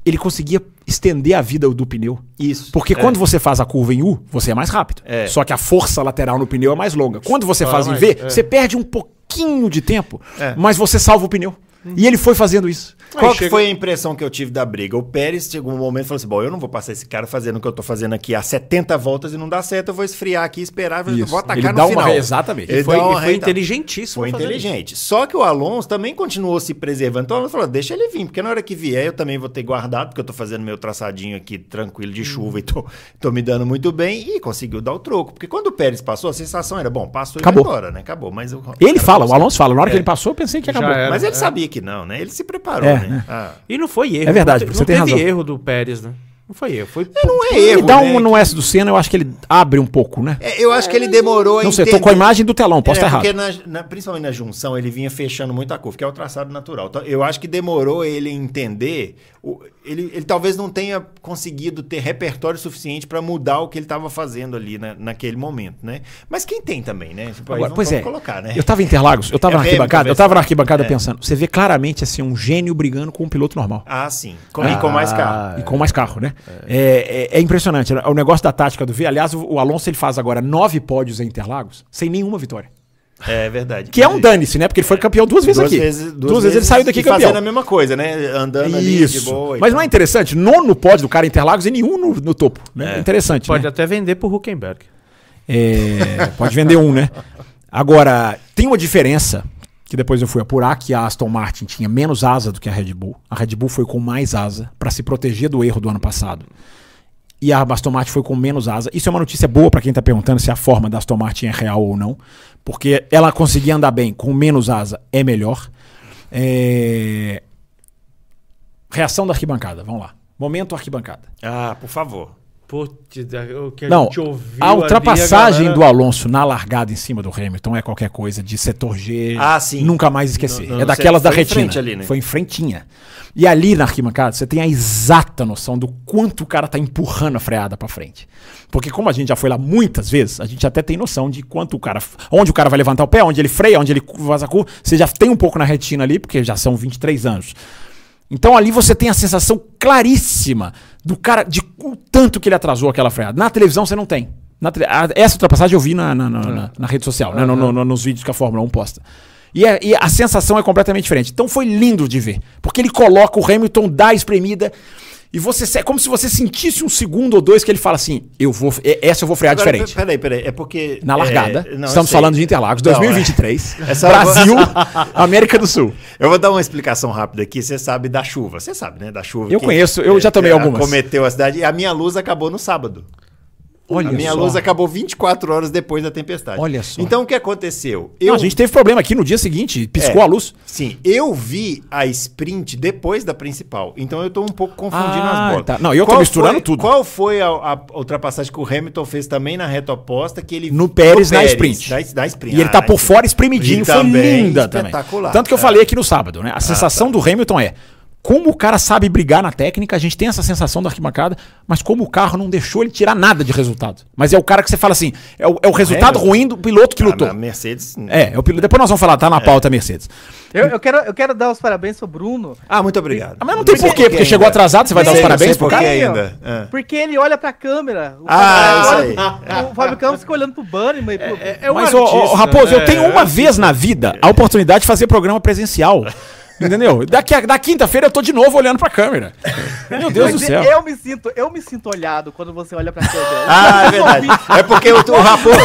ele conseguia estender a vida do pneu. Isso. Porque É. quando você faz a curva em U, você é mais rápido. É. Só que a força lateral no pneu é mais longa. Quando você Fala faz em V, é. você perde um pouquinho de tempo, É. mas você salva o pneu. E ele foi fazendo isso. Qual que chega- foi a impressão que eu tive da briga? O Pérez chegou um momento e falou assim: bom, eu não vou passar esse cara fazendo o que eu tô fazendo aqui há 70 voltas e não dá certo, eu vou esfriar aqui, esperar, eu Isso. vou atacar Ele no dá uma final. re- exatamente. Ele Foi, dá uma e foi inteligentíssimo. Foi inteligente. Só que o Alonso também continuou se preservando. Então ele falou: deixa ele vir, porque na hora que vier eu também vou ter guardado, porque eu tô fazendo meu traçadinho aqui tranquilo de chuva e tô, tô me dando muito bem. E conseguiu dar o troco. Porque quando o Pérez passou, a sensação era: bom, passou e Acabou. vai embora, né? Acabou. Mas o- Ele fala, o. Alonso fala. Na hora que É. ele passou, eu pensei que acabou. era. Mas ele É. sabia que não, né? Ele se preparou, É, né? Ah. E não foi erro. É verdade, não, te- você não tem teve razão. erro do Pérez, né? Não foi erro. Foi Não é Ele erro. dá né? um no S do Senna, eu acho que ele abre um pouco, né? É, eu acho que ele demorou a Não sei, entender. tô com a imagem do telão, posso É, estar errado. na- na- principalmente na junção ele vinha fechando muito a curva, que é o traçado natural. Então, eu acho que demorou ele entender. o- ele, ele talvez não tenha conseguido ter repertório suficiente para mudar o que ele estava fazendo ali na- naquele momento, né? Mas quem tem também, né? Tipo, Agora, pois vamos é, colocar, né? eu tava em Interlagos, eu tava É na arquibancada, eu tava na arquibancada É. pensando, você vê claramente assim um gênio brigando com um piloto normal. Ah, sim. Com, e com mais carro. E com mais carro, né? É, é- é impressionante. O negócio da tática do V. Aliás, o, o Alonso ele faz agora nove pódios em Interlagos sem nenhuma vitória. É verdade. Que é um dane-se, né? Porque ele foi campeão duas vezes Duas aqui. vezes, duas, vezes ele saiu daqui e campeão. fazendo a mesma coisa, né? Andando ali de Isso. boa. e Mas não é interessante? Nono pódio do cara em Interlagos e nenhum no, no topo. Né? É. Interessante. Pode né? até vender pro Huckenberg. É, pode vender um, né? Agora, tem uma diferença que depois eu fui apurar que a Aston Martin tinha menos asa do que a Red Bull. A Red Bull foi com mais asa para se proteger do erro do ano passado. E a Aston Martin foi com menos asa. Isso é uma notícia boa para quem tá perguntando se a forma da Aston Martin é real ou não, porque ela conseguir andar bem com menos asa é melhor. É... Reação da arquibancada, vamos lá. Momento arquibancada. Ah, por favor. Putz, o que a Não, gente ouviu a ultrapassagem ali, a do galera- Alonso na largada em cima do Hamilton é qualquer coisa de setor G. Ah, sim. Nunca mais esquecer. No- no- é daquelas foi da em retina. frente ali, né? Foi em frentinha. E ali na arquibancada você tem a exata noção do quanto o cara tá empurrando a freada pra frente. Porque como a gente já foi lá muitas vezes, a gente até tem noção de quanto o cara, onde o cara vai levantar o pé, onde ele freia, onde ele vaza a curva. Você já tem um pouco na retina ali, porque já são 23 anos. Então ali você tem a sensação claríssima do cara, de o tanto que ele atrasou aquela freada. Na televisão você não tem. A- essa ultrapassagem eu vi na, na, na- na- na rede social, né? No- no- no- nos vídeos que a Fórmula 1 posta. E, é- e a sensação é completamente diferente. Então foi lindo de ver. Porque ele coloca o Hamilton, dá a espremida. E você é como se você sentisse um segundo ou dois que ele fala assim: eu vou, e- essa eu vou frear Agora, diferente. Peraí, peraí. É porque. Na largada, é, não, estamos falando de Interlagos Não, 2023, é. Essa- Brasil, América do Sul. Eu vou dar uma explicação rápida aqui. Você sabe da chuva. Você sabe, né? Da chuva. Eu conheço, eu já tomei que algumas. Cometeu a cidade. E a minha luz acabou no sábado. Olha a minha só. luz acabou 24 horas depois da tempestade. Olha só. Então o que aconteceu? Não, a gente teve problema aqui no dia seguinte, piscou É. a luz. Sim, eu vi a sprint depois da principal. Então eu tô um pouco confundindo Ah, as bolas. tá. Não, eu tô misturando foi- tudo. Qual foi a, a ultrapassagem que o Hamilton fez também na reta oposta que ele No Pérez, na sprint. Na, na sprint. E ele tá Ah, por fora espremidinho, foi também linda também. espetacular. Tanto que eu É. falei aqui no sábado, né? A sensação do Hamilton é como o cara sabe brigar na técnica, a gente tem essa sensação da arquibancada, mas como o carro não deixou ele tirar nada de resultado. Mas é o cara que você fala assim, é o, é o resultado Hamilton? ruim do piloto que Ah, lutou. na Mercedes. É, é o piloto. Depois nós vamos falar, tá na pauta Mercedes. Eu, eu quero, eu quero dar os parabéns pro Bruno. Ah, muito obrigado. Ah, mas não tem porquê, porque chegou atrasado, você vai dar os Sei, parabéns sei pro por cara? Aí, ainda. É. Porque ele olha pra câmera. O Ah, Fábio isso olha- O Fábio Campos fica olhando pro e pro... É um Mas, ô, ô, artista, Raposo, eu né? tenho uma vez na vida a oportunidade de fazer programa presencial. Entendeu? Daqui a, da quinta-feira eu tô de novo olhando pra câmera. Meu Deus do céu. Eu me sinto, eu me sinto olhado quando você olha pra câmera. Ah, é verdade. É porque o, o Raposo.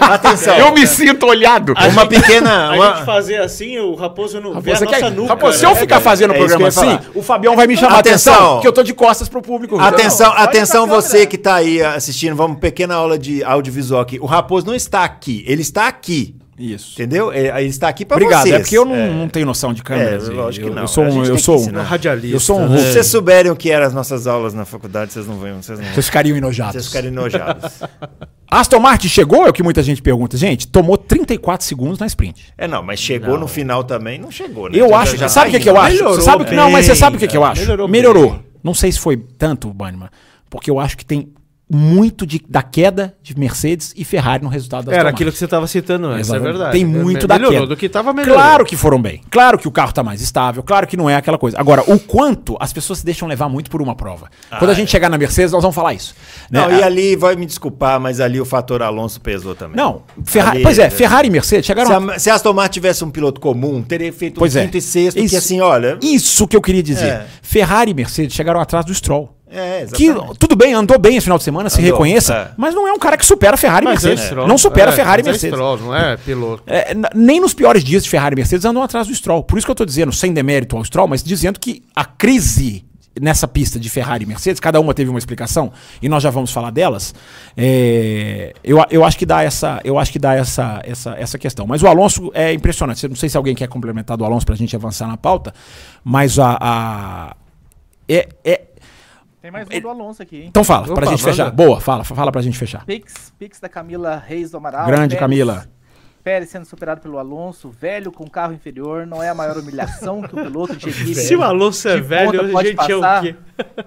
Atenção. Eu me sinto olhado. Uma pequena. A uma- gente fazer assim, o Raposo não vê a quer- nuca. Raposo, se né? eu ficar fazendo o É programa que assim, o Fabião vai me chamar a atenção, Atenção. porque eu tô de costas pro público. Atenção, olha atenção você que tá aí assistindo, vamos pequena aula de audiovisual aqui. O Raposo não está aqui, ele está aqui. Isso. Entendeu? É, Ele está aqui para Obrigado, vocês. é porque eu não, não tenho noção de câmeras. É, e lógico que eu, não. Eu sou um. Eu que sou, um Radialista. eu sou um? Se vocês souberem o que eram as nossas aulas na faculdade, vocês não vão, vocês não Vocês ficariam enojados. vocês ficarem enojados. Aston Martin chegou? É o que muita gente pergunta. Gente, tomou 34 segundos na sprint. É, não, mas chegou no final também, não chegou, né? Eu Já- acho. já sabe o tá que, que eu acho? Melhorou sabe que, não, mas você bem, sabe o que, que eu acho? Melhorou Melhorou. bem. Não sei se foi tanto, Bannerman, porque eu acho que tem muito de, da queda de Mercedes e Ferrari no resultado da Era aquilo que você estava citando antes, é verdade. Tem muito da Melhorou queda. do que estava melhorando. Claro que foram bem. Claro que o carro tá mais estável. Claro que não é aquela coisa. Agora, o quanto as pessoas se deixam levar muito por uma prova. Quando a gente chegar na Mercedes, nós vamos falar isso. né? Não, e ali, vai me desculpar, mas ali o fator Alonso pesou também. Não, Ferrari, Ali, pois é, né? Ferrari e Mercedes chegaram Se a- a, se a Aston Martin tivesse um piloto comum, teria feito Pois um é. quinto e sexto, Isso. que assim, olha... Isso que eu queria dizer. É. Ferrari e Mercedes chegaram atrás do Stroll. É, Que tudo bem, andou bem esse final de semana, se Andou, reconheça, é. mas não é um cara que supera Ferrari e Mas é Mercedes. Stroll. não supera É, Ferrari e mas é Mercedes. Stroll, não é piloto. É, nem nos piores dias de Ferrari e Mercedes andam atrás do Stroll. Por isso que eu tô dizendo, sem demérito ao Stroll, mas dizendo que a crise nessa pista de Ferrari e Mercedes, cada uma teve uma explicação, e nós já vamos falar delas. é, eu, a- eu acho que dá essa, eu acho que dá essa, essa, essa questão. Mas o Alonso é impressionante. Não sei se alguém quer complementar do Alonso pra gente avançar na pauta, mas a. a- é, é- Tem mais um do Alonso aqui, hein? então fala, Opa, pra gente manda. fechar. Boa, fala, fala pra gente fechar. Pix, Pix da Camila Reis do Amaral. Grande Pérez- Camila. Pérez sendo superado pelo Alonso, velho com carro inferior, não é a maior humilhação que o piloto de equipe. Se o Alonso é velho, a gente é o passar. quê?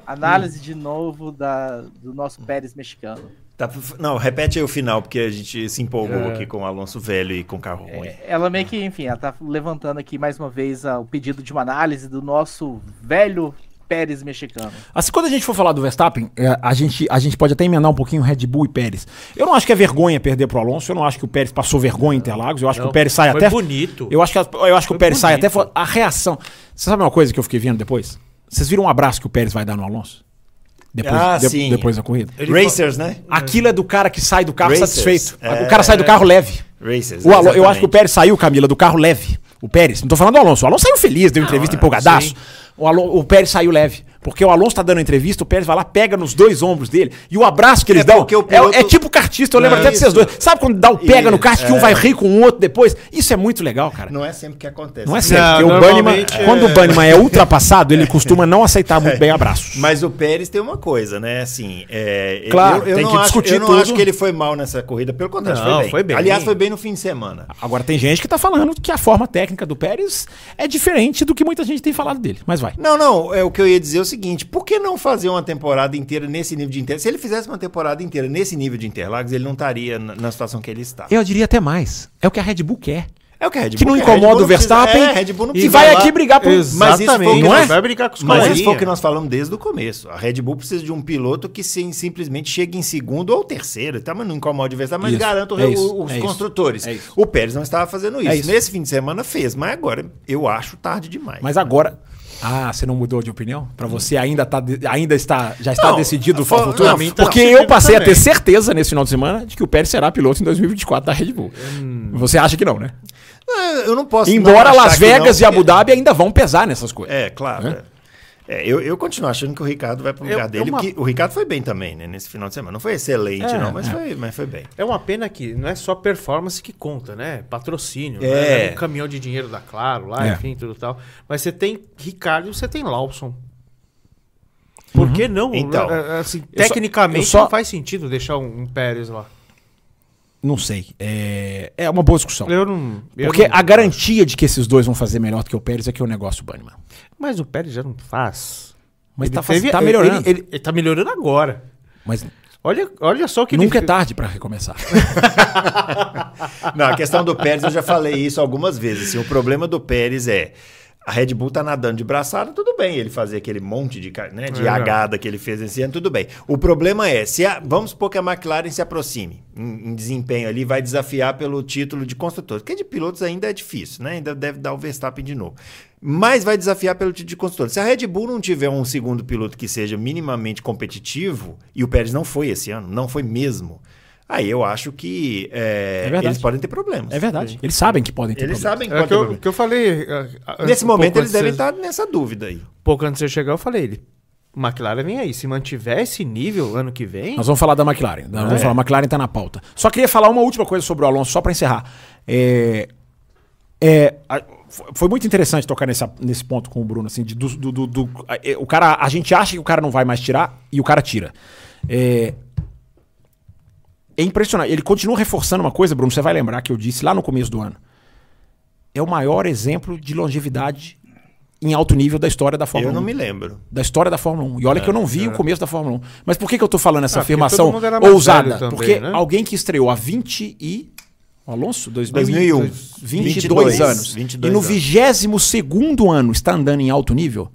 Análise de novo da, do nosso Pérez mexicano. Tá- não, repete aí o final, porque a gente se empolgou É. aqui com o Alonso velho e com o carro ruim. Ela meio que, enfim, ela tá levantando aqui mais uma vez ah, o pedido de uma análise do nosso velho Pérez mexicano. Assim, quando a gente for falar do Verstappen, é, a, gente, a gente pode até emendar um pouquinho Red Bull e Pérez. Eu não acho que é vergonha perder pro Alonso, eu não acho que o Pérez passou vergonha em Interlagos, eu acho que Não, o Pérez sai foi até. bonito. Eu acho que, eu acho que o Pérez sai bonito. até. fo- A reação. Você sabe uma coisa que eu fiquei vendo depois? Vocês viram um abraço que o Pérez vai dar no Alonso? Depois, Ah, de- sim. depois da corrida. Ele Racers, né? Aquilo é do cara que sai do carro Racers, satisfeito. é. o cara sai do carro leve. Racers. O Alon- eu acho que o. Pérez saiu, Camila, do carro leve. O Pérez, não tô falando do Alonso. O Alonso saiu feliz, deu entrevista é, empolgadaço. sim. O, o Pérez saiu leve. Porque o Alonso tá dando entrevista, o Pérez vai lá, pega nos dois ombros dele. E o abraço que eles É dão é- piloto- é, tipo kartista. Eu lembro Não, até de vocês isso. dois. Sabe quando dá o pega no Isso, kart que um é. vai rir com o outro depois? Isso é muito legal, cara. Não é sempre que acontece. Não é sério, Não, porque o Banniman, normalmente é- quando o Banniman é ultrapassado, ele costuma não aceitar muito bem abraços. Mas o Pérez tem uma coisa, né? Assim, é, Claro, eu, eu tem que acho, discutir eu não tudo. acho que ele foi mal nessa corrida, pelo contrário, Não, foi, bem. foi bem. Aliás, foi bem no fim de semana. Agora tem gente que tá falando que a forma técnica do Pérez é diferente do que muita gente tem falado dele. Mas vai. Não, não, é o que eu ia dizer é seguinte, por que não fazer uma temporada inteira nesse nível de Interlagos? Se ele fizesse uma temporada inteira nesse nível de Interlagos, ele não estaria na, na situação que ele está. Eu diria até mais. É o que a Red Bull quer. É o que a Red Bull que não Red incomoda Bull o precisa- Verstappen é, a Red Bull não e precisa vai lá- aqui brigar por... Mas isso foi o que Exatamente, não é? vai brigar com os Mas isso foi o que nós falamos desde o começo. A Red Bull precisa de um piloto que sim, simplesmente chegue em segundo ou terceiro. Tá, mas não incomoda o Verstappen, mas Isso, garanta é o- os é isso, construtores. é isso. O Pérez não estava fazendo isso. É isso. Nesse fim de semana fez, mas agora eu acho tarde demais. Mas agora, Ah, você não mudou de opinião? Pra você ainda, tá, ainda está, já está Não, decidido o for- futuro? mim tá Porque eu passei a ter também. certeza nesse final de semana de que o Pérez será piloto em 2024 da Red Bull. Você acha que não, né? É, Eu não posso. Embora não achar Las que Vegas não, e Abu porque- Dhabi ainda vão pesar nessas coisas. É, claro. Né? é. É, eu, eu continuo achando que o Ricardo vai pro Eu- lugar é dele. uma- porque o Ricardo foi bem também, né? Nesse final de semana. Não foi excelente, É, não, mas, é. foi, mas foi bem. É uma pena que não é só performance que conta, né? Patrocínio, É. né? Um caminhão de dinheiro da Claro lá, É. enfim, tudo tal. Mas você tem Ricardo e você tem Lawson. Por que não? Então, É, é, assim, só- tecnicamente eu só- não faz sentido deixar um, um Pérez lá. Não sei. É, é uma boa discussão. Eu não. eu Porque não- a garantia de que esses dois vão fazer melhor do que o Pérez é que é o negócio Banniman. Mas o Pérez já não faz. Mas Ele tá, faz- teve- tá melhorando. Ele, ele- ele tá melhorando agora. Mas Olha, olha só que nunca é ele- tarde pra recomeçar. Não, a questão do Pérez, eu já falei isso algumas vezes. assim, o problema do Pérez é. A Red Bull tá nadando de braçada, tudo bem ele fazer aquele monte de, né, de É. agada que ele fez esse ano, tudo bem. O problema é, se a- vamos supor que a McLaren se aproxime em, em desempenho ali, vai desafiar pelo título de construtores, porque de pilotos ainda é difícil, né? Ainda deve dar o Verstappen de novo. Mas vai desafiar pelo título de construtores. Se a Red Bull não tiver um segundo piloto que seja minimamente competitivo, e o Pérez não foi esse ano, não foi mesmo, aí eu acho que é, É eles podem ter problemas. É verdade. Eles sabem que podem ter Eles problema. sabem que É pode que ter eu, que eu falei. ah, ah, Nesse um momento eles devem de- estar nessa dúvida aí. Pouco antes de eu chegar, eu falei ele. McLaren vem aí. Se mantiver esse nível ano que vem. Nós vamos falar da McLaren. Nós vamos É. falar, a McLaren tá na pauta. Só queria falar uma última coisa sobre o Alonso, só para encerrar. É, é, a- foi- muito interessante tocar nessa, nesse ponto com o Bruno, assim, de, do, do- do- do- a- é, o cara, a gente acha que o cara não vai mais tirar e o cara tira. É, é impressionante. Ele continua reforçando uma coisa, Bruno, você vai lembrar que eu disse lá no começo do ano. É o maior exemplo de longevidade em alto nível da história da Fórmula Eu 1 não me lembro. da história da Fórmula 1. E olha que eu não vi o começo da Fórmula 1. Mas por que, que eu tô falando essa Ah, afirmação ousada? também, porque né? alguém que estreou há 20 e... O Alonso? 2000 2001. 22 22 anos. 22 e no anos. 22 ano está andando em alto nível?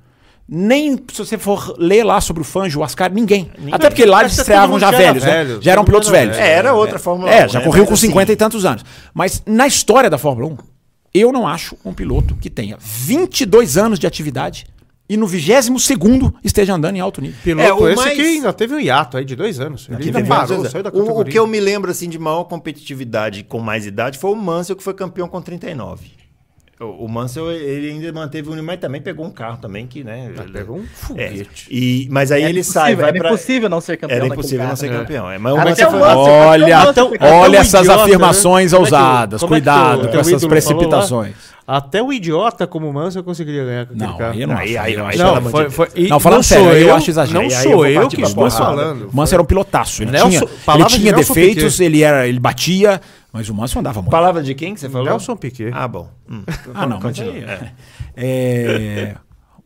Nem se você for ler lá sobre o Fangio, o Ascar, ninguém. Até porque lá eles todo estreavam já velhos, né? velho, Já eram pilotos era velhos. velho. É, era outra Fórmula 1. É, já né? correu Mas com assim, 50 e tantos anos. Mas na história da Fórmula 1, eu não acho um piloto que tenha 22 anos de atividade e no 22 esteja andando em alto nível. Piloto É, o esse mais- que ainda teve um hiato aí de dois anos. Ele ainda parou, saiu da anos. o, o categoria. que eu me lembro assim de maior competitividade com mais idade foi o Mansell, que foi campeão com 39. O, o Mansell, ele ainda manteve um, mas também pegou um carro também que, né? Ah, ele- Pegou um é, foguete. e, mas aí Era ele sai, vai era pra... impossível não ser campeão. Era impossível não ser É. campeão. É, mas o Mansell o foi... Olha, o- até olha o essas idiota, afirmações né? É o- ousadas. como é Cuidado o- com o essas precipitações. Até o idiota como o Mansell conseguiria ganhar com aquele Não, carro. aí eu não Aí- aí aí eu não, Não, foi, foi, e Não, falando sério, sou aí eu acho exagero. Não eu sou eu partir que estou falando. O Mansell era um pilotaço. Ele Nelson- tinha, ele tinha defeitos, ele, era, ele batia, mas o Mansell andava muito. Palavra de quem que você falou? Nelson Piquet. Ah, bom. Hum. Ah, não. Continua. aí, É. é...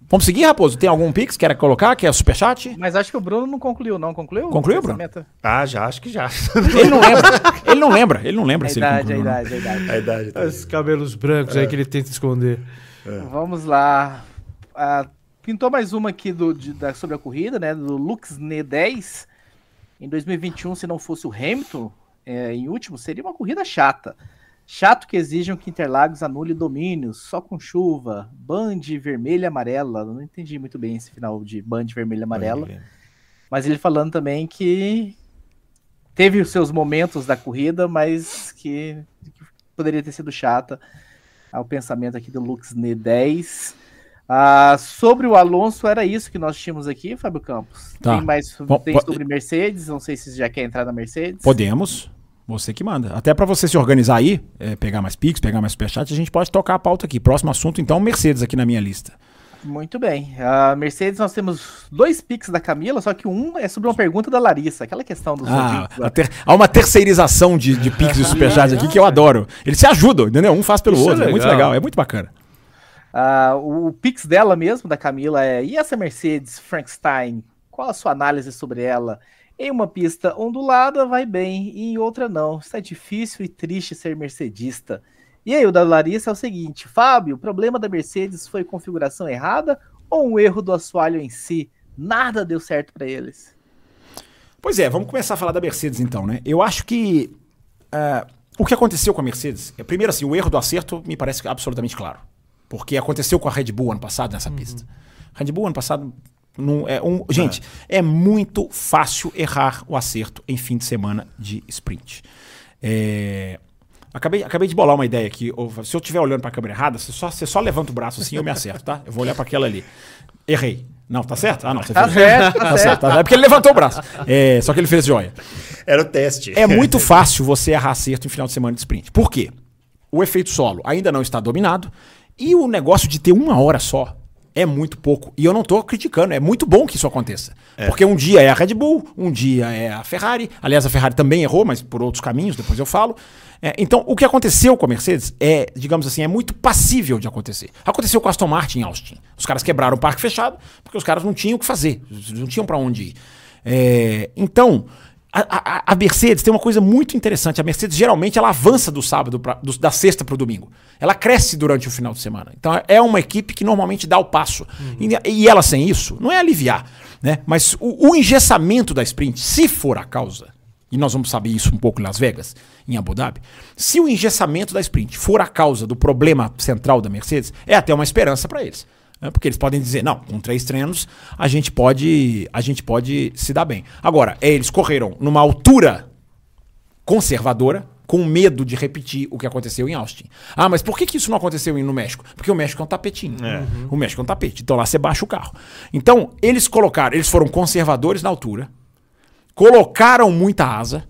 Vamos seguir, Raposo? Tem algum pix que quer colocar? Que é superchat? Mas acho que o Bruno não concluiu, não. Concluiu? Concluiu, Bruno? Ah, já, acho que já. Ele não lembra. Ele não lembra. Ele não lembra A se ele idade, a concluiu, não. idade, a idade. A idade tá. Esses cabelos brancos aí que ele tenta esconder. Vamos lá. Ah, pintou mais uma aqui do, de- da- sobre a corrida, né? Do Luxne 10. Em 2021, se não fosse o Hamilton é, em último, seria uma corrida chata. Chato que exijam que Interlagos anule domínios, só com chuva, band vermelha e amarela. Não entendi muito bem esse final de band vermelha e amarela. Mas ele falando também que teve os seus momentos da corrida, mas que, que poderia ter sido chata. Ah, o pensamento aqui do Luxne 10. Ah, sobre o Alonso, era isso que nós tínhamos aqui, Fábio Campos. Tá. Tem mais tem sobre Mercedes, não sei se você já quer entrar na Mercedes. Podemos. Você que manda. Até pra você se organizar aí, é, pegar mais pix, pegar mais superchat, a gente pode tocar a pauta aqui. Próximo assunto, então, Mercedes aqui na minha lista. Muito bem. A Mercedes, nós temos dois pics da Camila, só que um é sobre uma pergunta da Larissa, aquela questão dos Ah, ter- há uma terceirização de, de pix e superchats aqui que eu adoro. Eles se ajudam, entendeu? Um faz pelo Isso é outro. É, muito legal. legal, é muito bacana. Ah, o, Pix dela mesmo, da Camila, é: e essa Mercedes Frankenstein? Qual a sua análise sobre ela? Em uma pista ondulada vai bem, e em outra não. Está difícil e triste ser mercedista. E aí, o da Larissa é o seguinte: Fábio, o problema da Mercedes foi configuração errada ou um erro do assoalho em si? Nada deu certo para eles. Pois é, vamos começar a falar da Mercedes então, né? Eu acho que ah, o que aconteceu com a Mercedes, é, primeiro assim, o erro do acerto me parece absolutamente claro. Porque aconteceu com a Red Bull ano passado nessa pista. Red Bull ano passado. Não, é um, gente, é. muito fácil errar o acerto em fim de semana de sprint. É, acabei, acabei de bolar uma ideia aqui. Se eu estiver olhando para a câmera errada, você só, você só levanta o braço assim eu me acerto, tá? Eu vou olhar para aquela ali. Errei. Não, tá certo? Ah, não. Você Tá fez. certo, tá Tá certo. tá- É porque ele levantou o braço. É, só que ele fez joia. Era o teste. É muito fácil você errar acerto em final de semana de sprint. Por quê? O efeito solo ainda não está dominado e o negócio de ter uma hora só é muito pouco. E eu não estou criticando, é muito bom que isso aconteça. Porque um dia é a Red Bull, um dia é a Ferrari. Aliás, a Ferrari também errou, mas por outros caminhos, depois eu falo. É, então, o que aconteceu com a Mercedes é, digamos assim, é muito passível de acontecer. Aconteceu com a Aston Martin em Austin. Os caras quebraram o parque fechado porque os caras não tinham o que fazer, não tinham para onde ir. É, então, a, a- a Mercedes tem uma coisa muito interessante. A Mercedes geralmente ela avança do sábado, pra, do- da sexta para o domingo. Ela cresce durante o final de semana. Então é uma equipe que normalmente dá o passo. E, e ela sem isso, não é aliviar, né? Mas o, o engessamento da sprint, se for a causa, e nós vamos saber isso um pouco em Las Vegas, em Abu Dhabi, se o engessamento da sprint for a causa do problema central da Mercedes, é até uma esperança para eles. Né? Porque eles podem dizer, não, com três treinos a gente pode, a gente pode se dar bem. Agora, é, eles correram numa altura conservadora, com medo de repetir o que aconteceu em Austin. Ah, mas por que, que isso não aconteceu no México? Porque o México é um tapetinho. O México é um tapete. Então lá você baixa o carro. Então, eles colocaram, eles foram conservadores na altura, colocaram muita asa.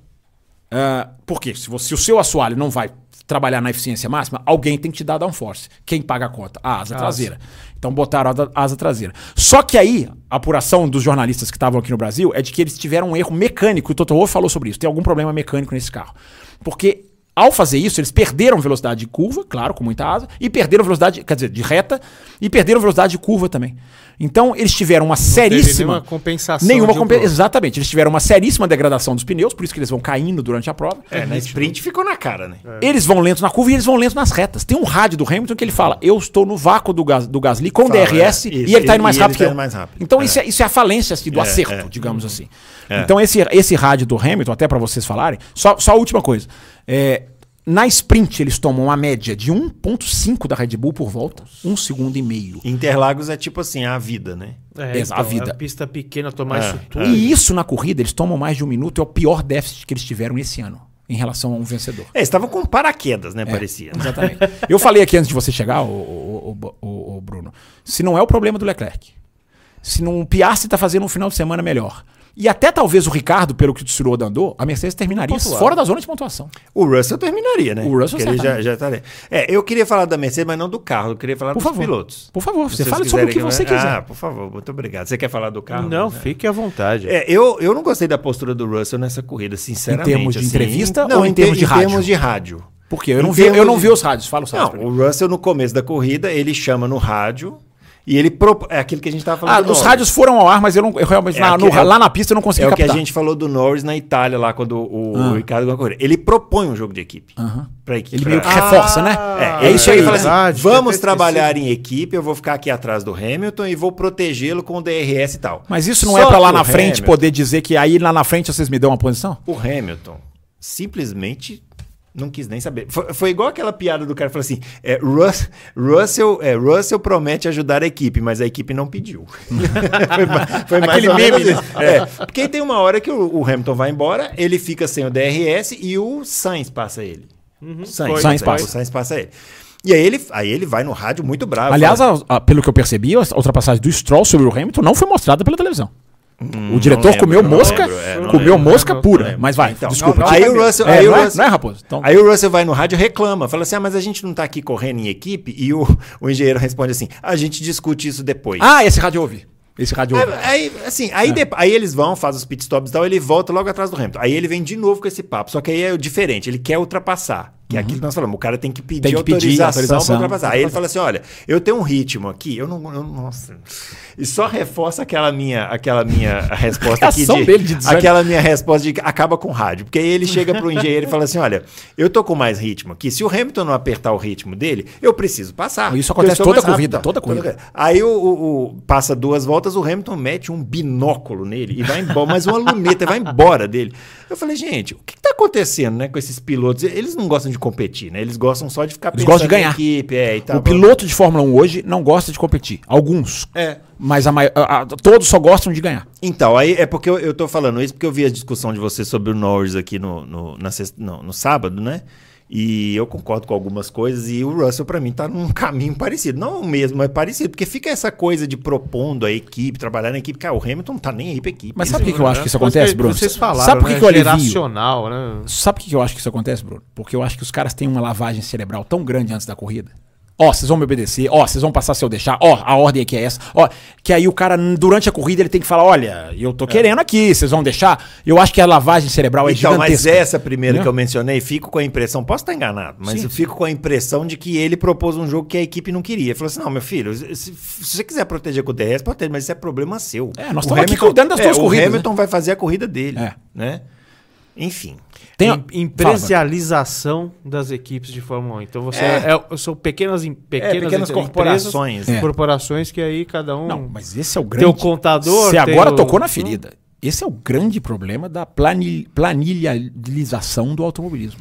ah, porque se, você- se o seu assoalho não vai trabalhar na eficiência máxima, alguém tem que te dar downforce. Quem paga a conta? A asa traseira. Então botaram a asa traseira. Só que aí, a apuração dos jornalistas que estavam aqui no Brasil é de que eles tiveram um erro mecânico. O Toto Wolff falou sobre isso. Tem algum problema mecânico nesse carro. Porque ao fazer isso, eles perderam velocidade de curva, claro, com muita asa, e perderam velocidade, quer dizer, de reta, e perderam velocidade de curva também. Então, eles tiveram uma seríssima. nenhuma compensação Nenhuma de um. Exatamente. Eles tiveram uma seríssima degradação dos pneus, por isso que eles vão caindo durante a prova. É, na sprint ficou na cara, né? Eles vão lentos na curva e eles vão lentos nas retas. Tem um rádio do Hamilton que ele fala: Eu estou no vácuo do, gas, do Gasly com Fala, DRS é, e ele está indo mais rápido ele que tá eu. mais rápido. Então, É. Isso, é, isso é a falência assim, do É, acerto, é. digamos assim. Então, esse, esse rádio do Hamilton, até para vocês falarem, só, só a última coisa. É, na sprint, eles tomam uma média de 1,5 da Red Bull por volta, um segundo e meio. Interlagos é tipo assim, a vida, né? É, Exa- a vida. É pista pequena tomar É, isso tudo. E isso na corrida, eles tomam mais de um minuto, é o pior déficit que eles tiveram esse ano, em relação a um vencedor. É, eles estavam com paraquedas, né? Parecia. né? Exatamente. Eu falei aqui antes de você chegar, o, o, o- o- o Bruno, se não é o problema do Leclerc, se não o Piastri está fazendo um final de semana melhor, e até talvez o Ricardo, pelo que o Tsunoda andou, a Mercedes terminaria fora da zona de pontuação. O Russell terminaria, né? O Russell Porque ele já, já estaria. É, eu queria falar da Mercedes, mas não do carro. Eu queria falar Por dos favor. pilotos. Por favor, você fale sobre o que você Ah, quiser. por favor, muito obrigado. Você quer falar do carro? Não, né? fique à vontade. É, eu, eu não gostei da postura do Russell nessa corrida, sinceramente. Em termos de assim. entrevista não, ou em termos de em rádio? termos de rádio. Porque eu não, Em vi, eu não vi os rádios. Fala os rádios. Não, o Russell no começo da corrida, ele chama no rádio e ele propõe. É aquilo que a gente estava falando. Ah, os rádios foram ao ar, mas eu, não, eu realmente, É na- no- é o- lá na pista eu não consegui É o que a captar. gente falou do Norris na Itália, lá quando o, o Ah. Ricardo ganhou a corrida. Ele propõe um jogo de equipe. Pra equipe. Ele meio que pra- reforça, né? É, é isso aí. Ele fala assim, verdade, vamos trabalhar em equipe, eu vou ficar aqui atrás do Hamilton e vou protegê-lo com o DRS e tal. Mas isso não Só é pra lá o na frente Hamilton- poder dizer que aí lá na frente vocês me dão uma posição? O Hamilton simplesmente não quis nem saber. Foi, foi igual aquela piada do cara que falou assim: é, Rus- Russell, é, Russell promete ajudar a equipe, mas a equipe não pediu. foi, foi mais Aquele meme, né? isso. É, porque tem uma hora que o, o Hamilton vai embora, ele fica sem o DRS e o Sainz passa ele. Sainz, Foi, Sainz passa. O Sainz passa ele. E aí ele, aí ele vai no rádio muito bravo. Aliás, a- a- pelo que eu percebi, a ultrapassagem do Stroll sobre o Hamilton não foi mostrada pela televisão. O diretor Hum, lembro, comeu não mosca, lembro, é, não comeu lembro. mosca Não pura. Mas vai, Então, desculpa. aí o Russell, É, aí o não, é, Russell- não é, Raposo? Então, Aí o Russell vai no rádio e reclama. Fala assim: ah, mas a gente não tá aqui correndo em equipe. E o, o engenheiro responde assim: a gente discute isso depois. Ah, esse rádio eu ouvi. Esse rádio ouvi. Aí, assim, aí, de- aí eles vão, fazem os pit stops e tal, ele volta logo atrás do Hamilton. Aí ele vem de novo com esse papo. Só que aí é diferente, ele quer ultrapassar. Que é aquilo que nós falamos, o cara tem que pedir Tem que pedir autorização, autorização. pra ultrapassar. Aí ele fala assim: olha, eu tenho um ritmo aqui, eu não. eu- nossa. E só reforça aquela minha, aquela minha resposta aqui de, dele de desânimo. aquela minha resposta de acaba com rádio. Porque aí ele chega pro engenheiro e fala assim: olha, eu tô com mais ritmo aqui. Se o Hamilton não apertar o ritmo dele, eu preciso passar. Isso acontece toda mais corrida, rápido. toda corrida. Aí o, o- o- passa duas voltas, o Hamilton mete um binóculo nele e vai embora, mais uma luneta, vai embora dele. Eu falei, gente, o que, que tá acontecendo, né, com esses pilotos? Eles não gostam de competir, né? Eles gostam só de ficar Eles gostam de ganhar. equipe, é, e tal. o piloto de Fórmula 1 hoje não gosta de competir. Alguns. É. Mas a a- a- todos só gostam de ganhar. Então, aí é porque eu, eu tô falando isso porque eu vi a discussão de você sobre o Norris aqui no, no, na não, no sábado, né? E eu concordo com algumas coisas e o Russell, pra mim, tá num caminho parecido. Não o mesmo, mas parecido. Porque fica essa coisa de propondo a equipe, trabalhar na equipe. Cara, o Hamilton não tá nem aí pra equipe. Mas sabe por que, que eu acho que isso acontece, Bruno? Vocês falaram, Sabe por que, né? que eu alivio? Né? Sabe por que eu acho que isso acontece, Bruno? Porque eu acho que os caras têm uma lavagem cerebral tão grande antes da corrida. Ó, vocês vão me obedecer, ó, vocês vão passar se eu deixar, ó, a ordem aqui é essa, ó, que aí o cara, durante a corrida, ele tem que falar, olha, eu tô querendo aqui, vocês vão deixar? Eu acho que a lavagem cerebral é Então, mas gigantesca. essa primeira Entendeu? que eu mencionei, fico com a impressão, posso estar enganado, mas Sim, eu fico com a impressão de que ele propôs um jogo que a equipe não queria. Ele falou assim: não, meu filho, se, se você quiser proteger com o DRS, protege, mas isso é problema seu. É, nós O estamos aqui cuidando das é, tuas o corridas, Hamilton vai fazer a corrida dele. É. Né? Enfim. Tem, Em- Empresarialização das equipes de Fórmula 1. Então você É. é- são pequenas, em- pequenas, pequenas empresas, corporações. É. corporações que aí cada um Não, mas esse é o tem grande... o contador. Você tem agora o- tocou na ferida. Esse é o grande problema da planil, planilhalização do automobilismo.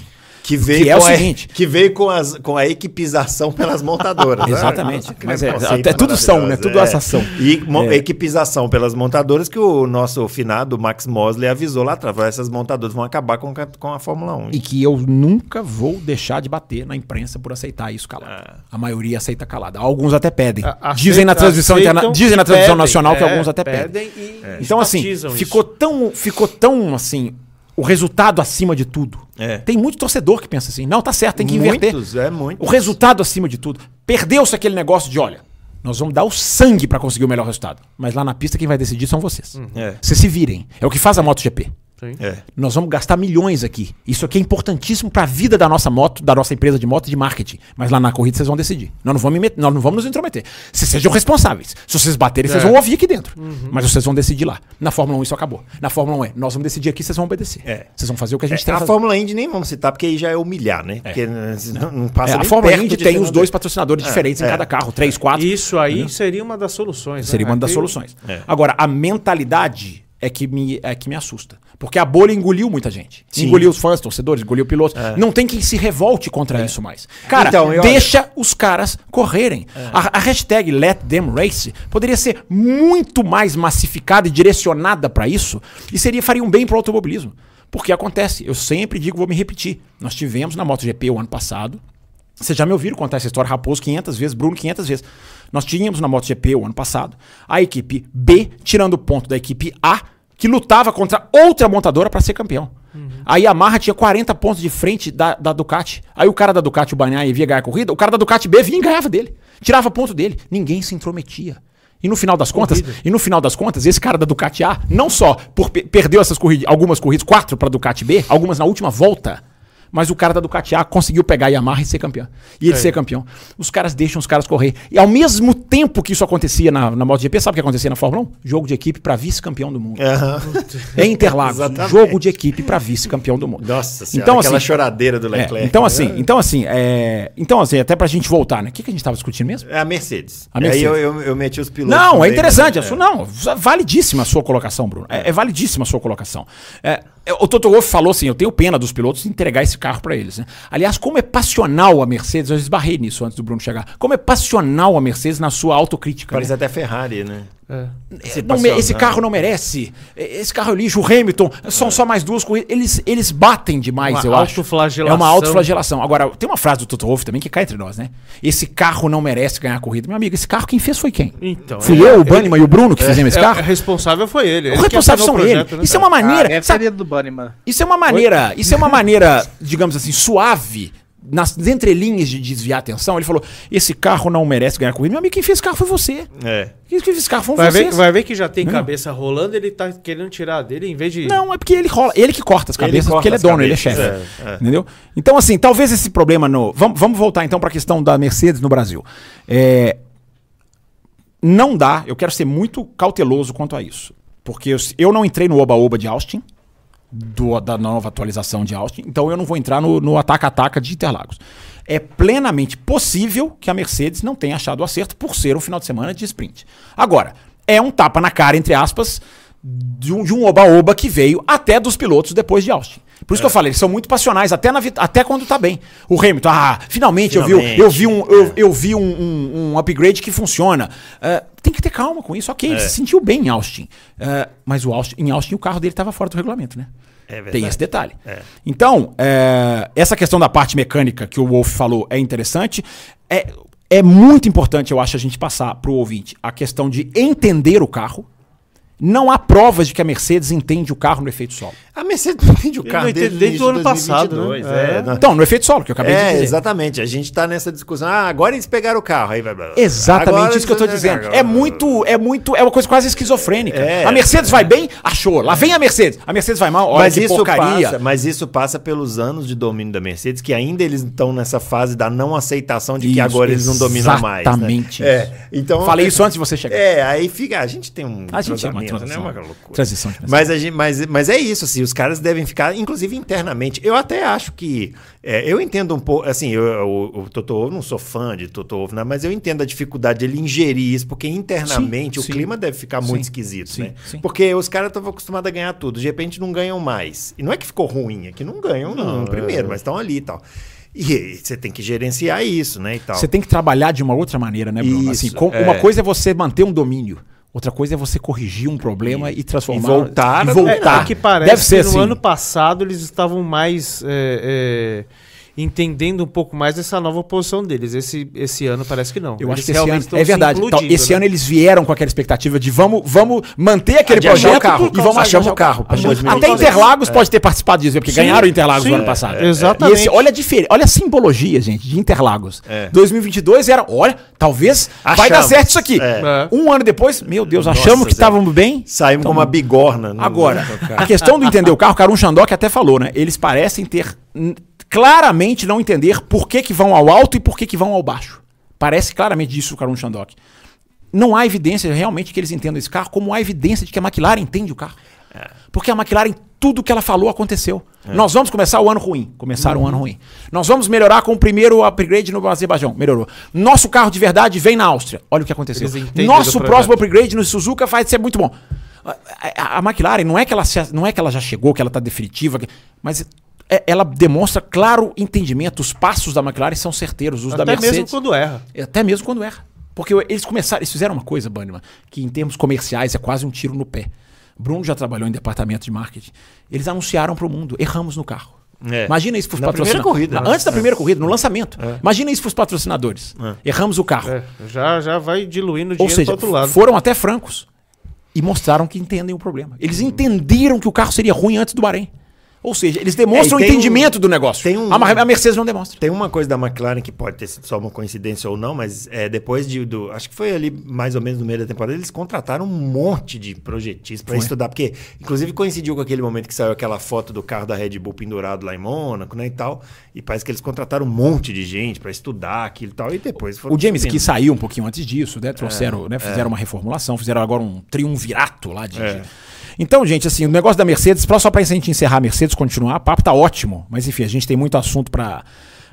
Que veio, Que é o com, a, seguinte- que veio com, as, com a equipização pelas montadoras. né? Exatamente. Nossa, Mas é- conceito é tudo são, né? Tudo essa ação. E mo- É. equipização pelas montadoras que o nosso finado Max Mosley avisou lá atrás. Essas montadoras vão acabar com, a- com a Fórmula 1. E que eu nunca vou deixar de bater na imprensa por aceitar isso calado. Ah. A maioria aceita calada. Alguns até pedem. A- dizem na transmissão interna... dizem na transmissão pedem, nacional que é, alguns até pedem. pedem e Então assim, isso. ficou tão, ficou tão assim, o resultado acima de tudo. É. Tem muito torcedor que pensa assim, não, tá certo, tem que inverter. Muitos, é, muitos. O resultado acima de tudo. Perdeu-se aquele negócio de, olha, nós vamos dar o sangue pra conseguir o melhor resultado. Mas lá na pista quem vai decidir são vocês. É. Vocês se virem. É o que faz a MotoGP. Sim. É. Nós vamos gastar milhões aqui. Isso aqui é importantíssimo para a vida da nossa moto, da nossa empresa de moto e de marketing. Mas lá na corrida vocês vão decidir. Nós não vamos, nós não vamos nos intrometer. Vocês sejam responsáveis. Se vocês baterem, vocês É. vão ouvir aqui dentro. Mas vocês vão decidir lá. Na Fórmula 1 isso acabou. Na Fórmula 1 é, nós vamos decidir aqui, vocês vão obedecer. É. Vocês vão fazer o que a gente tem a que fazer. Fórmula Indy nem vamos citar, porque aí já é humilhar, né? Porque né, não, não passa É, a Fórmula Indy tem os dois patrocinadores diferentes em é. cada carro, três, quatro. Isso aí seria uma das soluções. né? Seria uma das soluções. É. Agora, a mentalidade é que, me, é que me assusta. Porque a bolha engoliu muita gente. Sim. Engoliu os fãs, torcedores, engoliu pilotos. Não tem quem se revolte contra isso mais. Cara, Então, deixa os caras correrem. A, a hashtag Let Them Race poderia ser muito mais massificada e direcionada para isso e seria faria um bem pro automobilismo. Porque acontece, eu sempre digo, vou me repetir. Nós tivemos na MotoGP o ano passado vocês já me ouviram contar essa história, Raposo 500 vezes, Bruno 500 vezes. Nós tínhamos na MotoGP o ano passado a equipe B tirando ponto da equipe A, que lutava contra outra montadora para ser campeão. A Yamaha tinha 40 pontos de frente da, da Ducati. Aí o cara da Ducati, o Banhai, via ganhar a corrida, o cara da Ducati B vinha e ganhava dele. Tirava ponto dele. Ninguém se intrometia. E no final das contas, e no final das contas, esse cara da Ducati A, não só por pe- perdeu essas corridas, algumas corridas, quatro para Ducati B, algumas na última volta, mas o cara da Ducati A conseguiu pegar a Yamaha e ser campeão. E ele ser campeão. Os caras deixam os caras correr. E ao mesmo tempo que isso acontecia na, na MotoGP, sabe o que acontecia na Fórmula 1? Jogo de equipe para vice-campeão do mundo. É Interlagos, Exatamente. jogo de equipe para vice-campeão do mundo. Nossa senhora, Então, aquela assim, choradeira do É, Leclerc. então assim, então assim, é, então assim, até pra gente voltar, né? O que, que a gente tava discutindo mesmo? É a Mercedes. A Mercedes. Aí eu, eu, eu meti os pilotos. Não, é também, interessante. né? a sua- não, validíssima a sua colocação, Bruno. É, é validíssima a sua colocação. É, é, o Toto Wolff falou assim: eu tenho pena dos pilotos entregar esse carro pra eles. Né? Aliás, como é passional a Mercedes, eu esbarrei nisso antes do Bruno chegar. Como é passional a Mercedes na sua autocrítica. Parece né? até Ferrari, né? É. Esse Não esse passional. carro não merece. Esse carro é lixo. O Hamilton, são só mais duas corridas. Eles, eles batem demais, Uma eu acho. autoflagelação. É uma autoflagelação. Agora, tem uma frase do Toto Wolff também que cai entre nós, né? Esse carro não merece ganhar a corrida. Meu amigo, esse carro quem fez foi quem? Então, Fui ele- eu, o ele- Banniman e o Bruno que fizemos esse É, carro? o responsável foi ele. O Ele que responsável são o ele. né, Isso é uma Ah, maneira. deve sabe- do Bunnyman. isso é uma maneira, isso é uma maneira, digamos assim, suave, nas entrelinhas de desviar a atenção. Ele falou: esse carro não merece ganhar corrida. Meu amigo, quem fez esse carro foi você. É. Quem fez esse carro foi Vai você. ver, vai ver que já tem Não. cabeça rolando, ele tá querendo tirar dele em vez de. Não, é porque ele rola, ele que corta as Ele cabeças, corta porque ele é dono, ele é cabeças, chefe. é, é. Entendeu? Então, assim, talvez esse problema no. Vamos, vamos voltar então para a questão da Mercedes no Brasil. É, não dá, eu quero ser muito cauteloso quanto a isso. Porque eu, eu não entrei no Oba-Oba de Austin, do- da nova atualização de Austin, então eu não vou entrar no no ataca-ataca de Interlagos. É plenamente possível que a Mercedes não tenha achado o acerto por ser um final de semana de sprint. Agora, é um tapa na cara, entre aspas, de um, oba-oba que veio até dos pilotos depois de Austin. Por isso que eu falei, eles são muito passionais, até, na, até quando tá bem. O Hamilton, ah, finalmente, eu vi, um- Finalmente, eu vi, um, eu, eu vi um, um- um upgrade que funciona. É, tem que ter calma com isso, ok, ele se sentiu bem em Austin. É, mas o Austin, em Austin o carro dele estava fora do regulamento, né? É. Tem esse detalhe. É. Então, é, essa questão da parte mecânica que o Wolf falou é interessante. É, é muito importante, eu acho, a gente passar para o ouvinte a questão de entender o carro. Não há provas de que a Mercedes entende o carro no efeito solo. A Mercedes não entende o carro não entende desde, desde o ano de passado, 2022, né? é, É. não- Então, no efeito solo, que eu acabei de É, dizer. exatamente. A gente tá nessa discussão. Ah, agora eles pegaram o carro. Aí vai. Exatamente Agora isso que eu eles- dizendo. agora- É muito, é muito, é uma coisa quase esquizofrênica. É. a Mercedes vai bem, achou. Lá vem a Mercedes. A Mercedes vai mal, olha Mas que isso, porcaria. passa, mas isso passa pelos anos de domínio da Mercedes, que ainda eles estão nessa fase da não aceitação de que Isso, agora eles não dominam mais. né? exatamente É, isso. então, Falei isso antes de você chegar. É, aí fica. A gente tem um. A gente é uma transição. né? Uma loucura. Transição de pensamento. Mas, gente, mas, mas é isso, assim, os caras devem ficar, inclusive internamente. Eu até acho que. é, eu entendo um pouco, assim, eu, eu- o Toto Wolff, não sou fã de Toto Wolff, né, mas eu entendo a dificuldade de ele ingerir isso, porque internamente Sim, o sim. clima deve ficar Sim, muito esquisito, sim, né? sim. Porque os caras estavam acostumados a ganhar tudo, de repente não ganham mais. E não é que ficou ruim, é que não ganham no primeiro, mas estão ali e tal. E você tem que gerenciar isso, né, e tal. Você tem que trabalhar de uma outra maneira, né, Bruno? Isso, assim, com- é. Uma coisa é você manter um domínio. Outra coisa é você corrigir um problema e, transformar. e voltar e a voltar. dominar. É que parece Deve ser que no assim. ano passado eles estavam mais é, é, entendendo um pouco mais essa nova posição deles. Esse, esse ano parece que não. Eu acho Eles que esse realmente ano. É verdade. Então, esse né? ano eles vieram com aquela expectativa de vamos, vamos manter aquele Adiantar projeto carro. e vamos Achamos adiantar o carro Achamos- 2022. Até Interlagos pode ter participado disso, porque Sim, ganharam Interlagos sim, no ano passado. é, exatamente. E esse- olha a diferença, olha a simbologia, gente, de Interlagos. É. 2022 era, olha, talvez vai dar Achamos. certo isso aqui. É. É. Um ano depois, meu Deus, Nossa, achamos que estávamos bem. Saímos com uma bigorna. no- Agora, a carro. questão do entender o carro, o Karun Shandok até falou, né? Eles parecem ter claramente não entender por que, que vão ao alto e por que, que vão ao baixo. Parece claramente disso o Karun Shandok. Não há evidência realmente que eles entendam esse carro, como há evidência de que a McLaren entende o carro. Porque a McLaren, tudo que ela falou aconteceu. Nós vamos começar o ano ruim. Começaram o ano ruim. Nós vamos melhorar com o primeiro upgrade no Azerbaijão. Melhorou. Nosso carro de verdade vem na Áustria. Olha o que aconteceu. Nosso próximo upgrade no Suzuka vai ser muito bom. A, a- a McLaren não é que ela se- não é que ela já chegou, que ela está definitiva, que- mas é- ela demonstra claro entendimento. Os passos da McLaren são certeiros, os da Até Mercedes. mesmo quando erra. Até mesmo quando erra. Porque eles começaram, eles fizeram uma coisa, Bannerman, que em termos comerciais é quase um tiro no pé. Bruno já trabalhou em departamento de marketing. Eles anunciaram para o mundo: erramos no carro. É. Imagina isso para os patrocinadores. corrida, Na- né? Antes da primeira corrida, no lançamento. Imagina isso para os patrocinadores. Erramos o carro. É, já, já vai diluindo o Ou dinheiro seja, pro outro lado. foram até francos e mostraram que entendem o problema. Eles entenderam que o carro seria ruim antes do Bahrein. Ou seja, eles demonstram É, o entendimento um- do negócio. tem um- a, a Mercedes não demonstra. Tem uma coisa da McLaren que pode ter sido só uma coincidência ou não, mas é, depois de, do. Acho que foi ali mais ou menos no meio da temporada, eles contrataram um monte de projetistas para estudar, porque inclusive coincidiu com aquele momento que saiu aquela foto do carro da Red Bull pendurado lá em Mônaco, né, e tal. E parece que eles contrataram um monte de gente para estudar aquilo e tal, e depois foram. O James que saiu um pouquinho antes disso, né? Trouxeram, né? Fizeram uma reformulação, fizeram agora um triunvirato lá de. Então, gente, assim, o negócio da Mercedes, pra- só pra gente encerrar a Mercedes continuar, o papo tá ótimo. Mas enfim, a gente tem muito assunto pra,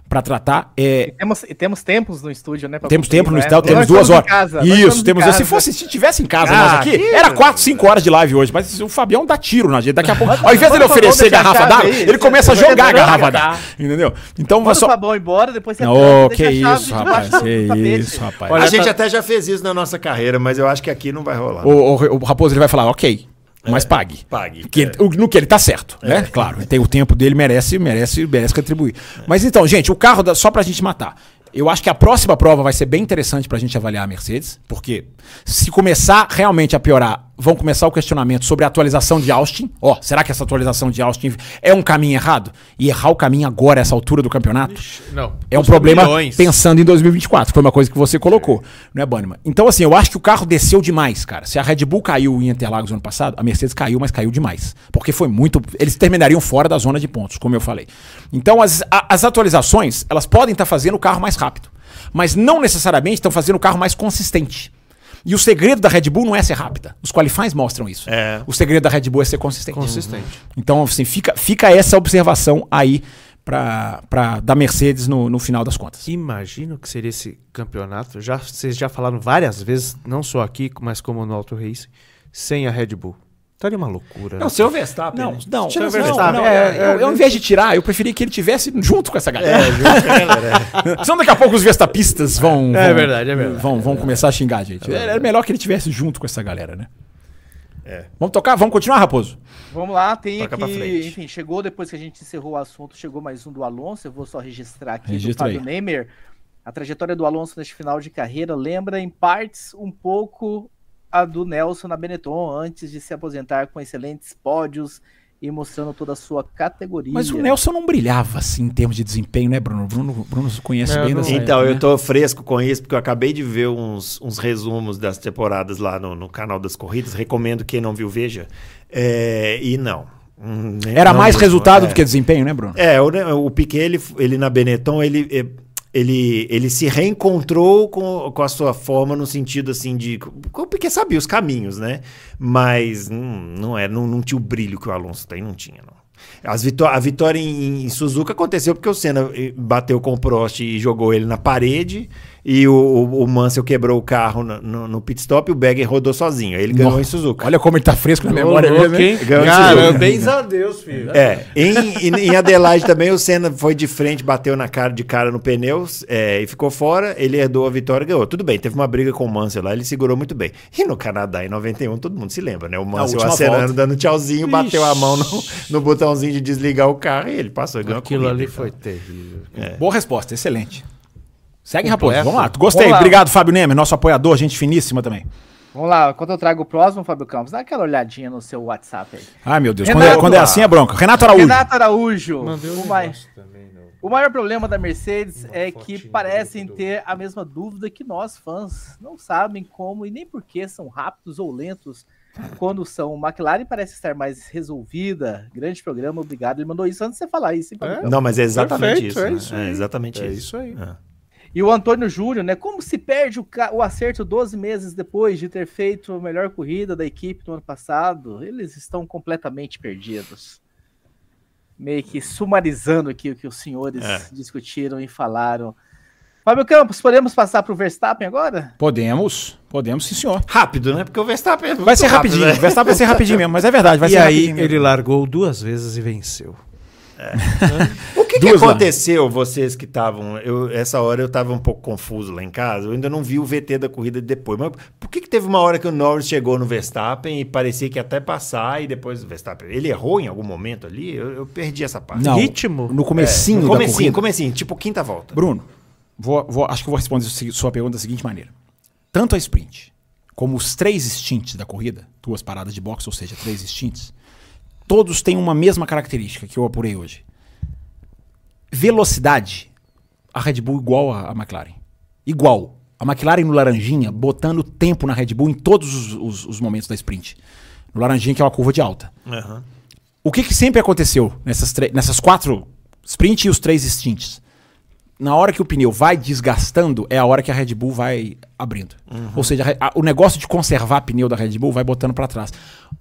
pra tratar. É, Temos, e temos tempos no estúdio, né? temos tempo no né? estado, Nós temos duas horas. em casa, Isso, temos. casa. Se fosse, se tivesse em casa Ah, nós aqui, era né? 4, 5 horas de live hoje. Mas o Fabião dá tiro na gente. Daqui a pouco, ao invés dele oferecer garrafa d'água, ele começa a jogar a garrafa d'água. Entendeu? Então, o só. Fabão embora, depois você Ô, tranca, que deixa a chave isso, rapaz. Que isso, rapaz. A gente tá- até já fez isso na nossa carreira, mas eu acho que aqui não vai rolar. O, o- o Raposo ele vai falar, ok, mas pague. Pague. Que, É. no que ele tá certo, né? Claro, ele tem o tempo dele, merece, merece, merece retribuir. Mas então, gente, o carro, da, só pra gente matar. Eu acho que a próxima prova vai ser bem interessante pra gente avaliar a Mercedes, porque se começar realmente a piorar, vão começar o questionamento sobre a atualização de Austin. Ó, será que essa atualização de Austin é um caminho errado? E errar o caminho agora, essa altura do campeonato? Não. É um problema milhões. pensando em 2024. Foi uma coisa que você colocou, não é, Bannerman? Então, assim, eu acho que o carro desceu demais, cara. Se a Red Bull caiu em Interlagos ano passado, a Mercedes caiu, mas caiu demais. Porque foi muito. Eles terminariam fora da zona de pontos, como eu falei. Então, as, a- as atualizações, elas podem estar fazendo o carro mais rápido. Mas não necessariamente estão fazendo o carro mais consistente. E o segredo da Red Bull não é ser rápida. Os qualifies mostram isso. É. O segredo da Red Bull é ser consistente. Consistente. Então, assim, fica, fica essa observação aí pra, da Mercedes no, no final das contas. Imagina o que seria esse campeonato. Já, vocês já falaram várias vezes, não só aqui, mas como no Auto Race, sem a Red Bull. Estaria uma loucura. É né? o seu Verstappen. Não, né? não, Tira não, o Verstappen. não, É, eu, é, eu, ao invés de tirar, eu preferia que ele tivesse junto com essa galera. É, junto com galera. Senão daqui a pouco os Verstapistas vão, É vão- verdade, é verdade. vão, vão começar a xingar a gente. Era melhor que ele tivesse junto com essa galera, né? É. Vamos tocar? Vamos continuar, Raposo? Vamos lá, tem Toca pra aqui, frente. enfim, chegou depois que a gente encerrou o assunto, chegou mais um do Alonso, eu vou só registrar aqui Registra do Fábio aí. A trajetória do Alonso neste final de carreira lembra em partes um pouco a do Nelson na Benetton, antes de se aposentar com excelentes pódios e mostrando toda a sua categoria. Mas o Nelson não brilhava assim em termos de desempenho, né, Bruno? Bruno, Bruno conhece Não, bem não- dessa Então, época, eu né? tô fresco com isso, porque eu acabei de ver uns, uns resumos das temporadas lá no, no canal das corridas. Recomendo quem não viu, veja. É, e não. Hum, né, Era não mais mesmo, resultado é. do que desempenho, né, Bruno? É, o, o Piquet, ele, ele na Benetton, ele, é, ele, ele se reencontrou com, com a sua forma no sentido assim de. Piquet sabia os caminhos, né? Mas hum, não, é, não, não tinha o brilho que o Alonso tem, não tinha, não. As vitó a vitória em, em Suzuka aconteceu porque o Senna eh, bateu com o Prost e jogou ele na parede. E o, o, o Mansell quebrou o carro no, no, no pit stop e o Berger rodou sozinho. Aí ele ganhou Nossa, em Suzuka. Olha como ele tá fresco na memória louco, mesmo, hein? bens a Deus, filho. É, em, em, em Adelaide também o Senna foi de frente, bateu na cara de cara no pneu é, e ficou fora. Ele herdou a vitória e ganhou. Tudo bem, teve uma briga com o Mansell lá, ele segurou muito bem. E no Canadá, em 91, todo mundo se lembra, né? O Mansell acenando, volta. dando tchauzinho, bateu a mão no, no botãozinho de desligar o carro e ele passou Aquilo ali então. foi terrível. Boa resposta, excelente. Segue. Raposo. Vamos lá. Gostei. Vamos lá. Obrigado, Fábio Nemer, nosso apoiador, gente finíssima também. Vamos lá, quando eu trago o próximo, Fábio Campos, dá aquela olhadinha no seu WhatsApp aí. Ai, meu Deus. Renato. Quando é, quando é assim é bronca. Renato Araújo. Renato Araújo, Mandei um o, mai- também, o maior problema da Mercedes Uma é que parecem do- ter a mesma dúvida que nós, fãs. Não sabem como e nem por que são rápidos ou lentos quando são. McLaren parece estar mais resolvida. Grande programa, obrigado. Ele mandou isso antes de você falar isso, hein, É? Não, mas é exatamente Perfeito, isso. é né? isso É aí. exatamente É isso. isso aí. É. E o Antônio Júnior, né? Como se perde o, o acerto 12 meses depois de ter feito a melhor corrida da equipe do ano passado? Eles estão completamente perdidos. Meio que sumarizando aqui o que os senhores É. discutiram e falaram. Fábio Campos, podemos passar para o Verstappen agora? Podemos. Podemos, sim, senhor. Rápido, né? Porque o Verstappen é muito Vai ser rápido, rapidinho. né? O Verstappen vai ser rapidinho mesmo, mas é verdade. Vai e ser aí mesmo. ele largou duas vezes e venceu. O que, que Duas lá. aconteceu, vocês que estavam. eu- Essa hora eu estava um pouco confuso lá em casa. Eu ainda não vi o VT da corrida de depois. Mas por que, que teve uma hora que o Norris chegou no Verstappen e parecia que ia até passar e depois o Verstappen. Ele errou em algum momento ali? Eu, eu perdi essa parte. Não, Ritmo? No comecinho no da comecinho, corrida. comecinho, tipo quinta volta. Bruno, vou, vou- acho que vou responder sua pergunta da seguinte maneira. Tanto a sprint como os três stints da corrida, duas paradas de boxe, ou seja, três stints, todos têm uma mesma característica que eu apurei hoje. Velocidade, a Red Bull igual a, a McLaren. Igual. A McLaren no Laranjinha, botando tempo na Red Bull em todos os, os- os momentos da sprint. No Laranjinha, que é uma curva de alta. Aham. O que, que sempre aconteceu nessas, nessas quatro sprint e os três stints? Na hora que o pneu vai desgastando, é a hora que a Red Bull vai abrindo. Ou seja, a o negócio de conservar pneu da Red Bull vai botando pra trás.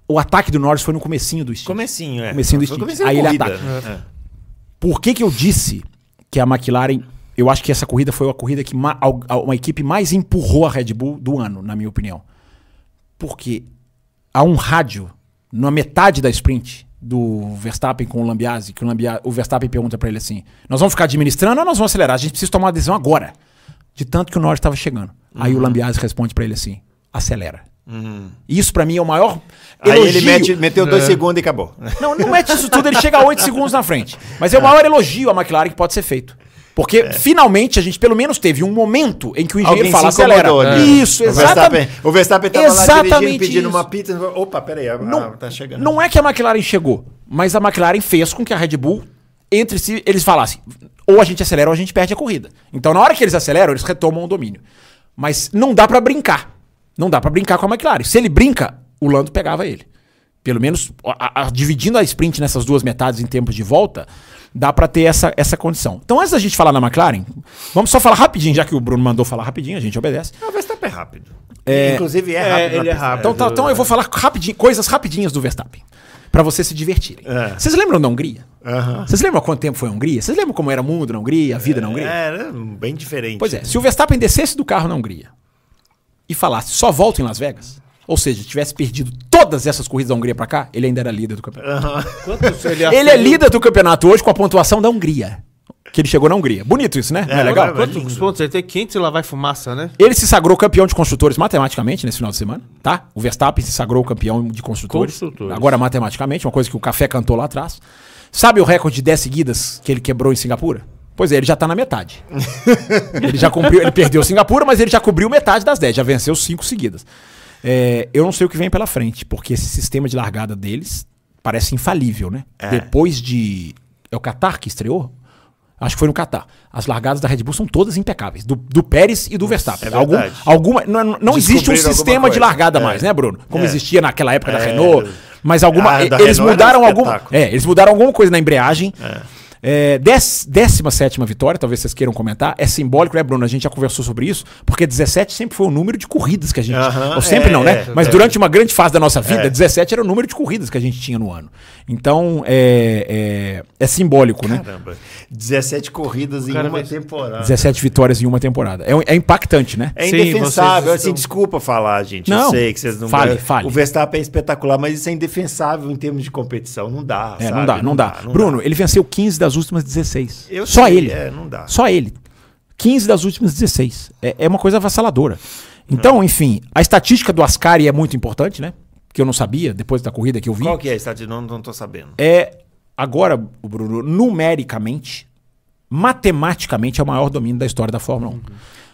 O ataque do Norris foi no comecinho do stint. Comecinho, é. Comecinho do stint. comecinho Aí ele corrida. ataca. É. Por que, que eu disse que a McLaren. Eu acho que essa corrida foi a corrida que uma equipe mais empurrou a Red Bull do ano, na minha opinião. Porque há um rádio na metade da sprint do Verstappen com o Lambiase, que o, Lambia, o Verstappen pergunta pra ele assim: Nós vamos ficar administrando ou nós vamos acelerar? A gente precisa tomar uma decisão agora. De tanto que o Norris estava chegando. Aí Uhum. o Lambiase responde pra ele assim: Acelera. E isso pra mim é o maior. Aí ele elogio. mete- meteu dois segundos e acabou. Não, não mete isso tudo, ele chega a 8 segundos na frente. Mas é o maior elogio à McLaren que pode ser feito. Porque finalmente a gente pelo menos teve um momento em que o engenheiro Alguém fala acelera. ali. Isso, O Verstappen, exatamente. o Verstappen tava lá dirigindo, pedindo isso. uma pizza. Opa, peraí, Não, tá chegando. não é que a McLaren chegou, mas a McLaren fez com que a Red Bull, entre si, eles falassem: ou a gente acelera ou a gente perde a corrida. Então, na hora que eles aceleram, eles retomam o domínio. Mas não dá pra brincar. Não dá pra brincar com a McLaren. Se ele brinca, o Lando pegava ele. Pelo menos a- a- dividindo a sprint nessas duas metades em tempos de volta, dá pra ter essa, essa condição. Então, antes da gente falar na McLaren, vamos só falar rapidinho, já que o Bruno mandou falar rapidinho, a gente obedece. O Verstappen é rápido. É, Inclusive é é, rápido. ele é rápido. Então, tá- então eu vou falar rapidinho, coisas rapidinhas do Verstappen. Pra vocês se divertirem. É. Vocês lembram da Hungria? Vocês lembram há quanto tempo foi a Hungria? Vocês lembram como era o mundo na Hungria, a vida na Hungria? Era bem diferente. Pois é, se o Verstappen descesse do carro na Hungria e falasse só volta em Las Vegas, ou seja, tivesse perdido todas essas corridas da Hungria pra cá, ele ainda era líder do campeonato. Quantos ele, Ele é líder do campeonato hoje com a pontuação da Hungria. Que ele chegou na Hungria. Bonito isso, né? Não é, É, legal? é, Quantos pontos ele tem? 500 e lá vai fumaça, né? Ele se sagrou campeão de construtores matematicamente nesse final de semana, tá? O Verstappen se sagrou campeão de construtores. Construtores. Agora matematicamente, uma coisa que o Café cantou lá atrás. Sabe o recorde de 10 seguidas que ele quebrou em Singapura? Pois é, ele já tá na metade. ele já cumpriu, ele perdeu Singapura, mas ele já cobriu metade das 10, já venceu 5 seguidas. É, eu não sei o que vem pela frente, porque esse sistema de largada deles parece infalível, né? Depois de. É o Qatar que estreou? Acho que foi no Qatar. As largadas da Red Bull são todas impecáveis. Do, do Pérez e do Verstappen. é Algum, alguma, não não existe um sistema de largada É. mais, né, Bruno? Como É. existia naquela época da É. Renault. Mas alguma. Ah, eles Renault mudaram um alguma. É, eles mudaram alguma coisa na embreagem. É, dez- décima sétima vitória, talvez vocês queiram comentar. É simbólico, né, Bruno? A gente já conversou sobre isso, porque 17 sempre foi o número de corridas que a gente. Aham, Ou sempre é, não, né? é, Mas é. durante uma grande fase da nossa vida, É. 17 era o número de corridas que a gente tinha no ano. Então, é, é, é simbólico, né? Caramba. 17 corridas em cara uma temporada. 17 vitórias em uma temporada. É, é impactante, né? É Sim, indefensável. Assim, estão- desculpa falar, gente. Não. Eu sei que vocês não Fale, ganham. fale. O Verstappen é espetacular, mas isso é indefensável em termos de competição. Não dá. É, sabe? não dá, não dá. não Bruno, dá. ele venceu 15 das últimas 16. Eu Só sei, ele. É, não dá. Só ele. 15 das últimas 16. É, é uma coisa avassaladora. Então, enfim, a estatística do Ascari é muito importante, né? Que eu não sabia, depois da corrida que eu vi. Qual que é a estatística? Não, não tô sabendo. É, agora, Bruno, numericamente, matematicamente, é o maior domínio da história da Fórmula 1.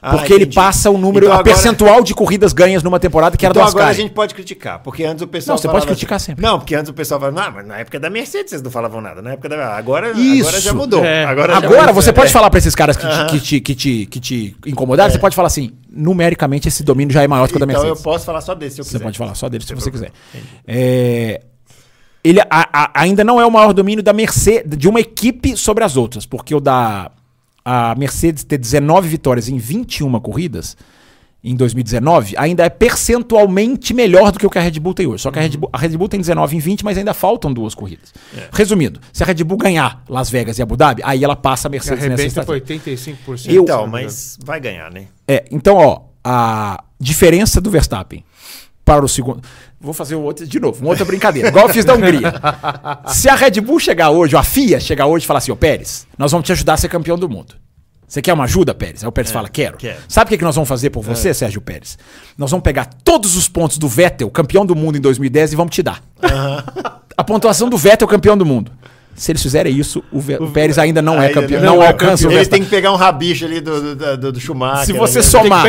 Ah, Porque ele entendi. passa o número, Então a agora- percentual de corridas ganhas numa temporada que era Então do agora a gente pode criticar, porque antes o pessoal Não, você pode criticar sempre. Não, porque antes o pessoal falava, não, mas na época da Mercedes vocês não falavam nada, na época da... Agora, Isso. agora já mudou. É. Agora, já Agora mudou. você pode É. falar pra esses caras que, te, que, te, que, te, que te incomodaram, você pode falar assim, numericamente esse domínio já é maior do que o da Então Mercedes. eu posso falar só desse se eu Você quiser. pode falar só dele se você problema. quiser. É, ele a- a- ainda não é o maior domínio da Mercedes, de uma equipe sobre as outras, porque o da a Mercedes ter 19 vitórias em 21 corridas em 2019 ainda é percentualmente melhor do que o que a Red Bull tem hoje. Só que a Red Bull, a Red Bull tem 19 em 20, mas ainda faltam duas corridas. É. Resumindo, se a Red Bull ganhar Las Vegas e Abu Dhabi, aí ela passa a Mercedes nessa estatística. 85%. Eu- Então, mas vai ganhar, né? É, então, ó, a diferença do Verstappen para o segundo. Vou fazer um outro de novo, uma outra brincadeira, igual eu fiz da Hungria. Se a Red Bull chegar hoje, ou a FIA chegar hoje e falar assim, ô Pérez, nós vamos te ajudar a ser campeão do mundo. Você quer uma ajuda, Pérez? Aí o Pérez fala, quero. quero. Sabe o que, que nós vamos fazer por você, Sérgio Pérez? Nós vamos pegar todos os pontos do Vettel, campeão do mundo em 2010, e vamos te dar. A pontuação do Vettel, campeão do mundo. Se eles fizerem isso, o, Ve- o Pérez ainda não é campeão, não não, é alcança campeão. o Ele tem que pegar um rabicho ali do, do, do, do Schumacher. Se você né? somar,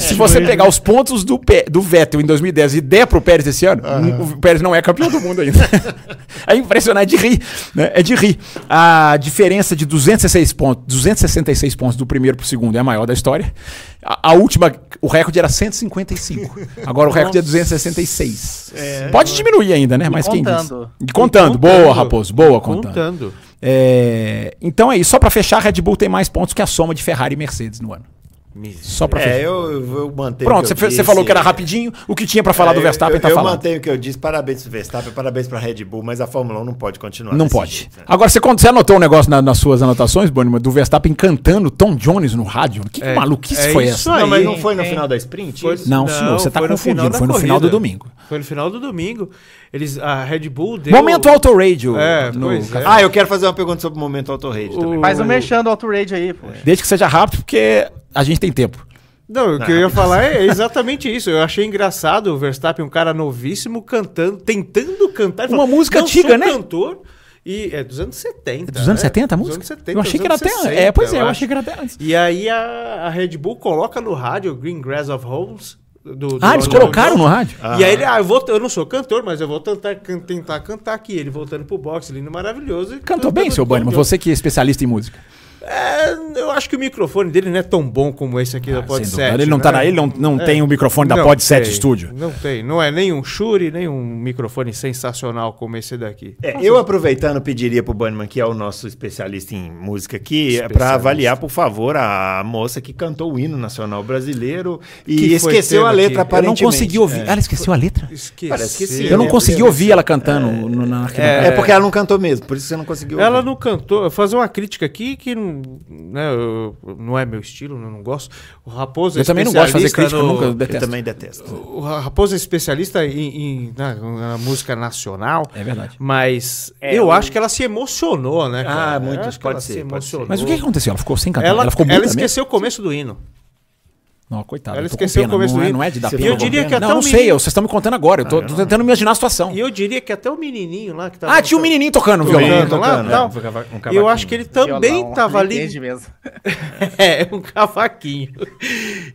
se você aí. pegar os pontos do, Pe- do Vettel em 2010 e der pro Pérez esse ano, o Pérez não é campeão do mundo ainda. é impressionante, é de rir, né? É de rir. A diferença de 266 pontos, 266 pontos do primeiro pro segundo é a maior da história. A, a última, o recorde era 155. Agora o recorde é 266. Pode diminuir ainda, né? Mas quem diz? contando. E contando. Boa, Raposo. Boa contando. Contando. É, então é isso. Só pra fechar, a Red Bull tem mais pontos que a soma de Ferrari e Mercedes no ano. Só pra fechar. É, eu, eu eu mantenho. Pronto, você, que eu você falou que era disse. rapidinho. O que tinha pra falar É, do Verstappen eu, tá eu falando. mantenho o que eu disse. Parabéns pro Verstappen, parabéns pra Red Bull, mas a Fórmula 1 não pode continuar. Não pode. jeito, né? Agora, você, você anotou um negócio na- nas suas anotações, Bonima, do Verstappen cantando Tom Jones no rádio? Que, É, maluquice é foi isso essa? Não, mas aí, não foi no hein? final da sprint? Foi- Não, senhor, você tá confundindo, foi no final do corrida. domingo. Foi no final do domingo. Eles, a Red Bull deu... Momento Auto Radio. É, no pois é. Ah, eu quero fazer uma pergunta sobre o momento autorrede O- também. Faz um O- mexendo o Auto Rage aí, pô. Desde que seja rápido, porque a gente tem tempo. Não, o que eu ia falar é exatamente isso. Eu achei engraçado o Verstappen, um cara novíssimo, cantando, tentando cantar. Uma falou, música "Não antiga, né? cantor. E é dos anos 70. É dos anos né? 70 a Dos música? anos 70, eu achei dos que era anos até. 60, é, pois é, eu acho. achei que era até antes. E aí a, a Red Bull coloca no rádio Green Grass of Homes. Do, do Ah, eles colocaram no rádio? E aí ele, ah, eu, vou, eu não sou cantor, mas eu vou tentar, can- tentar cantar aqui. Ele voltando pro boxe, lindo, maravilhoso. e Cantou bem, seu Bunnyman, Jones. você que é especialista em música. É, eu acho que o microfone dele não é tão bom como esse aqui da Ah, Sem Podset. Ele não, tá né? na, ele não, não É. tem o microfone da Podset Studio. Não tem. Não é nem um Shure, nem um microfone sensacional como esse daqui. É, eu aproveitando pediria pro Bunnyman, que é o nosso especialista em música aqui, para Especialista. avaliar, por favor, a moça que cantou o hino nacional brasileiro e Que esqueceu a letra aqui. Eu não Eu não aparentemente. consegui ouvir. É. Ela esqueceu a letra? Esqueci. Parece que sim. Eu não É, consegui é, ouvir ela cantando no- na arquibancada. É porque ela não cantou mesmo, por isso você não conseguiu Ela ouvir. não cantou. Eu vou fazer uma crítica aqui que não, né, eu- não é meu estilo, eu não gosto. O Raposo é Eu também não gosto de fazer especialista crítica, no- nunca Eu detesto. também detesto. O Raposo é especialista em, em- na, na música nacional. É verdade. Mas É, eu o- acho que ela se emocionou, né? cara? Ah, muito, Eu pode ela ser, se emocionou. Mas o que, aconteceu? Ela ficou sem cantar? Ela, Ela, ficou ela muda mesmo? esqueceu o começo do hino. Não, coitada. Ela eu esqueceu o começo não do é, não é de dar pena. eu diria que até não, não sei, menino- vocês estão me contando agora. Eu tô, tô tentando me imaginar a situação. E eu diria que até o menininho lá que tava. Ah, tinha um menininho tocando Tocando violão. lá, tocando, tal. Um eu acho que ele também Violão, tava ali. mesmo. É, um cavaquinho.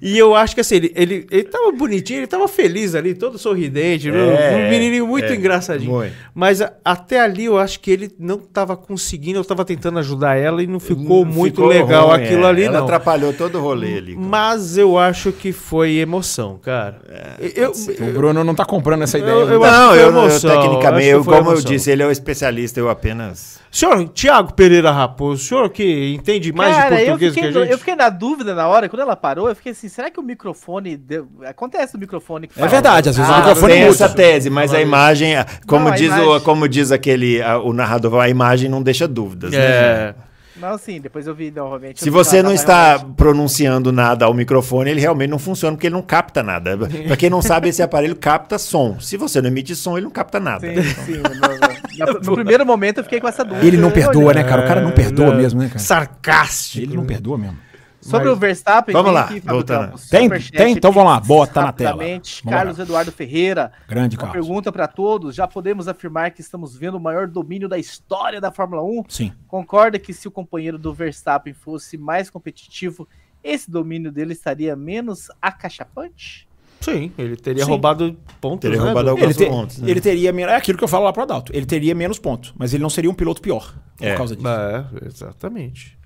E eu acho que assim, ele, ele, ele tava bonitinho, ele tava feliz ali, todo sorridente, um menininho muito é, engraçadinho. muito. Mas a- até ali eu acho que ele não tava conseguindo, eu tava tentando ajudar ela e não ficou Hum, muito ficou legal ruim, aquilo é. ali, Ela não. atrapalhou todo o rolê ali. Mas eu acho que foi emoção, cara. eu, O Bruno não tá comprando essa ideia. Eu- eu né? acho Não, eu, eu emoção, acho tecnicamente, eu, como eu emoção. disse, ele é o especialista, eu apenas. Senhor, Tiago Pereira Raposo, o senhor que entende mais Cara, de eu português fiquei, que a gente? eu fiquei na dúvida na hora, quando ela parou, eu fiquei assim, será que o microfone. deu- Acontece no microfone que É verdade, às vezes o Ah, microfone tem muda. essa tese, mas a imagem, como, Não, a diz O, imagem- como diz aquele, a- o narrador, a imagem não deixa dúvidas. né? É. Não, sim, depois eu vi novamente. Se você não está realmente- pronunciando nada ao microfone, ele realmente não funciona porque ele não capta nada. Para quem não sabe, esse aparelho capta som. Se você não emite som, ele não capta nada. Sim, sim. No, no- no primeiro momento eu fiquei com essa dúvida. Ele não perdoa, né, cara? O cara não perdoa mesmo, né, cara? Sarcástico. Ele não perdoa mesmo. Sobre Mas- o Verstappen, Vamos tem lá, aqui, voltando. Campos, Tem? Tem? Então vamos lá, bota na tela. Carlos Eduardo Ferreira. Grande Carlos. pergunta para todos. Já podemos afirmar que estamos vendo o maior domínio da história da Fórmula 1? Sim. Concorda que se o companheiro do Verstappen fosse mais competitivo, esse domínio dele estaria menos acachapante? Sim, ele teria Sim. roubado pontos. Teria né, roubado do- alguns Ele, pontos. né? ele teria menos. É aquilo que eu falo lá pro Adalto. Ele teria menos pontos, mas ele não seria um piloto pior por É. causa disso. É, exatamente.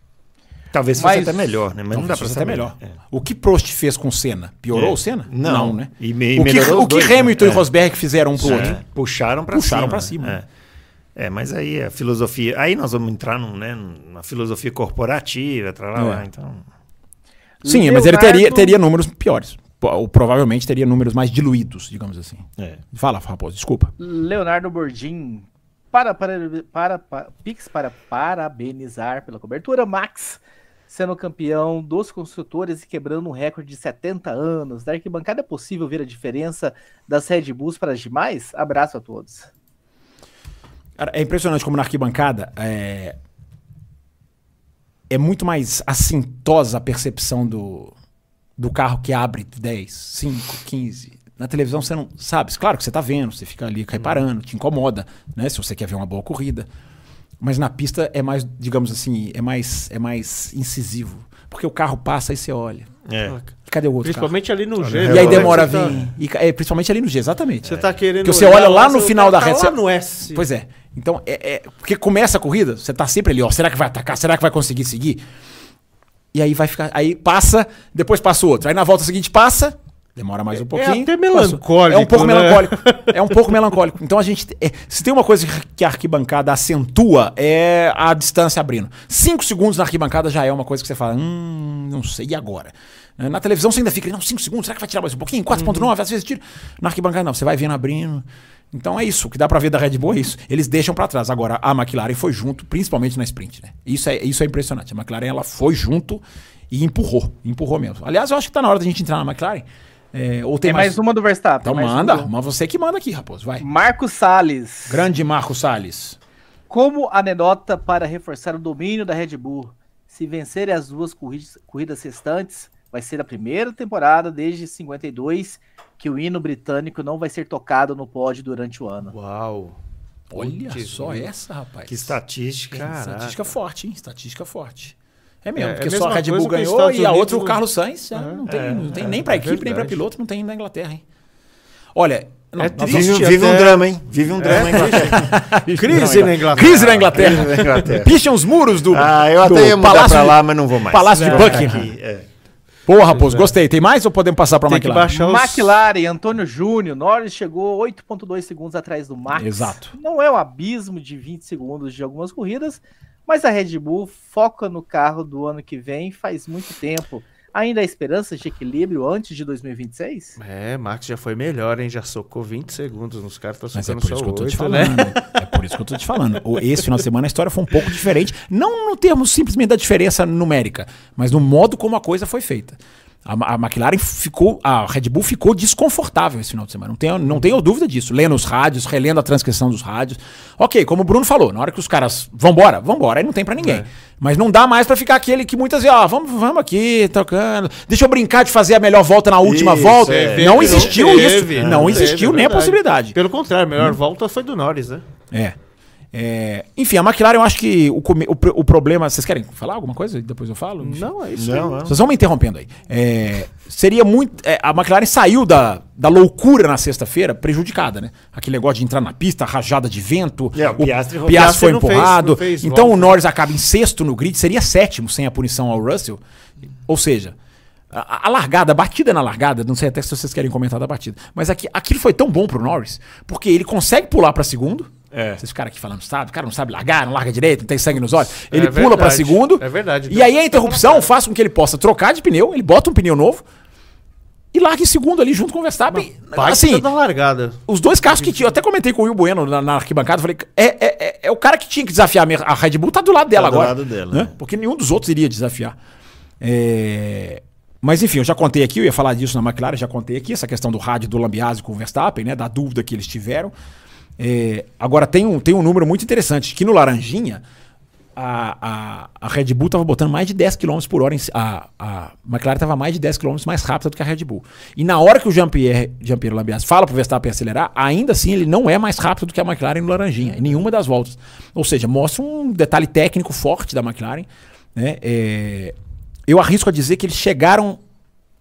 Talvez fosse Mas- até melhor, né? Mas não, Não, dá isso pra é saber. melhor. É. O que Prost fez com o Senna? Piorou É. o Senna? Não. né? E me- o que, o que dois, né? Hamilton e É. Rosberg fizeram um pro É, outro? Puxaram pra Puxaram cima. pra cima. É. É, mas aí a filosofia. Aí nós vamos entrar num, né, numa filosofia corporativa, tra lá, É. lá, então. Sim, mas ele teria, Leonardo- teria números piores. Ou provavelmente teria números mais diluídos, digamos assim. É. Fala, Raposo, desculpa. Leonardo Bordim, para, para, para, para, Pix para parabenizar pela cobertura. Max, sendo campeão dos construtores e quebrando um recorde de 70 anos. Da arquibancada é possível ver a diferença das Red Bulls para as demais? Abraço a todos. É impressionante como na arquibancada é, é muito mais assintosa a percepção do, do carro que abre 10, 5, 15. Na televisão você não sabe. Claro que você tá vendo, você fica ali reparando, te incomoda, né? Se você quer ver uma boa corrida. Mas na pista é mais, digamos assim, é mais, é mais incisivo. Porque o carro passa e você olha. É. E cadê o outro Principalmente ali no G. Olha, carro? E aí demora a você tá- vir. E é, principalmente ali no G, exatamente. Você tá querendo. Porque você olhar olha lá no final da reta, Tá lá você- no S. Pois é. Então, é, é- porque começa a corrida, você tá sempre ali, ó. Será que vai atacar? Será que vai conseguir seguir? E aí vai ficar. Aí passa, depois passa o outro. Aí na volta seguinte passa, demora mais um pouquinho. até passa. melancólico, É um pouco né? melancólico. É um pouco melancólico. Então a gente. é, se tem uma coisa que a arquibancada acentua, é a distância abrindo. Cinco segundos na arquibancada já é uma coisa que você fala, hum, não sei, e agora? Na televisão você ainda fica, não, cinco segundos, será que vai tirar mais um pouquinho? 4.9, às vezes tira. Na arquibancada não, você vai vendo abrindo. Então é isso, o que dá pra ver da Red Bull é isso. Eles deixam pra trás. Agora, a McLaren foi junto, principalmente na sprint, né? Isso é, isso é impressionante. A McLaren, ela foi junto e empurrou. Empurrou mesmo. Aliás, eu acho que tá na hora da gente entrar na McLaren. É, ou tem Tem mais, uma do Verstappen. Então mais manda, uma. mas você que manda aqui, raposo, vai. Marcos Salles. Grande Marco Salles. Como anedota para reforçar o domínio da Red Bull, se vencerem as duas corridas, corridas restantes, vai ser a primeira temporada desde 52 que o hino britânico não vai ser tocado no pódio durante o ano. Uau. Olha Putz, só viu? essa, rapaz. Que estatística. Caraca. Estatística forte, hein? Estatística forte. É mesmo, É, é porque a só a Red Bull ganhou Estados e a outra o não- Carlos Sainz. é, É, não tem, é, não tem é, nem pra é equipe, nem pra verdade. piloto, não tem na Inglaterra, hein? Olha, não, É nós triste vamos- Vive, vive um até- drama, hein? Vive um drama na Inglaterra. Crise na Inglaterra. Crise na Inglaterra. Crise na Inglaterra. Picham os muros do, Ah, eu do até ia mudar pra de- lá, mas não vou mais. Palácio de Vou ficar Buckingham. aqui, é. Boa, Raposo, gostei. Tem mais ou podemos passar que McLaren? os... McLaren, Antônio Júnior, Norris chegou 8.2 segundos atrás do Max. Exato. Não é um abismo de 20 segundos de algumas corridas, mas a Red Bull foca no carro do ano que vem faz muito tempo. Ainda há esperança de equilíbrio antes de 2026? É, Max já foi melhor, hein? Já socou 20 segundos nos caras, tá Mas é por só isso que eu tô te 8, falando. né? É por isso que eu tô te falando. O- Esse final de semana a história foi um pouco diferente. Não no termo simplesmente da diferença numérica, mas no modo como a coisa foi feita. A, a McLaren ficou. A Red Bull ficou desconfortável esse final de semana. Não tenho, não tenho dúvida disso. Lendo os rádios, relendo a transcrição dos rádios. Ok, como o Bruno falou, na hora que os caras. Vambora, vambora, aí não tem pra ninguém. Mas não dá mais pra ficar aquele que muitas vezes, ó, vamos, vamos aqui, tocando. Deixa eu brincar de fazer a melhor volta na última Isso, volta. é. Não existiu teve, isso. Não, teve, existiu é nem a possibilidade. Pelo contrário, a melhor volta foi do Norris, né? É. É, Enfim, a McLaren, eu acho que o, o, o problema. Vocês querem falar alguma coisa? e Depois eu falo? Enfim. Não, é isso. Não. Vocês vão me interrompendo aí. É, seria muito. é, a McLaren saiu da, da loucura na sexta-feira prejudicada, né? Aquele negócio de entrar na pista, rajada de vento. É, o Piastri- Piastri Piastri foi fez- empurrado. não fez então volta. o Norris acaba em sexto no grid, seria sétimo sem a punição ao Russell. Ou seja. A, a largada, a batida na largada, não sei até se vocês querem comentar da batida, mas aqui, aquilo foi tão bom pro Norris, porque ele consegue pular pra segundo. É. Vocês ficaram aqui falando, sabe? O cara não sabe largar, não larga direito, não tem sangue nos olhos. Ele É pula pra verdade, segundo. é verdade. E aí a interrupção faz com que ele possa trocar de pneu, ele bota um pneu novo e larga em segundo ali junto com o Verstappen. Baita assim, da largada. os dois carros que tinham, eu até comentei com o Will Bueno na, na arquibancada, falei, é, é, é, é o cara que tinha que desafiar a Red Bull, tá do lado dela Tá do agora. lado dela, né? né? Porque nenhum dos outros iria desafiar. É, Mas enfim, eu já contei aqui, eu ia falar disso na McLaren, já contei aqui, essa questão do rádio do Lambiase com o Verstappen, né? Da dúvida que eles tiveram. É, Agora tem um, tem um número muito interessante, que no Laranjinha, a, a, a Red Bull estava botando mais de 10 km por hora. Em, a, a McLaren estava mais de 10 km mais rápida do que a Red Bull. E na hora que o Jean-Pierre Jean Lambiase fala para o Verstappen acelerar, ainda assim ele não é mais rápido do que a McLaren no Laranjinha, em nenhuma das voltas. Ou seja, mostra um detalhe técnico forte da McLaren. Né? É, eu arrisco a dizer que eles chegaram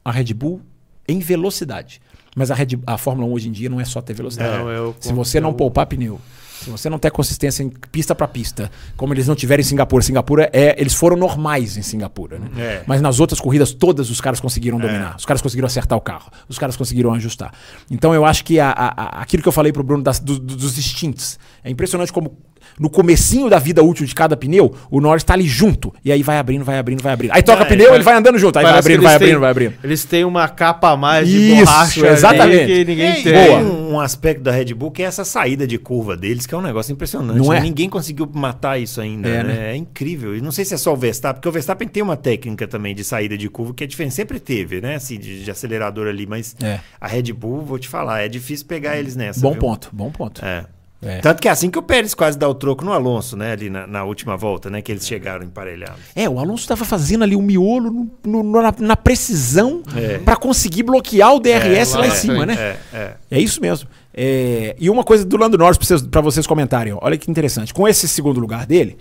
a Red Bull em velocidade. Mas a, Red, a Fórmula 1 hoje em dia não é só ter velocidade. Não, eu- Se você não eu- poupar pneu, se você não ter consistência em pista para pista, como eles não tiveram em Singapura, Singapura é, eles foram normais em Singapura, né? É. Mas nas outras corridas todas os caras conseguiram dominar, os caras conseguiram acertar o carro, os caras conseguiram ajustar. Então eu acho que a- a- a- aquilo que eu falei pro Bruno das- do- do- dos instintos, é impressionante como no comecinho da vida útil de cada pneu, o Norris tá ali junto, e aí vai abrindo, vai abrindo, vai abrindo. Aí toca É, pneu, é. ele vai andando junto, aí vai abrindo, vai abrindo, têm- vai abrindo. Eles têm uma capa a mais de Isso, borracha ali exatamente. que ninguém e tem. Boa. um, aspecto da Red Bull que é essa saída de curva deles, que é um negócio impressionante. Não é? Ninguém conseguiu matar isso ainda. É, né? né? É incrível. E não sei se é só o Verstappen, porque o Verstappen tem uma técnica também de saída de curva que é diferente. Sempre teve, né? Assim, de, de acelerador ali, mas É. a Red Bull, vou te falar, é difícil pegar eles nessa. Bom viu? ponto, bom ponto. É. É. Tanto que é assim que o Pérez quase dá o troco no Alonso, né? Ali na, na última volta, né? Que eles chegaram emparelhados. É, o Alonso estava fazendo ali o miolo no- no- no- na, na precisão É. para conseguir bloquear o DRS É, lá lá em cima, né? É, é. É isso mesmo. É, e uma coisa do Lando Norris para vocês, vocês comentarem, ó. olha que interessante. Com esse segundo lugar dele,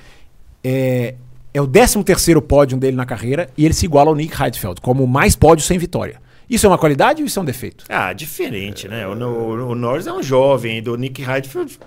é, é o 13 terceiro pódio dele na carreira e ele se iguala ao Nick Heidfeld como mais pódio sem vitória. Isso é uma qualidade ou isso é um defeito? Ah, diferente, né? O, o- o Norris é um jovem, do Nick Heidfeld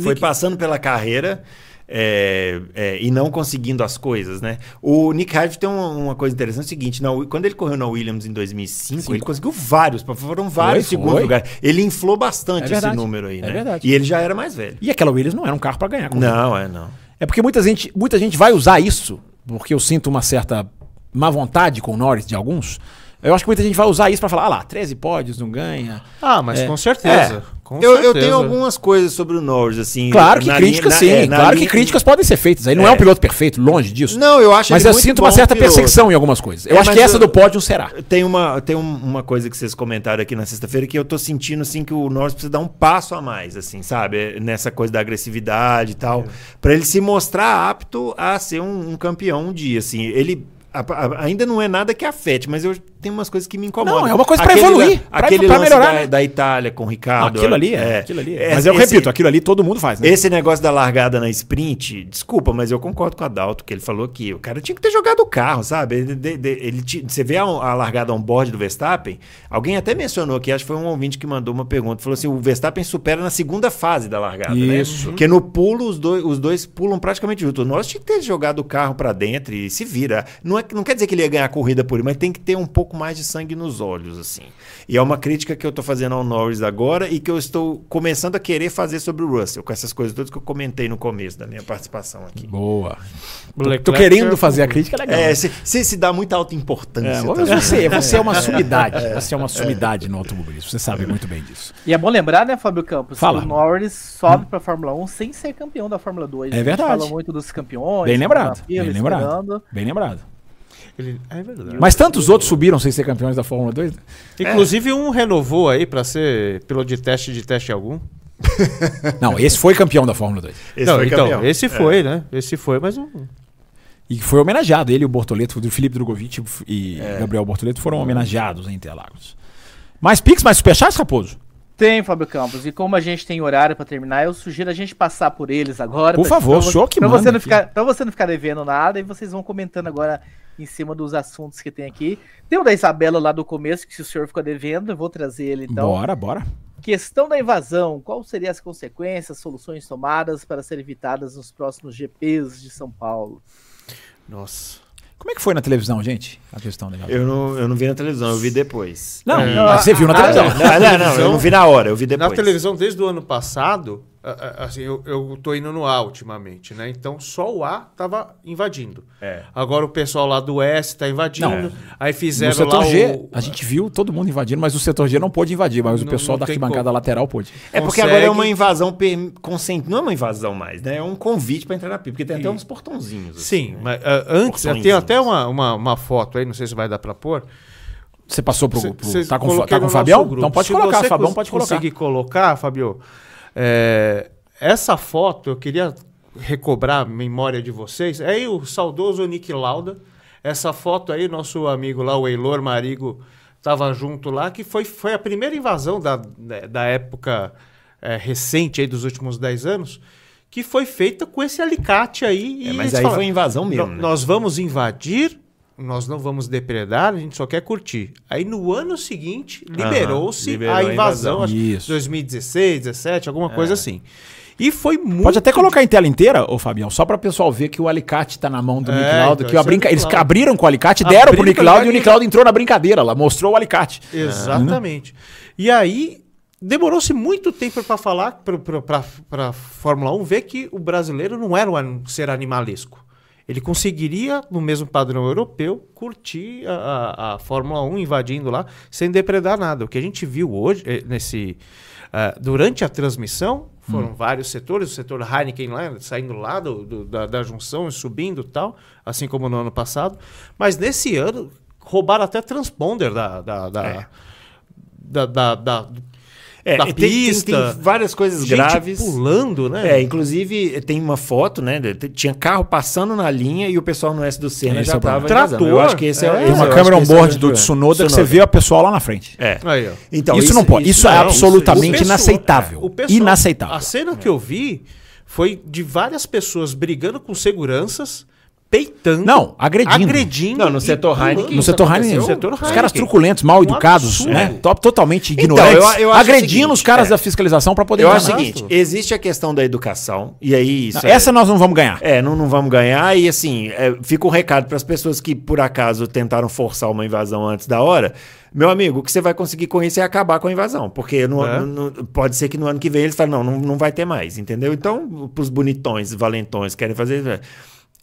foi passando pela carreira é, é, e não conseguindo as coisas, né? O Nick Heidfeld tem uma, uma coisa interessante, é o seguinte, na quando ele correu na Williams em 2005, ele conseguiu vários, foram vários Foi, segundos lugares. Ele inflou bastante É esse número aí, É né? verdade. E ele já era mais velho. E aquela Williams não era um carro para ganhar. Não, é não. É porque muita gente, muita gente vai usar isso, porque eu sinto uma certa má vontade com o Norris de alguns. Eu acho que muita gente vai usar isso para falar, ah lá, 13 pódios, não ganha. Ah, mas É. com certeza. com Eu, eu certeza. tenho algumas coisas sobre o Norris, assim. Claro que críticas sim, é, claro linha- que críticas podem ser feitas. Ele não é, um É. piloto perfeito, longe disso. Não, eu acho Mas ele eu muito sinto uma certa piloto. perseguição em algumas coisas. Eu É, acho que essa eu- do pódio será. Tem uma, tem um- uma coisa que vocês comentaram aqui na sexta-feira que eu tô sentindo assim que o Norris precisa dar um passo a mais, assim, sabe? Nessa coisa da agressividade e tal, Pra ele se mostrar apto a ser um, um campeão um dia, assim. Ele a- a- ainda não é nada que afete, mas eu tenho umas coisas que me incomodam. Não, é uma coisa pra Aquele evoluir, la- pra- aquele pra lance melhorar, da, né? da Itália com o Ricardo. aquilo ali é, aquilo ali é. É, Mas eu esse- repito, aquilo ali todo mundo faz, né? esse negócio da largada na sprint, desculpa, mas eu concordo com a Dalto, que ele falou que o cara tinha que ter jogado o carro, sabe? Ele, de- de- ele você vê a, a largada on-board do Verstappen, alguém até mencionou aqui, acho que foi um ouvinte que mandou uma pergunta, falou assim, o Verstappen supera na segunda fase da largada, Isso. né? Porque no pulo, os dois, os dois pulam praticamente junto. O Norris tinha que ter jogado o carro pra dentro e se vira. Não, é, não quer dizer que ele ia ganhar a corrida por ele, mas tem que ter um pouco pouco mais de sangue nos olhos, assim. E é uma crítica que eu tô fazendo ao Norris agora e que eu estou começando a querer fazer sobre o Russell, com essas coisas todas que eu comentei no começo da minha participação aqui. Boa. O Tô, tô querendo é- fazer a crítica, é legal. É, você se dá muita alta importância. É, tá mas vendo? você, você é uma sumidade. Você é uma sumidade no automobilismo. Você sabe muito bem disso. E é bom lembrar, né, Fábio Campos, Fala. que o Norris sobe pra Fórmula 1 sem ser campeão da Fórmula 2. É A gente verdade. Fala muito dos campeões. Bem lembrado, fila, bem lembrado. esperando. Bem lembrado. Ele- É verdade. Mas tantos outros subiram sem ser campeões da Fórmula 2. Inclusive um renovou aí pra ser piloto de teste de teste algum. Não, esse foi campeão da Fórmula 2. Esse não, foi então, campeão. esse foi, né? Esse foi, mas um. E foi homenageado. Ele e o Bortoleto, o Felipe Drogovic e Gabriel Bortoleto foram homenageados em Interlagos. Mais Pix, mais Superchats, Raposo? Tem, Fábio Campos. E como a gente tem horário pra terminar, eu sugiro a gente passar por eles agora. Por favor, pra, senhor que pra manda você não aqui. ficar, Pra você não ficar devendo nada, e vocês vão comentando agora em cima dos assuntos que tem aqui. Tem o da Isabela lá do começo, que se o senhor ficou devendo, eu vou trazer ele então. Bora, bora. Questão da invasão, qual seriam as consequências, soluções tomadas para ser evitadas nos próximos GPs de São Paulo? Nossa. Como é que foi na televisão, gente? A questão da Eu não, eu não vi na televisão, eu vi depois. Não, É. mas você viu na Ah, televisão. Não, não, não, eu não vi na hora, eu vi depois. Na televisão, desde o ano passado, assim, eu, eu tô indo no A ultimamente, né? Então só o A tava invadindo. É. Agora o pessoal lá do S tá invadindo. Não. Aí No fizeram setor lá G, o. a gente viu todo mundo invadindo, mas o setor G não pôde invadir, mas o Não- pessoal não da arquibancada como. lateral pôde. É porque consegue- agora é uma invasão per- consciente. Não é uma invasão mais, né? É um convite pra entrar na pista, porque tem até uns portãozinhos. assim, Sim, né? mas ah, antes, tenho até uma, uma, uma foto aí, não sei se vai dar pra pôr. Você passou pro. Cê- pro- cês tá com, tá com o Fabião? grupo. Então pode Se colocar, você Fabião pode colocar. conseguir colocar, Fabio, é, essa foto eu queria recobrar a memória de vocês. É aí o saudoso Nick Lauda. Essa foto aí, nosso amigo lá, o Eilor Marigo, estava junto lá, que foi, foi a primeira invasão da, da- da época é, recente aí dos últimos 10 anos, que foi feita com esse alicate aí. É, mas aí falaram, foi invasão mesmo. "Nó- né? Nós vamos invadir, nós não vamos depredar, a gente só quer curtir. Aí no ano seguinte, liberou-se liberou a a invasão, invasão. acho que Isso. 2016, 17, alguma coisa assim. E foi muito. Pode até colocar em tela inteira, ô Fabião, só para o pessoal ver que o alicate tá na mão do É, Nick Lauda, então, que a esse é brinca... o eles abriram com o alicate, deram pro com Nick o Lauda e o. Nick Lauda entrou na brincadeira lá, mostrou o alicate. Exatamente. E aí demorou-se muito tempo para falar para a Fórmula 1 ver que o brasileiro não era um ser animalesco. Ele conseguiria, no mesmo padrão europeu, curtir a, a- a Fórmula 1 invadindo lá sem depredar nada. O que a gente viu hoje, eh, nesse, ah, durante a transmissão, foram vários setores, o setor Heineken lá, saindo lá do, do- da, da junção e subindo tal, assim como no ano passado. Mas nesse ano, roubaram até transponder da, da, da, É. da, da- da- É, da tem- tem- pista. Tem, várias coisas gente graves. pulando, né? É, inclusive tem uma foto, né? Tinha carro passando na linha e o pessoal no S do Senna Esse já é o tava problema. invasando. Eu acho que esse é, Trator, esse Tem uma eu acho câmera é on-board do Tsunoda que você vê a pessoa lá na frente. É. Aí, ó. Então, isso, não pode, isso, é não, absolutamente O pessoal- inaceitável. o pessoal- inaceitável. A cena que eu vi foi de várias pessoas brigando com seguranças, peitando. Não, agredindo. Agredindo. Não, no setor. Heineken, No setor? Heineken, No setor os Heineken. caras truculentos, mal Um educados, absurdo. né? Top, totalmente Então, ignorantes, eu- eu acho o agredindo seguinte, os caras é. da fiscalização para poder Eu acho o seguinte: existe a questão da educação, e aí isso Não, é- Essa nós não vamos ganhar. É, não, não vamos ganhar. E assim, é, fica um recado para as pessoas que por acaso tentaram forçar uma invasão antes da hora. Meu amigo, o que você vai conseguir com isso é acabar com a invasão. Porque no- É. no- no- pode ser que no ano que vem eles falem, não, não, não vai ter mais, entendeu? Então, pros bonitões, valentões que querem fazer.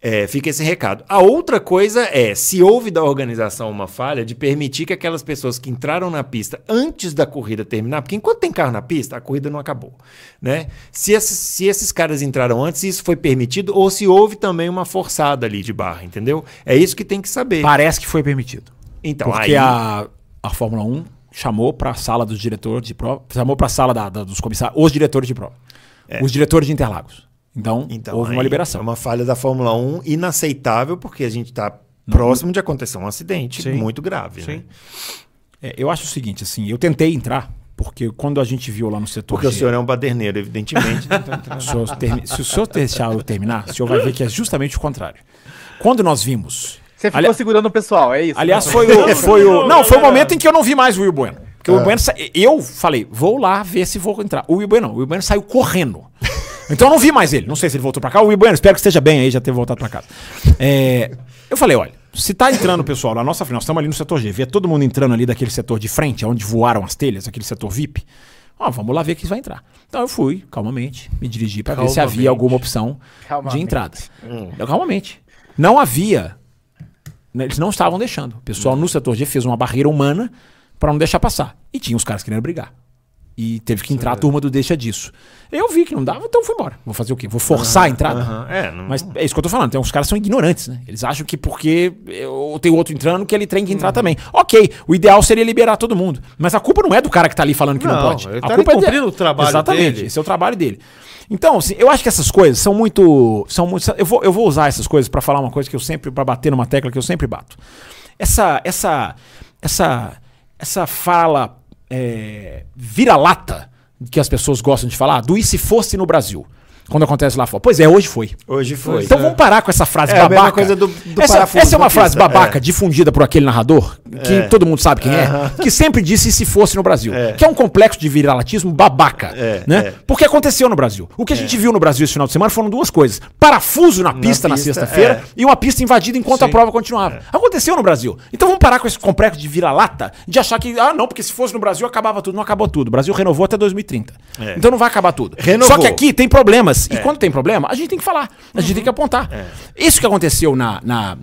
É, fica esse recado. A outra coisa é, se houve da organização uma falha de permitir que aquelas pessoas que entraram na pista antes da corrida terminar, porque enquanto tem carro na pista, a corrida não acabou, né? Se esses, se esses caras entraram antes, isso foi permitido ou se houve também uma forçada ali de barra, entendeu? É isso que tem que saber. Parece que foi permitido. Então, Porque aí, a, a Fórmula 1 chamou para a sala dos diretores de prova, chamou para a sala da- da- dos comissários, os diretores de prova, os diretores de Interlagos. Então, então, houve uma liberação. É uma falha da Fórmula 1 inaceitável, porque a gente está próximo de acontecer um acidente Sim. muito grave, né? Sim. É, eu acho o seguinte, assim, eu tentei entrar, porque quando a gente viu lá no setor Porque o G- senhor é um baderneiro, evidentemente. Se o senhor se o senhor deixar eu terminar, o senhor vai ver que é justamente o contrário. Quando nós vimos. Você ficou Ali- segurando o pessoal, é isso? Aliás, Não. foi o. Foi o não, foi o momento em que eu não vi mais o Will Bueno. Porque o Will Bueno. sa- Eu falei, vou lá ver se vou entrar. O Will Bueno não. O Will Bueno saiu correndo. Então eu não vi mais ele. Não sei se ele voltou pra cá. O Will Bueno, espero que esteja bem aí, já ter voltado pra casa. É, eu falei, olha, Se tá entrando, pessoal, na nossa frente, nós estamos ali no setor G, vê todo mundo entrando ali daquele setor de frente, onde voaram as telhas, aquele setor VIP. Ó, vamos lá ver quem vai entrar. Então eu fui, calmamente, me dirigi para ver se havia alguma opção de Calmamente. entrada. Eu, calmamente. Não havia. né, Eles não estavam deixando. O pessoal no setor G fez uma barreira humana para não deixar passar. E tinha os caras querendo brigar. E teve que entrar a turma do deixa disso. Eu vi que não dava, então fui embora. Vou fazer o quê? Vou forçar a entrada? Aham, É, não... Mas é isso que eu tô falando. Tem uns caras que são ignorantes, né? Eles acham que porque eu tenho outro entrando, que ele tem que Uhum. entrar também. Ok, o ideal seria liberar todo mundo. Mas a culpa não é do cara que tá ali falando que não, Não, pode. ele a tá culpa ali é cumprindo o trabalho Exatamente, dele. esse é o trabalho dele. Então, assim, eu acho que essas coisas são muito. São muito eu, vou, eu vou usar essas coisas pra falar uma coisa que eu sempre. pra bater numa tecla que eu sempre bato. Essa. Essa. Essa. Essa fala. É, vira-lata que as pessoas gostam de falar, do e se fosse no Brasil. Quando acontece lá fora. Pois é, hoje foi. Hoje foi. Então vamos parar com essa frase É a babaca. mesma coisa do- do essa, essa é uma frase pista, babaca é. difundida por aquele narrador, que É. todo mundo sabe quem é, que sempre disse se fosse no Brasil. É. Que é um complexo de viralatismo babaca. É, né? é. Porque aconteceu no Brasil. O que a gente viu no Brasil esse final de semana foram duas coisas: parafuso na pista na, sexta-feira e uma pista invadida enquanto a Sim. prova continuava. Aconteceu no Brasil. Então vamos parar com esse complexo de vira-lata de achar que, ah, não, porque se fosse no Brasil acabava tudo. Não acabou tudo. O Brasil renovou até 2030. É. Então não vai acabar tudo. Renovou. Só que aqui tem problemas. E quando tem problema, a gente tem que falar. A gente tem que apontar. Isso que aconteceu na, na,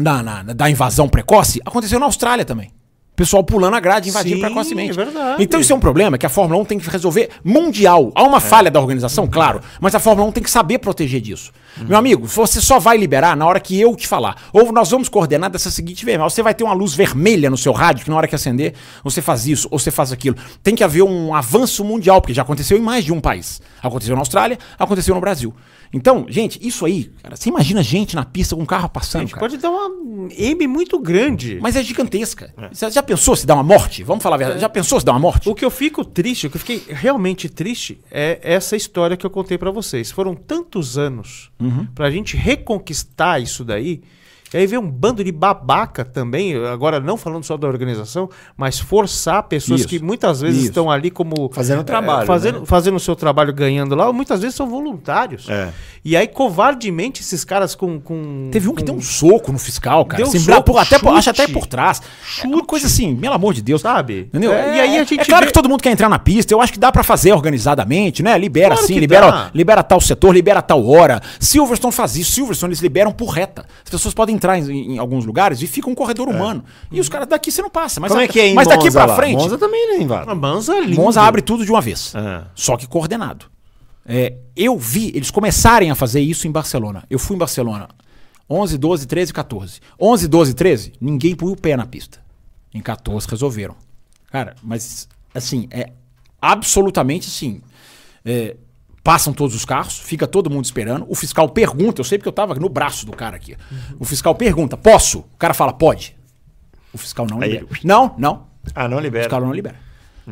na- na- na- da invasão precoce, aconteceu na Austrália também. Pessoal pulando a grade, invadindo Sim, precocemente. é verdade. Então isso é um problema que a Fórmula 1 tem que resolver mundial. Há uma falha da organização, claro, mas a Fórmula 1 tem que saber proteger disso. Meu amigo, você só vai liberar na hora que eu te falar. Ou nós vamos coordenar dessa seguinte forma. Você vai ter uma luz vermelha no seu rádio, que na hora que acender, você faz isso, ou você faz aquilo. Tem que haver um avanço mundial, porque já aconteceu em mais de um país. Aconteceu na Austrália, aconteceu no Brasil. Então, gente, isso aí, cara, você imagina gente na pista com um carro passando, gente cara. pode dar uma M muito grande. Mas é gigantesca. Você já pensou se dá uma morte? Vamos falar a verdade. Já pensou se dá uma morte? O que eu fico triste, o que eu fiquei realmente triste é essa história que eu contei pra vocês. Foram tantos anos Uhum. pra gente reconquistar isso daí. E aí veio um bando de babaca também, agora não falando só da organização, mas forçar pessoas Isso. que muitas vezes Isso. estão ali como. Fazendo eh, trabalho, Fazendo, né? fazendo o seu trabalho, ganhando lá, ou muitas vezes são voluntários. É. E aí, covardemente, esses caras com. com Teve um que com- deu um soco no fiscal, cara. Deu um Assim, soco, por- até, por- chute. acho até por trás. É uma coisa assim, pelo amor de Deus. Sabe? Entendeu? É, e aí a gente é claro vê- que todo mundo quer entrar na pista. Eu acho que dá pra fazer organizadamente, né? Libera Claro assim, que libera, dá. libera tal setor, libera tal hora. Silverstone faz isso. Silverstone eles liberam por reta. As pessoas podem entrar em, em alguns lugares e fica um corredor humano. E os caras daqui você não passa. Mas, Como a- é que é em mas daqui Monza pra lá? frente. Monza também não invade. Monza é lindo. Monza abre tudo de uma vez. Ah. Só que coordenado. É, eu vi eles começarem a fazer isso em Barcelona. Eu fui em Barcelona 11, 12, 13, 14. 11, 12, 13, ninguém põe o pé na pista. Em 14 resolveram. Cara, mas assim, é absolutamente assim. é, passam todos os carros, fica todo mundo esperando. O fiscal pergunta, eu sei porque eu tava no braço do cara aqui. O fiscal pergunta: posso? O cara fala: pode. O fiscal não Aí- libera. Não, não. Ah, não O libera. fiscal não libera.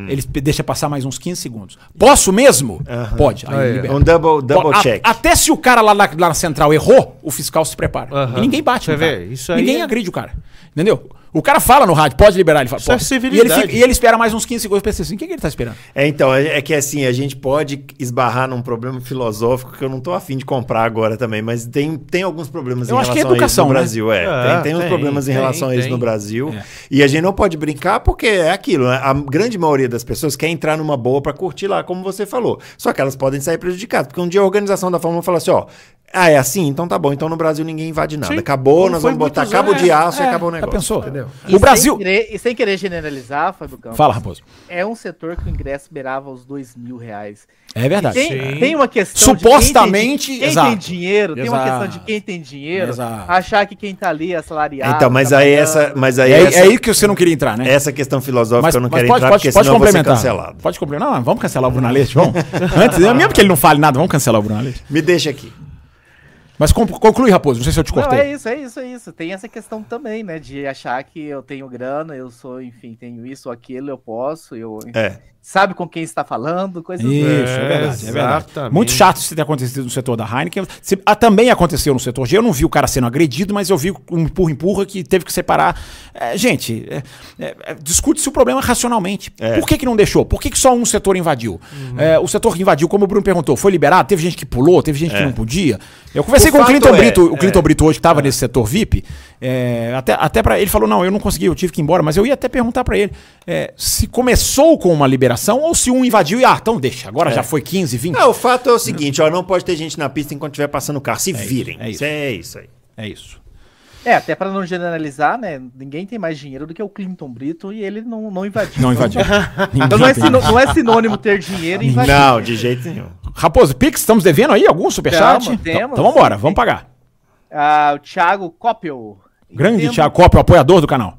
Ele pe- deixa passar mais uns 15 segundos. Posso mesmo? Pode. Aí Ah, é. libera. Um double, double A- check. até se o cara lá na, lá na central errou, o fiscal se prepara. Aham. E ninguém bate Você no vê, cara. isso aí Ninguém é- agride o cara. Entendeu? O cara fala no rádio, pode liberar, ele fala, Isso é pode. e, ele civilidade. fica- e ele espera mais uns 15 segundos. Pensei assim, o que, que ele tá esperando? É, então, é, é que assim, a gente pode esbarrar num problema filosófico que eu não tô afim de comprar agora também, mas tem, tem alguns problemas Eu em acho que é relação educação, a isso no né? Brasil. É, É, tem, tem uns tem, problemas em tem, relação a isso no Brasil. É. E a gente não pode brincar porque é aquilo, né? A grande maioria das pessoas quer entrar numa boa pra curtir lá, como você falou. Só que elas podem sair prejudicadas, porque um dia a organização da Fórmula fala assim, ó, ah, é assim? Então tá bom. Então no Brasil ninguém invade nada. Sim. Acabou, Como nós vamos botar cabo de aço e É, acabou o já negócio. pensou? Entendeu? E O Brasil... Sem querer, e sem querer generalizar, Fábio Campos. Fala, Raposo. É um setor que o ingresso beirava os dois mil reais. É verdade. Tem, tem uma questão Supostamente, de quem, tem, exato. quem tem dinheiro, tem uma Exato. questão de quem tem dinheiro, Exato. achar que quem tá ali é assalariado. Então, mas aí essa, mas aí É, essa, é aí que você não queria entrar, né? essa questão filosófica eu não quero pode, entrar pode, porque pode senão eu vou ser complementar. cancelado. Pode complementar. Não, vamos cancelar o Bruno Aleixo, vamos. Antes, mesmo que ele não fale nada, vamos cancelar o Bruno Aleixo. Me deixa aqui. Mas con- conclui, Raposo. Não sei se eu te Não, cortei. é isso, é isso, é isso. Tem essa questão também, né? De achar que eu tenho grana, eu sou, enfim, tenho isso ou aquilo, eu posso, eu. É. Sabe com quem está falando, coisas Isso, É, é, verdade, é verdade. Muito chato isso ter acontecido no setor da Heineken. Se- ah, também aconteceu no setor G. Eu não vi o cara sendo agredido, mas eu vi um empurra-empurra que teve que separar. É, gente, é, é, é, discute-se o problema racionalmente. É. Por que, que não deixou? Por que, que só um setor invadiu? É, o setor que invadiu, como o Bruno perguntou, foi liberado? Teve gente que pulou, teve gente que não podia. Eu conversei O com o Clinton é- Brito, o Clinton é. Brito hoje que estava nesse setor VIP. É, até até para ele falou, não, eu não consegui, eu tive que ir embora, mas eu ia até perguntar para ele é, se começou com uma liberação ou se um invadiu e, ah, então deixa, agora já foi 15, 20. Não, o fato é o seguinte, ó, não pode ter gente na pista enquanto estiver passando o carro. Se virem. é isso. É isso aí. É isso. É, até pra não generalizar, né? Ninguém tem mais dinheiro do que o Clinton Brito e ele não, não invadiu. Não invadiu. Então não é, sino- não é sinônimo ter dinheiro e invadir. Não, de jeito nenhum. Raposo, Pix, estamos devendo aí algum superchat? Tamo, Então, temos. então vambora, vamos pagar. Ah, o Thiago Coppel. Grande Entendo- Thiago Coppel, apoiador do canal.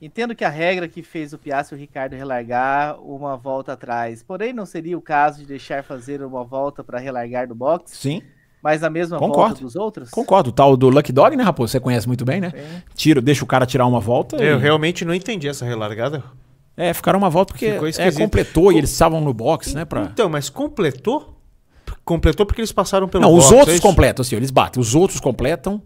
Entendo que a regra que fez o Piastri e o Ricardo relargar uma volta atrás, porém não seria o caso de deixar fazer uma volta para relargar do box, Sim, mas na mesma Concordo. volta dos outros? concordo. O tal do Lucky Dog, né, Raposo? Você conhece muito bem, né? É. Tira, deixa o cara tirar uma volta. Eu e- realmente não entendi essa relargada. É, ficaram uma volta porque Ficou é, completou e eles estavam no box, né? Pra... Então, mas completou? Completou porque eles passaram pelo Não, os box, é outros isso? completam, assim, eles batem. Os outros completam.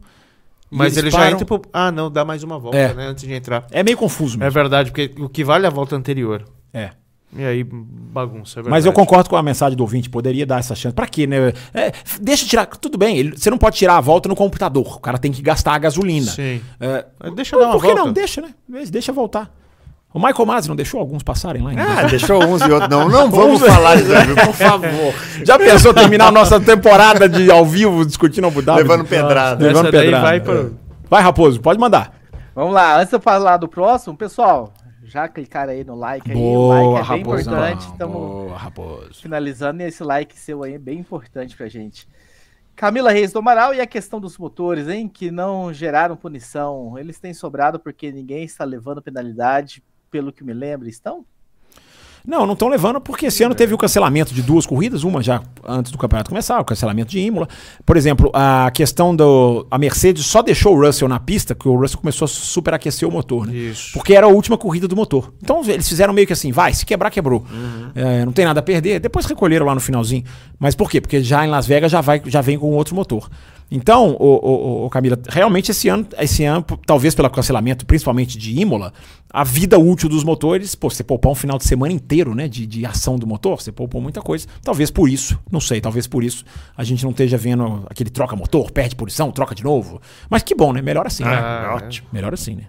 Mas ele eles já param. entra pro... Ah, não, dá mais uma volta, É. né? Antes de entrar. É meio confuso É mesmo. verdade, porque o que vale é a volta anterior. É. E aí, bagunça, é verdade. Mas eu concordo com a mensagem do ouvinte, poderia dar essa chance. Pra quê, né? É, deixa tirar. Tudo bem, ele- você não pode tirar a volta no computador. O cara tem que gastar a gasolina. Sim. É, deixa dar uma por que volta. não? Deixa, né? Deixa voltar. O Michael Masi não deixou alguns passarem lá ainda. Ah, deixou uns e outros. Não, não vamos falar disso, por favor. Já pensou terminar a nossa temporada de ao vivo discutindo Abu Dhabi? Levando pedrada. Levando pedrada. vai pro- Vai, Raposo, pode mandar. Vamos lá, antes de eu falar do próximo, pessoal, já clicaram aí no like aí, o Boa, like é bem Raposão. importante, estamos Boa, finalizando e esse like seu aí é bem importante pra gente. Camila Reis do Amaral e a questão dos motores, hein, que não geraram punição, eles têm sobrado porque ninguém está levando penalidade, pelo que me lembro, estão? Não, não estão levando porque esse ano teve o cancelamento de duas corridas, uma já antes do campeonato começar, o cancelamento de Imola. Por exemplo, a questão do. A Mercedes só deixou o Russell na pista, que o Russell começou a superaquecer o motor, né? Isso. Porque era a última corrida do motor. Então eles fizeram meio que assim, vai, se quebrar, quebrou. É, não tem nada a perder. Depois recolheram lá no finalzinho. Mas por quê? Porque já em Las Vegas já, vai, já vem com outro motor. Então, o, o, o Camila, realmente esse ano, esse ano, talvez pelo cancelamento, principalmente de Imola, a vida útil dos motores, pô, você poupar um final de semana inteiro, né, de, de ação do motor, você poupou muita coisa. Talvez por isso, não sei, talvez por isso a gente não esteja vendo aquele troca motor, perde posição, troca de novo. Mas que bom, né? Melhor assim. né? Ah, ótimo. Melhor assim, né?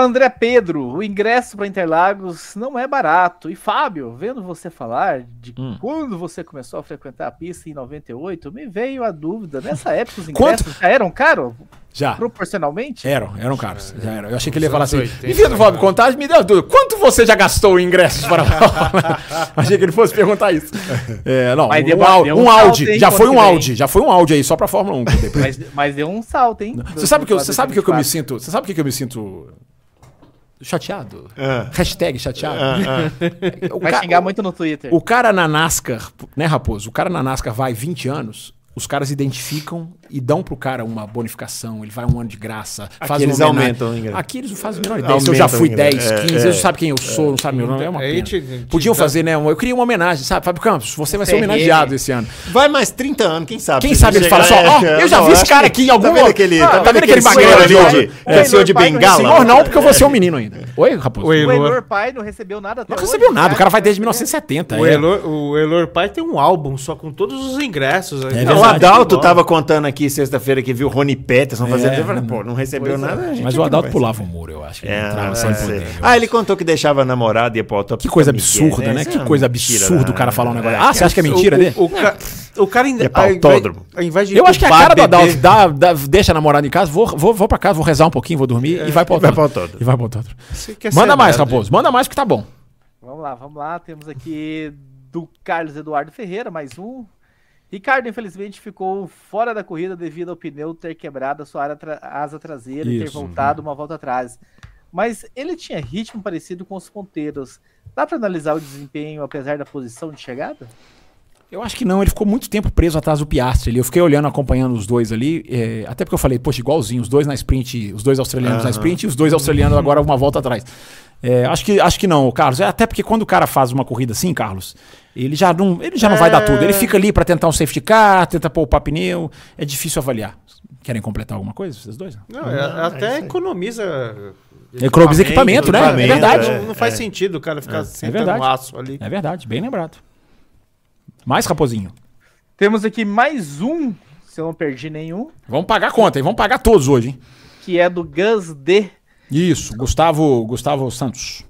André Pedro, o ingresso para Interlagos não é barato. E Fábio, vendo você falar de Hum. quando você começou a frequentar a pista em 98, me veio a dúvida. Nessa época os Quanto? ingressos já eram caros? Já. Proporcionalmente? Eram, eram caros. Já eram. Eu achei que ele ia falar assim. anos 80, E vindo do Fábio Contagem, me deu dúvida. Quanto você já gastou em ingressos para Achei que ele fosse perguntar isso. É, não, Mas um, deu- Au- deu um um salto, Audi. hein, Já foi um. Audi. Já foi um Audi aí, só pra Fórmula 1. depois. Mas, mas deu um salto, hein? Você sabe que eu, você sabe que, eu- que eu me 2024. sinto. Você sabe que, que eu me sinto chateado? Ah. Hashtag chateado. O Vai ca- xingar muito no Twitter. O cara na NASCAR, né, Raposo? O cara na NASCAR vai 20 anos, os caras identificam e dão pro cara uma bonificação, ele vai um ano de graça, faz eles aumentam o ingresso. Aqui eles não fazem a menor ideia. Se eu já fui o ingresso. 10, É, 15, é. eles não sabem quem eu sou, não sabem meu nome, é uma pena. te- te Podiam dá- fazer, né? Eu queria uma homenagem, sabe? Fábio Campos, você vai ser homenageado esse ano. Vai mais 30 anos, quem sabe? Quem sabe ele fala só, ó, é, eu já não, vi esse cara aqui em algum Tá vendo aquele, Ah, tá vendo aquele senhor magrelo ali aquele senhor de bengala? Senhor não, porque eu vou ser um menino ainda. Oi, Raposo? O Elor. Pai não recebeu nada até Não recebeu nada, o cara vai desde recebeu. 1970. O é. Elor, Pai tem um álbum só com todos os ingressos. É verdade. Adalto tava contando aqui sexta-feira que viu o Rony Peterson fazendo. É. Eu falei, pô, não recebeu é. nada. gente Mas o Adalto pulava o muro, eu acho. Que ele É, entrava sem poder. Ah, ele contou que deixava a namorada e ia pro autódromo. Que coisa absurda, né? Que é coisa absurda né? o cara falar um negócio. É, Ah, você acha que é mentira o, dele? O, o, ca- o cara ainda. É pra ao invés- de Eu acho que a cara do Adalto dá, dá- deixa a namorada em casa, vou, vou, vou pra casa, vou rezar um pouquinho, vou dormir e vai pro É, vai autódromo. pro autódromo. E vai pro autódromo. Manda mais, nerd. Raposo. Manda mais que tá bom. Vamos lá, vamos lá. Temos aqui do Carlos Eduardo Ferreira, mais um. Ricardo, infelizmente, ficou fora da corrida devido ao pneu ter quebrado a sua área tra- asa traseira e ter Isso, voltado uma volta atrás. Mas ele tinha ritmo parecido com os ponteiros. Dá para analisar o desempenho apesar da posição de chegada? Eu acho que não, ele ficou muito tempo preso atrás do Piastri ali. Eu fiquei olhando, acompanhando os dois ali, é, até porque eu falei, poxa, igualzinho, os dois na sprint, os dois australianos na Aham. sprint e os dois australianos agora uma volta atrás. É, acho, que, acho que não, Carlos. É, até porque quando o cara faz uma corrida assim, Carlos, ele já não, ele já não vai dar tudo. Ele fica ali pra tentar um safety car, tenta poupar pneu. É difícil avaliar. Querem completar alguma coisa, vocês dois? Não, é- até economiza. Economiza equipamento, né? É verdade. Não, não faz É. sentido o cara ficar sentando verdade. um aço ali. É verdade, bem lembrado. Mais, Raposinho. Temos aqui mais um se eu não perdi nenhum, Vamos pagar a conta, hein? Vamos pagar todos hoje, hein? que é do Gus D. Isso, Gustavo, Gustavo Santos.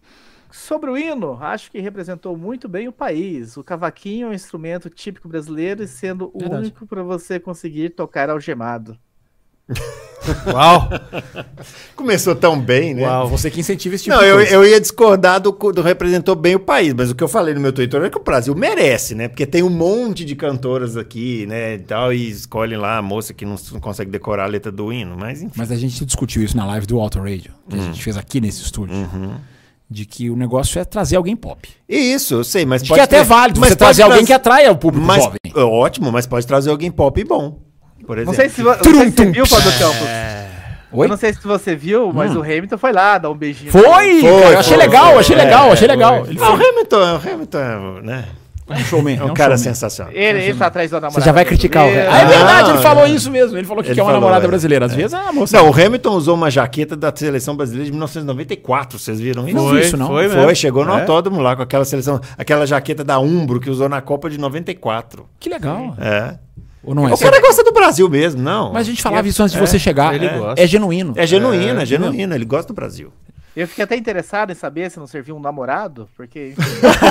Sobre o hino, acho que representou muito bem o país. O cavaquinho é um instrumento típico brasileiro e sendo o Verdade. único para você conseguir tocar algemado. Uau! Começou tão bem, né? Uau. Você que incentiva esse tipo Não, de eu, coisa. eu ia discordar do, do representou bem o país, mas o que eu falei no meu Twitter é que o Brasil merece, né? Porque tem um monte de cantoras aqui, né, e tal, e escolhem lá a moça que não, não consegue decorar a letra do hino, mas enfim. Mas a gente discutiu isso na live do Auto Radio, que Hum. a gente fez aqui nesse estúdio. Uhum. De que o negócio é trazer alguém pop. Isso, eu sei, mas De que é até válido você trazer alguém que atraia o público mas, jovem. é Ótimo, mas pode trazer alguém pop bom, por exemplo. Não sei se, vo- não sei se você viu, Fábio Campos. Oi? Eu não sei se você viu, mas o Hamilton foi lá dar um beijinho. Foi! Foi, eu achei foi, legal, foi. achei É, legal, achei foi. legal. Ele Ah, o foi Hamilton, o Hamilton, é, né? é um showman. É um é um cara showman. sensacional. Ele, ele tá atrás da namorada. Você já vai criticar o brasileira. Ah, é verdade, ele falou é. isso mesmo. Ele falou que Ele quer uma falou, namorada é. brasileira. Às vezes, ah, moça. Não, o Hamilton usou uma jaqueta da seleção brasileira de 1994, vocês viram isso? Não vi isso, não. Foi, Foi, chegou no É. autódromo lá com aquela seleção, aquela jaqueta da Umbro que usou na Copa de 94. Que legal. É. Ou não é? O cara gosta do Brasil mesmo, não. Mas a gente falava isso antes de você chegar. ele é, gosta. é genuíno. É genuíno, é, É, genuíno, ele gosta do Brasil. Eu fiquei até interessado em saber se não serviu um namorado, porque.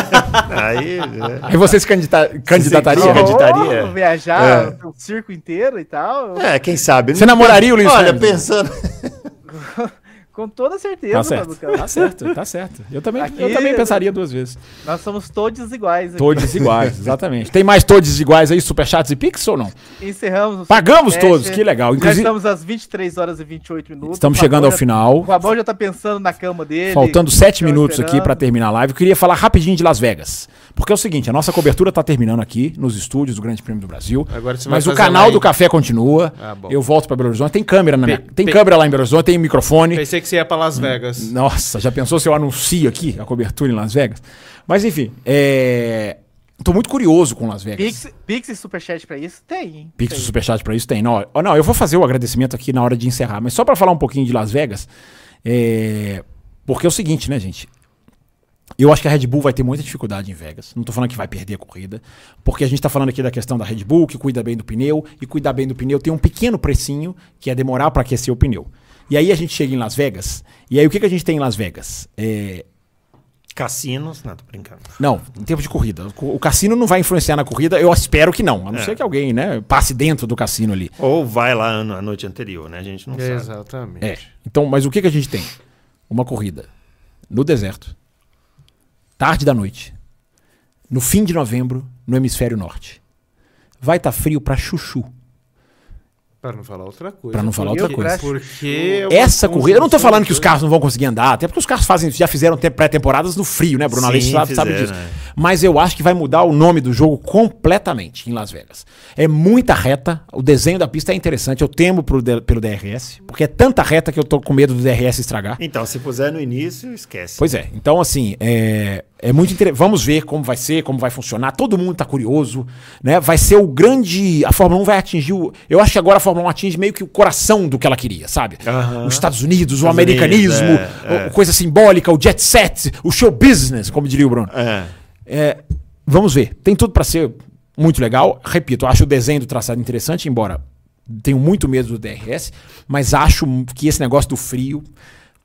Aí, é. Aí você se candidata- candidataria? Se candidataria? Oh, viajar É. o circo inteiro e tal. É, quem sabe. Você namoraria o Lewis Olha, Hamilton? pensando. Com toda certeza, Tá certo, tá certo, tá certo. Eu também, Aqui- eu também pensaria duas vezes. Nós somos todos iguais. aqui. Todos iguais, exatamente. Tem mais todos iguais aí, superchats e pix ou não? Encerramos Pagamos todos, que legal. Já Inclusive, estamos às 23 horas e 28 minutos. estamos chegando ao já- final. O Fabão já tá pensando na cama dele. Faltando sete Estamos minutos aqui esperando. pra terminar a live. Eu queria falar rapidinho de Las Vegas. Porque é o seguinte, a nossa cobertura tá terminando aqui nos estúdios do Grande Prêmio do Brasil. Agora você vai mas o canal do café continua. Ah, eu volto pra Belo Horizonte. Tem câmera na minha, tem câmera lá em Belo Horizonte, tem microfone. Pensei que você ia pra Las Vegas. Nossa, já pensou se eu anuncio aqui a cobertura em Las Vegas? Mas enfim, é... tô muito curioso com Las Vegas. Pix, Pix e Superchat pra isso? Tem, hein? Pix e. Superchat pra isso tem. Não, não, eu vou fazer o agradecimento aqui na hora de encerrar, mas só pra falar um pouquinho de Las Vegas, é... porque é o seguinte, né, gente? Eu acho que a Red Bull vai ter muita dificuldade em Vegas. Não tô falando que vai perder a corrida, porque a gente tá falando aqui da questão da Red Bull, que cuida bem do pneu, e cuidar bem do pneu tem um pequeno precinho, que é demorar pra aquecer o pneu. E aí a gente chega em Las Vegas, e aí o que, que a gente tem em Las Vegas? É, Cassinos. Não, tô brincando. não, em tempo de corrida. O cassino não vai influenciar na corrida, eu espero que não. A não É. ser que alguém, né, passe dentro do cassino ali. Ou vai lá na noite anterior, né? A gente não sabe. Exatamente. É. Então, mas o que, que a gente tem? Uma corrida no deserto, tarde da noite, no fim de novembro, no hemisfério norte. Vai estar frio pra chuchu. Pra não falar outra coisa. Pra não falar Porque- outra coisa. Porque... Essa corrida, eu não tô falando que os carros não vão conseguir andar, até porque os carros fazem, já fizeram te- pré-temporadas no frio, né? Bruno Sim, Aleixo sabe, sabe disso. é. Mas eu acho que vai mudar o nome do jogo completamente em Las Vegas. É muita reta, o desenho da pista é interessante, eu temo pro pelo DRS, porque é tanta reta que eu tô com medo do DRS estragar. Então, se puser no início, esquece. Pois é, então assim, é, é muito interessante. Vamos ver como vai ser, como vai funcionar. Todo mundo tá curioso, né? Vai ser o grande. A Fórmula 1 vai atingir o. Eu acho que agora a Fórmula 1 atinge meio que o coração do que ela queria, sabe? Aham. Os Estados Unidos, o Estados americanismo, Unidos, é, é. o- coisa simbólica, o jet set, o show business, como diria o Bruno. É. É, vamos ver. Tem tudo pra ser muito legal. Repito, acho o desenho do traçado interessante, embora tenho muito medo do DRS, mas acho que esse negócio do frio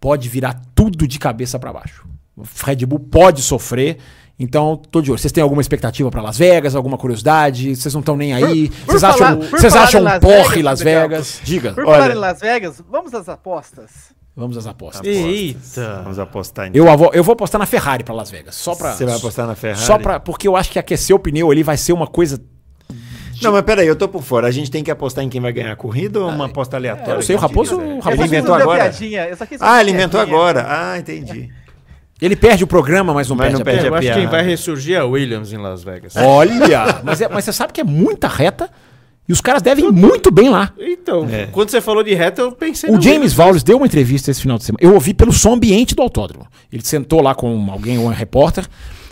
pode virar tudo de cabeça pra baixo. O Red Bull pode sofrer. Então, tô de olho. Vocês têm alguma expectativa pra Las Vegas? Alguma curiosidade? Vocês não estão nem aí? por Vocês falar- acham, por vocês acham em um Las porre Vegas, Las Vegas? Diga. Por Olha- falar em Las Vegas, vamos às apostas. Vamos às apostas. Eita. Vamos apostar então. Eu, avo- eu vou apostar na Ferrari pra Las Vegas. Só pra. Você vai apostar na Ferrari? Só pra. Porque eu acho que aquecer o pneu ali vai ser uma coisa Não, mas peraí, eu tô por fora. A gente tem que apostar em quem vai ganhar a corrida ou uma aposta aleatória? eu sei, o Raposo- o Eu Raposo inventou agora? piadinha, Ah, ele inventou agora. Ah, entendi. Ele perde o programa, mas não Mas perde não a perde piada. Eu acho que quem vai ressurgir é a Williams em Las Vegas. Olha! mas, é- mas você sabe que é muita reta e os caras devem ir muito bem lá. Então, É. quando você falou de reta, eu pensei O James. Wallace deu uma entrevista esse final de semana. Eu ouvi pelo som ambiente do autódromo. Ele sentou lá com alguém, um repórter,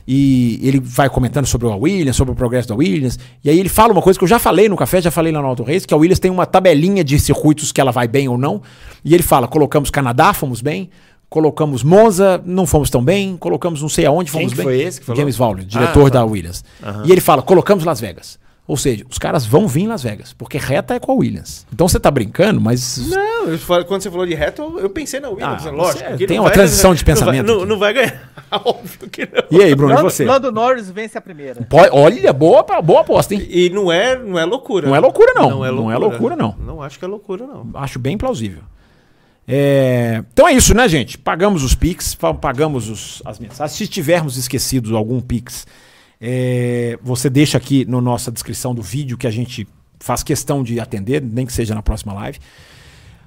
e ele vai comentando sobre a Williams, sobre o progresso da Williams. E aí ele fala uma coisa que eu já falei no café, já falei lá no Auto Race, que a Williams tem uma tabelinha de circuitos que ela vai bem ou não. E ele fala: colocamos Canadá, fomos bem. Colocamos Monza, não fomos tão bem. Colocamos não sei aonde, Quem fomos que bem. foi esse que falou? James Wallace, diretor Ah, da tá. Williams. E ele fala: colocamos Las Vegas. Ou seja, os caras vão vir em Las Vegas, porque reta é com a Williams. Então você tá brincando, mas. Não, eu falo- quando você falou de reto, eu- eu pensei na Williams, Ah, lógico. tem não uma vai- transição de não vai- pensamento Não, não vai ganhar, óbvio que não. E aí, Bruno, e Lando, você? Lando Norris vence a primeira. Pode- olha, boa, boa aposta, hein? E não é, não é loucura. Não é loucura, não. Não é Não loucura, é loucura, não. Não acho que é loucura, não. Acho bem plausível. É, Então é isso, né, gente? Pagamos os Pix, pagamos os- as mensagens. Se tivermos esquecido algum Pix, é, você deixa aqui na nossa descrição do vídeo que a gente faz questão de atender, nem que seja na próxima live.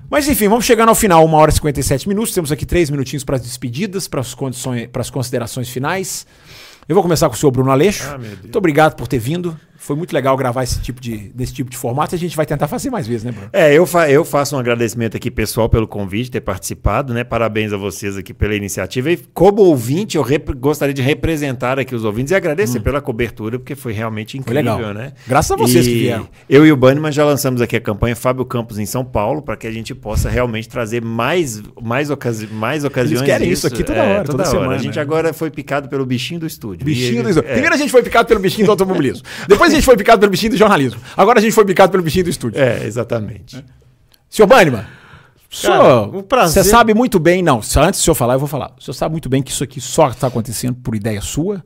Mas enfim, vamos chegando ao final, uma hora e 57 minutos. Temos aqui três minutinhos para as despedidas, para as condições, para as considerações finais. Eu vou começar com o senhor Bruno Aleixo. Ah. Muito obrigado por ter vindo. Foi muito legal gravar esse tipo de, desse tipo de formato e a gente vai tentar fazer mais vezes, né, Bruno? É, eu, fa eu faço um agradecimento aqui pessoal pelo convite, ter participado, né? Parabéns a vocês aqui pela iniciativa. E como ouvinte, eu gostaria de representar aqui os ouvintes e agradecer pela cobertura, porque foi realmente Hum. Foi incrível, legal. né? Graças a vocês E que vieram. Eu e o Banniman já lançamos aqui a campanha Fábio Campos em São Paulo, para que a gente possa realmente trazer mais, mais, ocasi mais ocasiões. querem isso aqui toda hora, toda semana, A gente né? agora foi picado pelo bichinho do estúdio. Bichinho E- do é. Primeiro a gente foi picado pelo bichinho do automobilismo. Depois gente foi picado pelo bichinho do jornalismo. Agora a gente foi picado pelo bichinho do estúdio. É, exatamente. Senhor Cara, senhor, um prazer. você sabe muito bem, não, antes do senhor falar, eu vou falar. O senhor sabe muito bem que isso aqui só está acontecendo por ideia sua.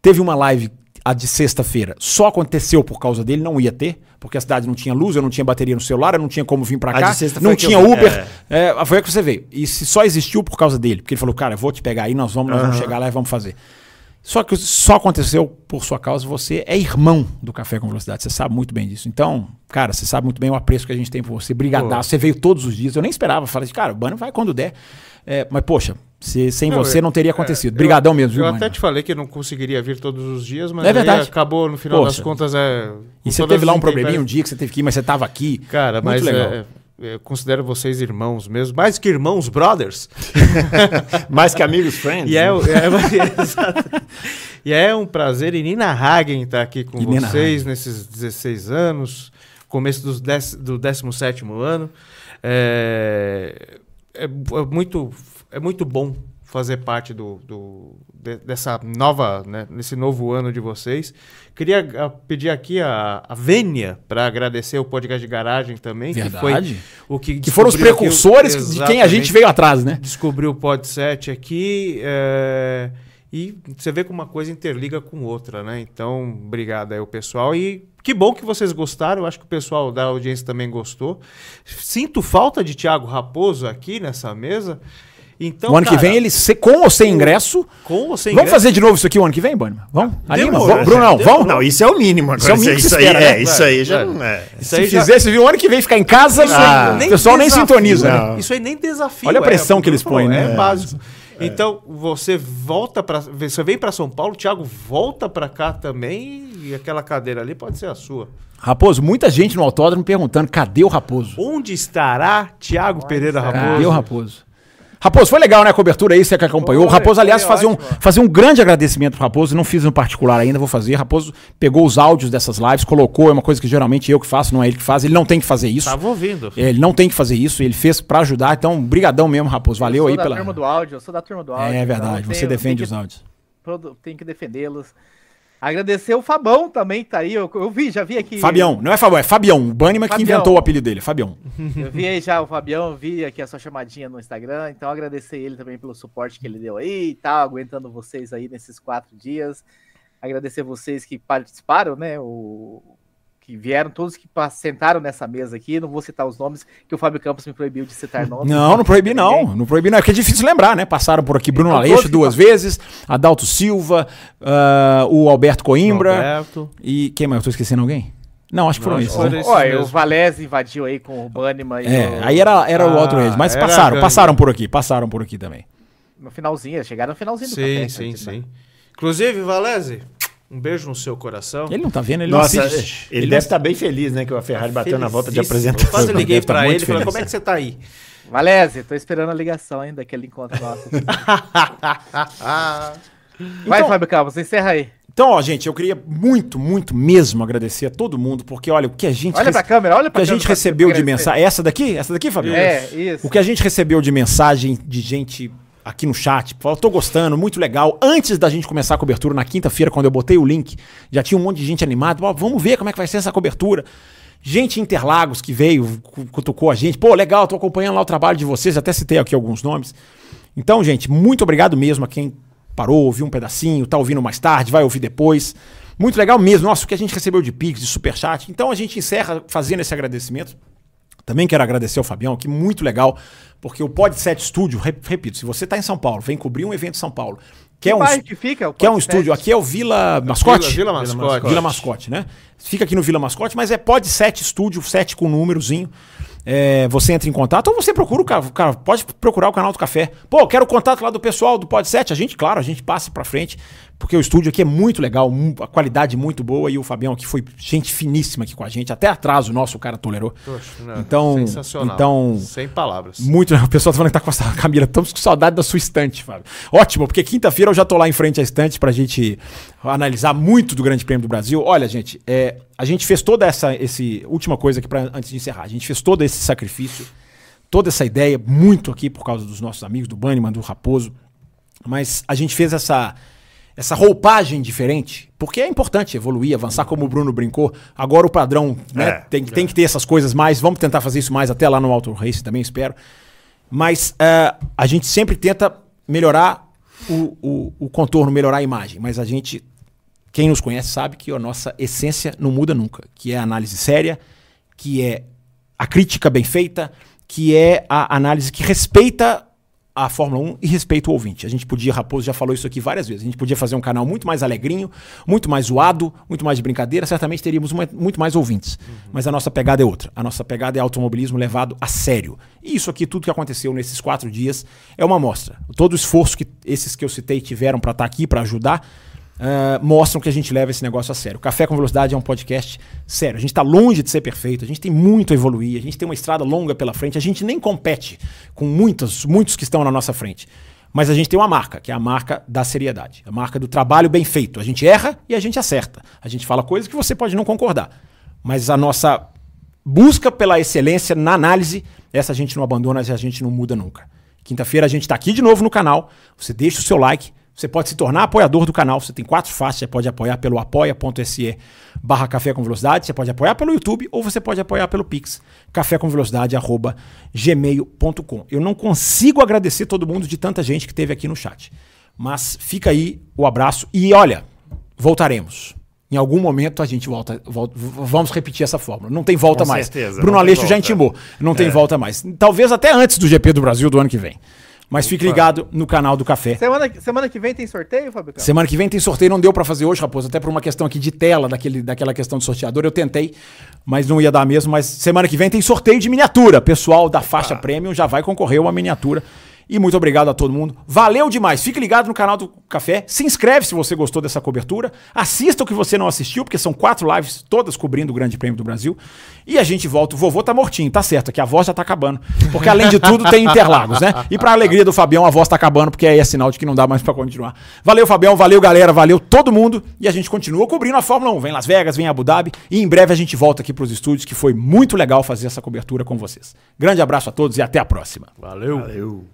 Teve uma live a de sexta-feira, só aconteceu por causa dele, não ia ter, porque a cidade não tinha luz, eu não tinha bateria no celular, eu não tinha como vir pra A cá, não tinha eu Uber. É, foi aí que você veio. E se só existiu por causa dele, porque ele falou, cara, eu vou te pegar aí, nós vamos, nós vamos chegar lá e vamos fazer. Só que só aconteceu por sua causa, você é irmão do Café com Velocidade, você sabe muito bem disso. Então, cara, você sabe muito bem o apreço que a gente tem por você. Brigadaço, você veio todos os dias, eu nem esperava. Falei, cara, o Bano vai quando der. É, mas, poxa, se- sem Não, você eu- não teria é, acontecido. eu- Brigadão mesmo, viu, Eu Bano? até te falei que não conseguiria vir todos os dias, mas É verdade. acabou no final das Poxa. contas. É, E você teve lá um probleminha um dia que você teve que ir, mas você tava aqui. Cara, Muito mas legal. é, eu considero vocês irmãos mesmo, mais que irmãos, brothers. Mais que amigos, friends. E é, né? é- exato. e é um prazer inenarrável estar aqui com vocês nesses 16 anos, começo dos do 17 ano. É, é, é muito, é muito bom fazer parte do, do- de- dessa nova, né, nesse novo ano de vocês. Queria ah, pedir aqui a, a Vênia para agradecer o podcast de garagem também, que foi Verdade. o que Que foram os precursores de quem a gente veio atrás, né? descobriu o Podset aqui é, e você vê como uma coisa interliga com outra, né? Então, obrigado aí o pessoal e que bom que vocês gostaram, eu acho que o pessoal da audiência também gostou. Sinto falta de Thiago Raposo aqui nessa mesa. Então, o ano que cara, vem ele, se- com ou sem ingresso. com ou sem Vamos ingresso, fazer de novo isso aqui o ano que vem, Bani? Vamos? Anima? Vamos, Brunão, demorou. vamos? Não, isso é o mínimo agora. Isso é o mínimo que se isso aí, espera, é, né? isso aí já É. não é. Isso Se aí já- fizer, se vir o ano que vem ficar em casa, Ah, o pessoal nem desafio, sintoniza, né? não. Isso aí nem desafio. Olha a pressão é, que eles põem, né? É básico. Então, você volta para Você vem para São Paulo, o Thiago volta para cá também e aquela cadeira ali pode ser a sua. Raposo, muita gente no autódromo perguntando: cadê o Raposo? Onde estará Thiago Pereira Cadê Raposo? o Raposo? Raposo, foi legal, né, a cobertura aí, você que acompanhou. Foi, o Raposo, aliás, fazia um, fazia um grande agradecimento pro Raposo, não fiz no particular ainda, vou fazer. Raposo pegou os áudios dessas lives, colocou, é uma coisa que geralmente eu que faço, não é ele que faz, ele não tem que fazer isso. Tava ouvindo. É, Ele não tem que fazer isso, ele fez pra ajudar, então, brigadão mesmo, Raposo, valeu eu sou aí da pela... turma do áudio, eu sou da turma do áudio. É então verdade, eu você tenho- defende os áudios. Tenho que defendê-los. Agradecer o Fabão também, que tá aí. Eu, eu vi, já vi aqui. Fabião, não é Fabião, é Fabião, o Banniman que inventou o apelido dele, Fabião. Eu vi aí já o Fabião, vi aqui a sua chamadinha no Instagram, então agradecer ele também pelo suporte que ele deu aí e tal, aguentando vocês aí nesses quatro dias. Agradecer vocês que participaram, né? O, que vieram, todos que sentaram nessa mesa aqui. Não vou citar os nomes, que o Fábio Campos me proibiu de citar nomes. Não, não proibi não, não proibi não, é que é difícil lembrar, né? Passaram por aqui Bruno Então, Aleixo todos que duas vezes, Adalto Silva, ah, o Alberto Coimbra Roberto. e quem mais? Eu tô esquecendo alguém? Não, acho que foram Não, esses. né? Olha, o. Valese invadiu aí com o Banniman e É, o- aí era, era o Ah, outro ex, mas passaram, passaram por aqui, passaram por aqui também. no finalzinho, chegaram no finalzinho do Sim, café, sim, né? sim. Inclusive, Valese, um beijo no seu coração. Ele não tá vendo, ele Nossa, não assiste. ele, deve estar bem feliz, né? Que a Ferrari bateu na volta de apresentação. Quase liguei tá pra muito ele e falei, como é que você tá aí? Valese, tô esperando a ligação ainda, aquele encontro nosso. Vai, Então- Fábio Campos, encerra aí. Então, ó, gente, eu queria muito, muito mesmo agradecer a todo mundo, porque olha, o que a gente Olha rece- pra câmera, olha o pra que a câmera. gente pra recebeu de mensagem, essa daqui? Essa daqui, Fabio? É, isso. O que a gente recebeu de mensagem de gente aqui no chat, falou, tô gostando, muito legal. Antes da gente começar a cobertura na quinta-feira, quando eu botei o link, já tinha um monte de gente animada. Vamos ver como é que vai ser essa cobertura. Gente Interlagos que veio, cutucou a gente. Pô, legal, tô acompanhando lá o trabalho de vocês, até citei aqui alguns nomes. Então, gente, muito obrigado mesmo a quem parou, ouviu um pedacinho, tá ouvindo mais tarde, vai ouvir depois. Muito legal mesmo. Nossa, o que a gente recebeu de Pix, de Superchat. Então a gente encerra fazendo esse agradecimento. Também quero agradecer ao Fabião, que muito legal, porque o Pod 7 Studio, repito, se você está em São Paulo, vem cobrir um evento em São Paulo, quer Que um, que fica? quer um estúdio, 7? aqui é o Vila Mascote? Vila, Vila Mascote. Vila Mascote, né? Fica aqui no Vila Mascote, mas é Pod 7 Estúdio, 7 com númerozinho. É, você entra em contato ou você procura o cara, cara, pode procurar o canal do café. Pô, quero o contato lá do pessoal do Pod 7. A gente, claro, a gente passa pra frente, porque o estúdio aqui é muito legal, a qualidade muito boa e o Fabião aqui foi gente finíssima aqui com a gente, até atrás o nosso cara tolerou. Poxa, né? Então- sensacional. então- sem palavras. Muito, o pessoal tá falando que tá com essa Camila, estamos com saudade da sua estante, Fábio. Ótimo, porque quinta-feira eu já tô lá em frente à estante pra gente analisar muito do Grande Prêmio do Brasil. Olha, gente, é, a gente fez toda essa esse última coisa aqui para antes de encerrar. A gente fez todo esse sacrifício, toda essa ideia muito aqui por causa dos nossos amigos do Banniman, do Raposo, mas a gente fez essa essa roupagem diferente, porque é importante evoluir, avançar, como o Bruno brincou. Agora o padrão né, É, tem, tem que ter essas coisas mais. Vamos tentar fazer isso mais até lá no Auto Race também, espero. Mas eh, a gente sempre tenta melhorar o, o, o contorno, melhorar a imagem. Mas a gente, quem nos conhece, sabe que a nossa essência não muda nunca. Que é a análise séria, que é a crítica bem feita, que é a análise que respeita a Fórmula 1 e respeita o ouvinte. A gente podia, Raposo já falou isso aqui várias vezes, a gente podia fazer um canal muito mais alegrinho, muito mais zoado, muito mais de brincadeira, certamente teríamos uma- muito mais ouvintes. Mas a nossa pegada é outra. A nossa pegada é automobilismo levado a sério. E isso aqui, tudo que aconteceu nesses quatro dias, é uma amostra. Todo o esforço que esses que eu citei tiveram para estar aqui, para ajudar, ah, mostram que a gente leva esse negócio a sério. Café com Velocidade é um podcast sério. A gente está longe de ser perfeito, a gente tem muito a evoluir, a gente tem uma estrada longa pela frente, a gente nem compete com muitos, muitos que estão na nossa frente. Mas a gente tem uma marca, que é a marca da seriedade, a marca do trabalho bem feito. A gente erra e a gente acerta. A gente fala coisas que você pode não concordar. Mas a nossa busca pela excelência na análise, essa a gente não abandona, essa a gente não muda nunca. Quinta-feira a gente está aqui de novo no canal. Você deixa o seu like. Você pode se tornar apoiador do canal. Você tem quatro faces. Você pode apoiar pelo apoia.se barra café com velocidade. Você pode apoiar pelo YouTube ou você pode apoiar pelo Pix. Café com velocidade arroba gmail.com. Eu não consigo agradecer todo mundo de tanta gente que teve aqui no chat. Mas fica aí o abraço. E olha, voltaremos. Em algum momento a gente volta, volta- vamos repetir essa fórmula. Não tem volta Com mais. certeza, Bruno Aleixo já volta. intimou. Não tem É. volta mais. Talvez até antes do GP do Brasil do ano que vem. Mas fique ligado no canal do Café. Semana, semana que vem tem sorteio, Fábio? Semana que vem tem sorteio, não deu pra fazer hoje, Raposo, até por uma questão aqui de tela, daquele, daquela questão de sorteador. Eu tentei, mas não ia dar mesmo. Mas semana que vem tem sorteio de miniatura. Pessoal da faixa premium já vai concorrer a uma miniatura. E muito obrigado a todo mundo. Valeu demais. Fique ligado no canal do Café. Se inscreve se você gostou dessa cobertura. Assista o que você não assistiu, porque são quatro lives todas cobrindo o Grande Prêmio do Brasil. E a gente volta. O vovô tá mortinho, tá certo, que a voz já tá acabando. Porque além de tudo tem Interlagos, né? E pra alegria do Fabião, a voz tá acabando, porque aí é sinal de que não dá mais pra continuar. Valeu, Fabião. Valeu, galera. Valeu todo mundo. E a gente continua cobrindo a Fórmula 1. Vem Las Vegas, vem Abu Dhabi. E em breve a gente volta aqui pros estúdios, que foi muito legal fazer essa cobertura com vocês. Grande abraço a todos e até a próxima. Valeu. Valeu.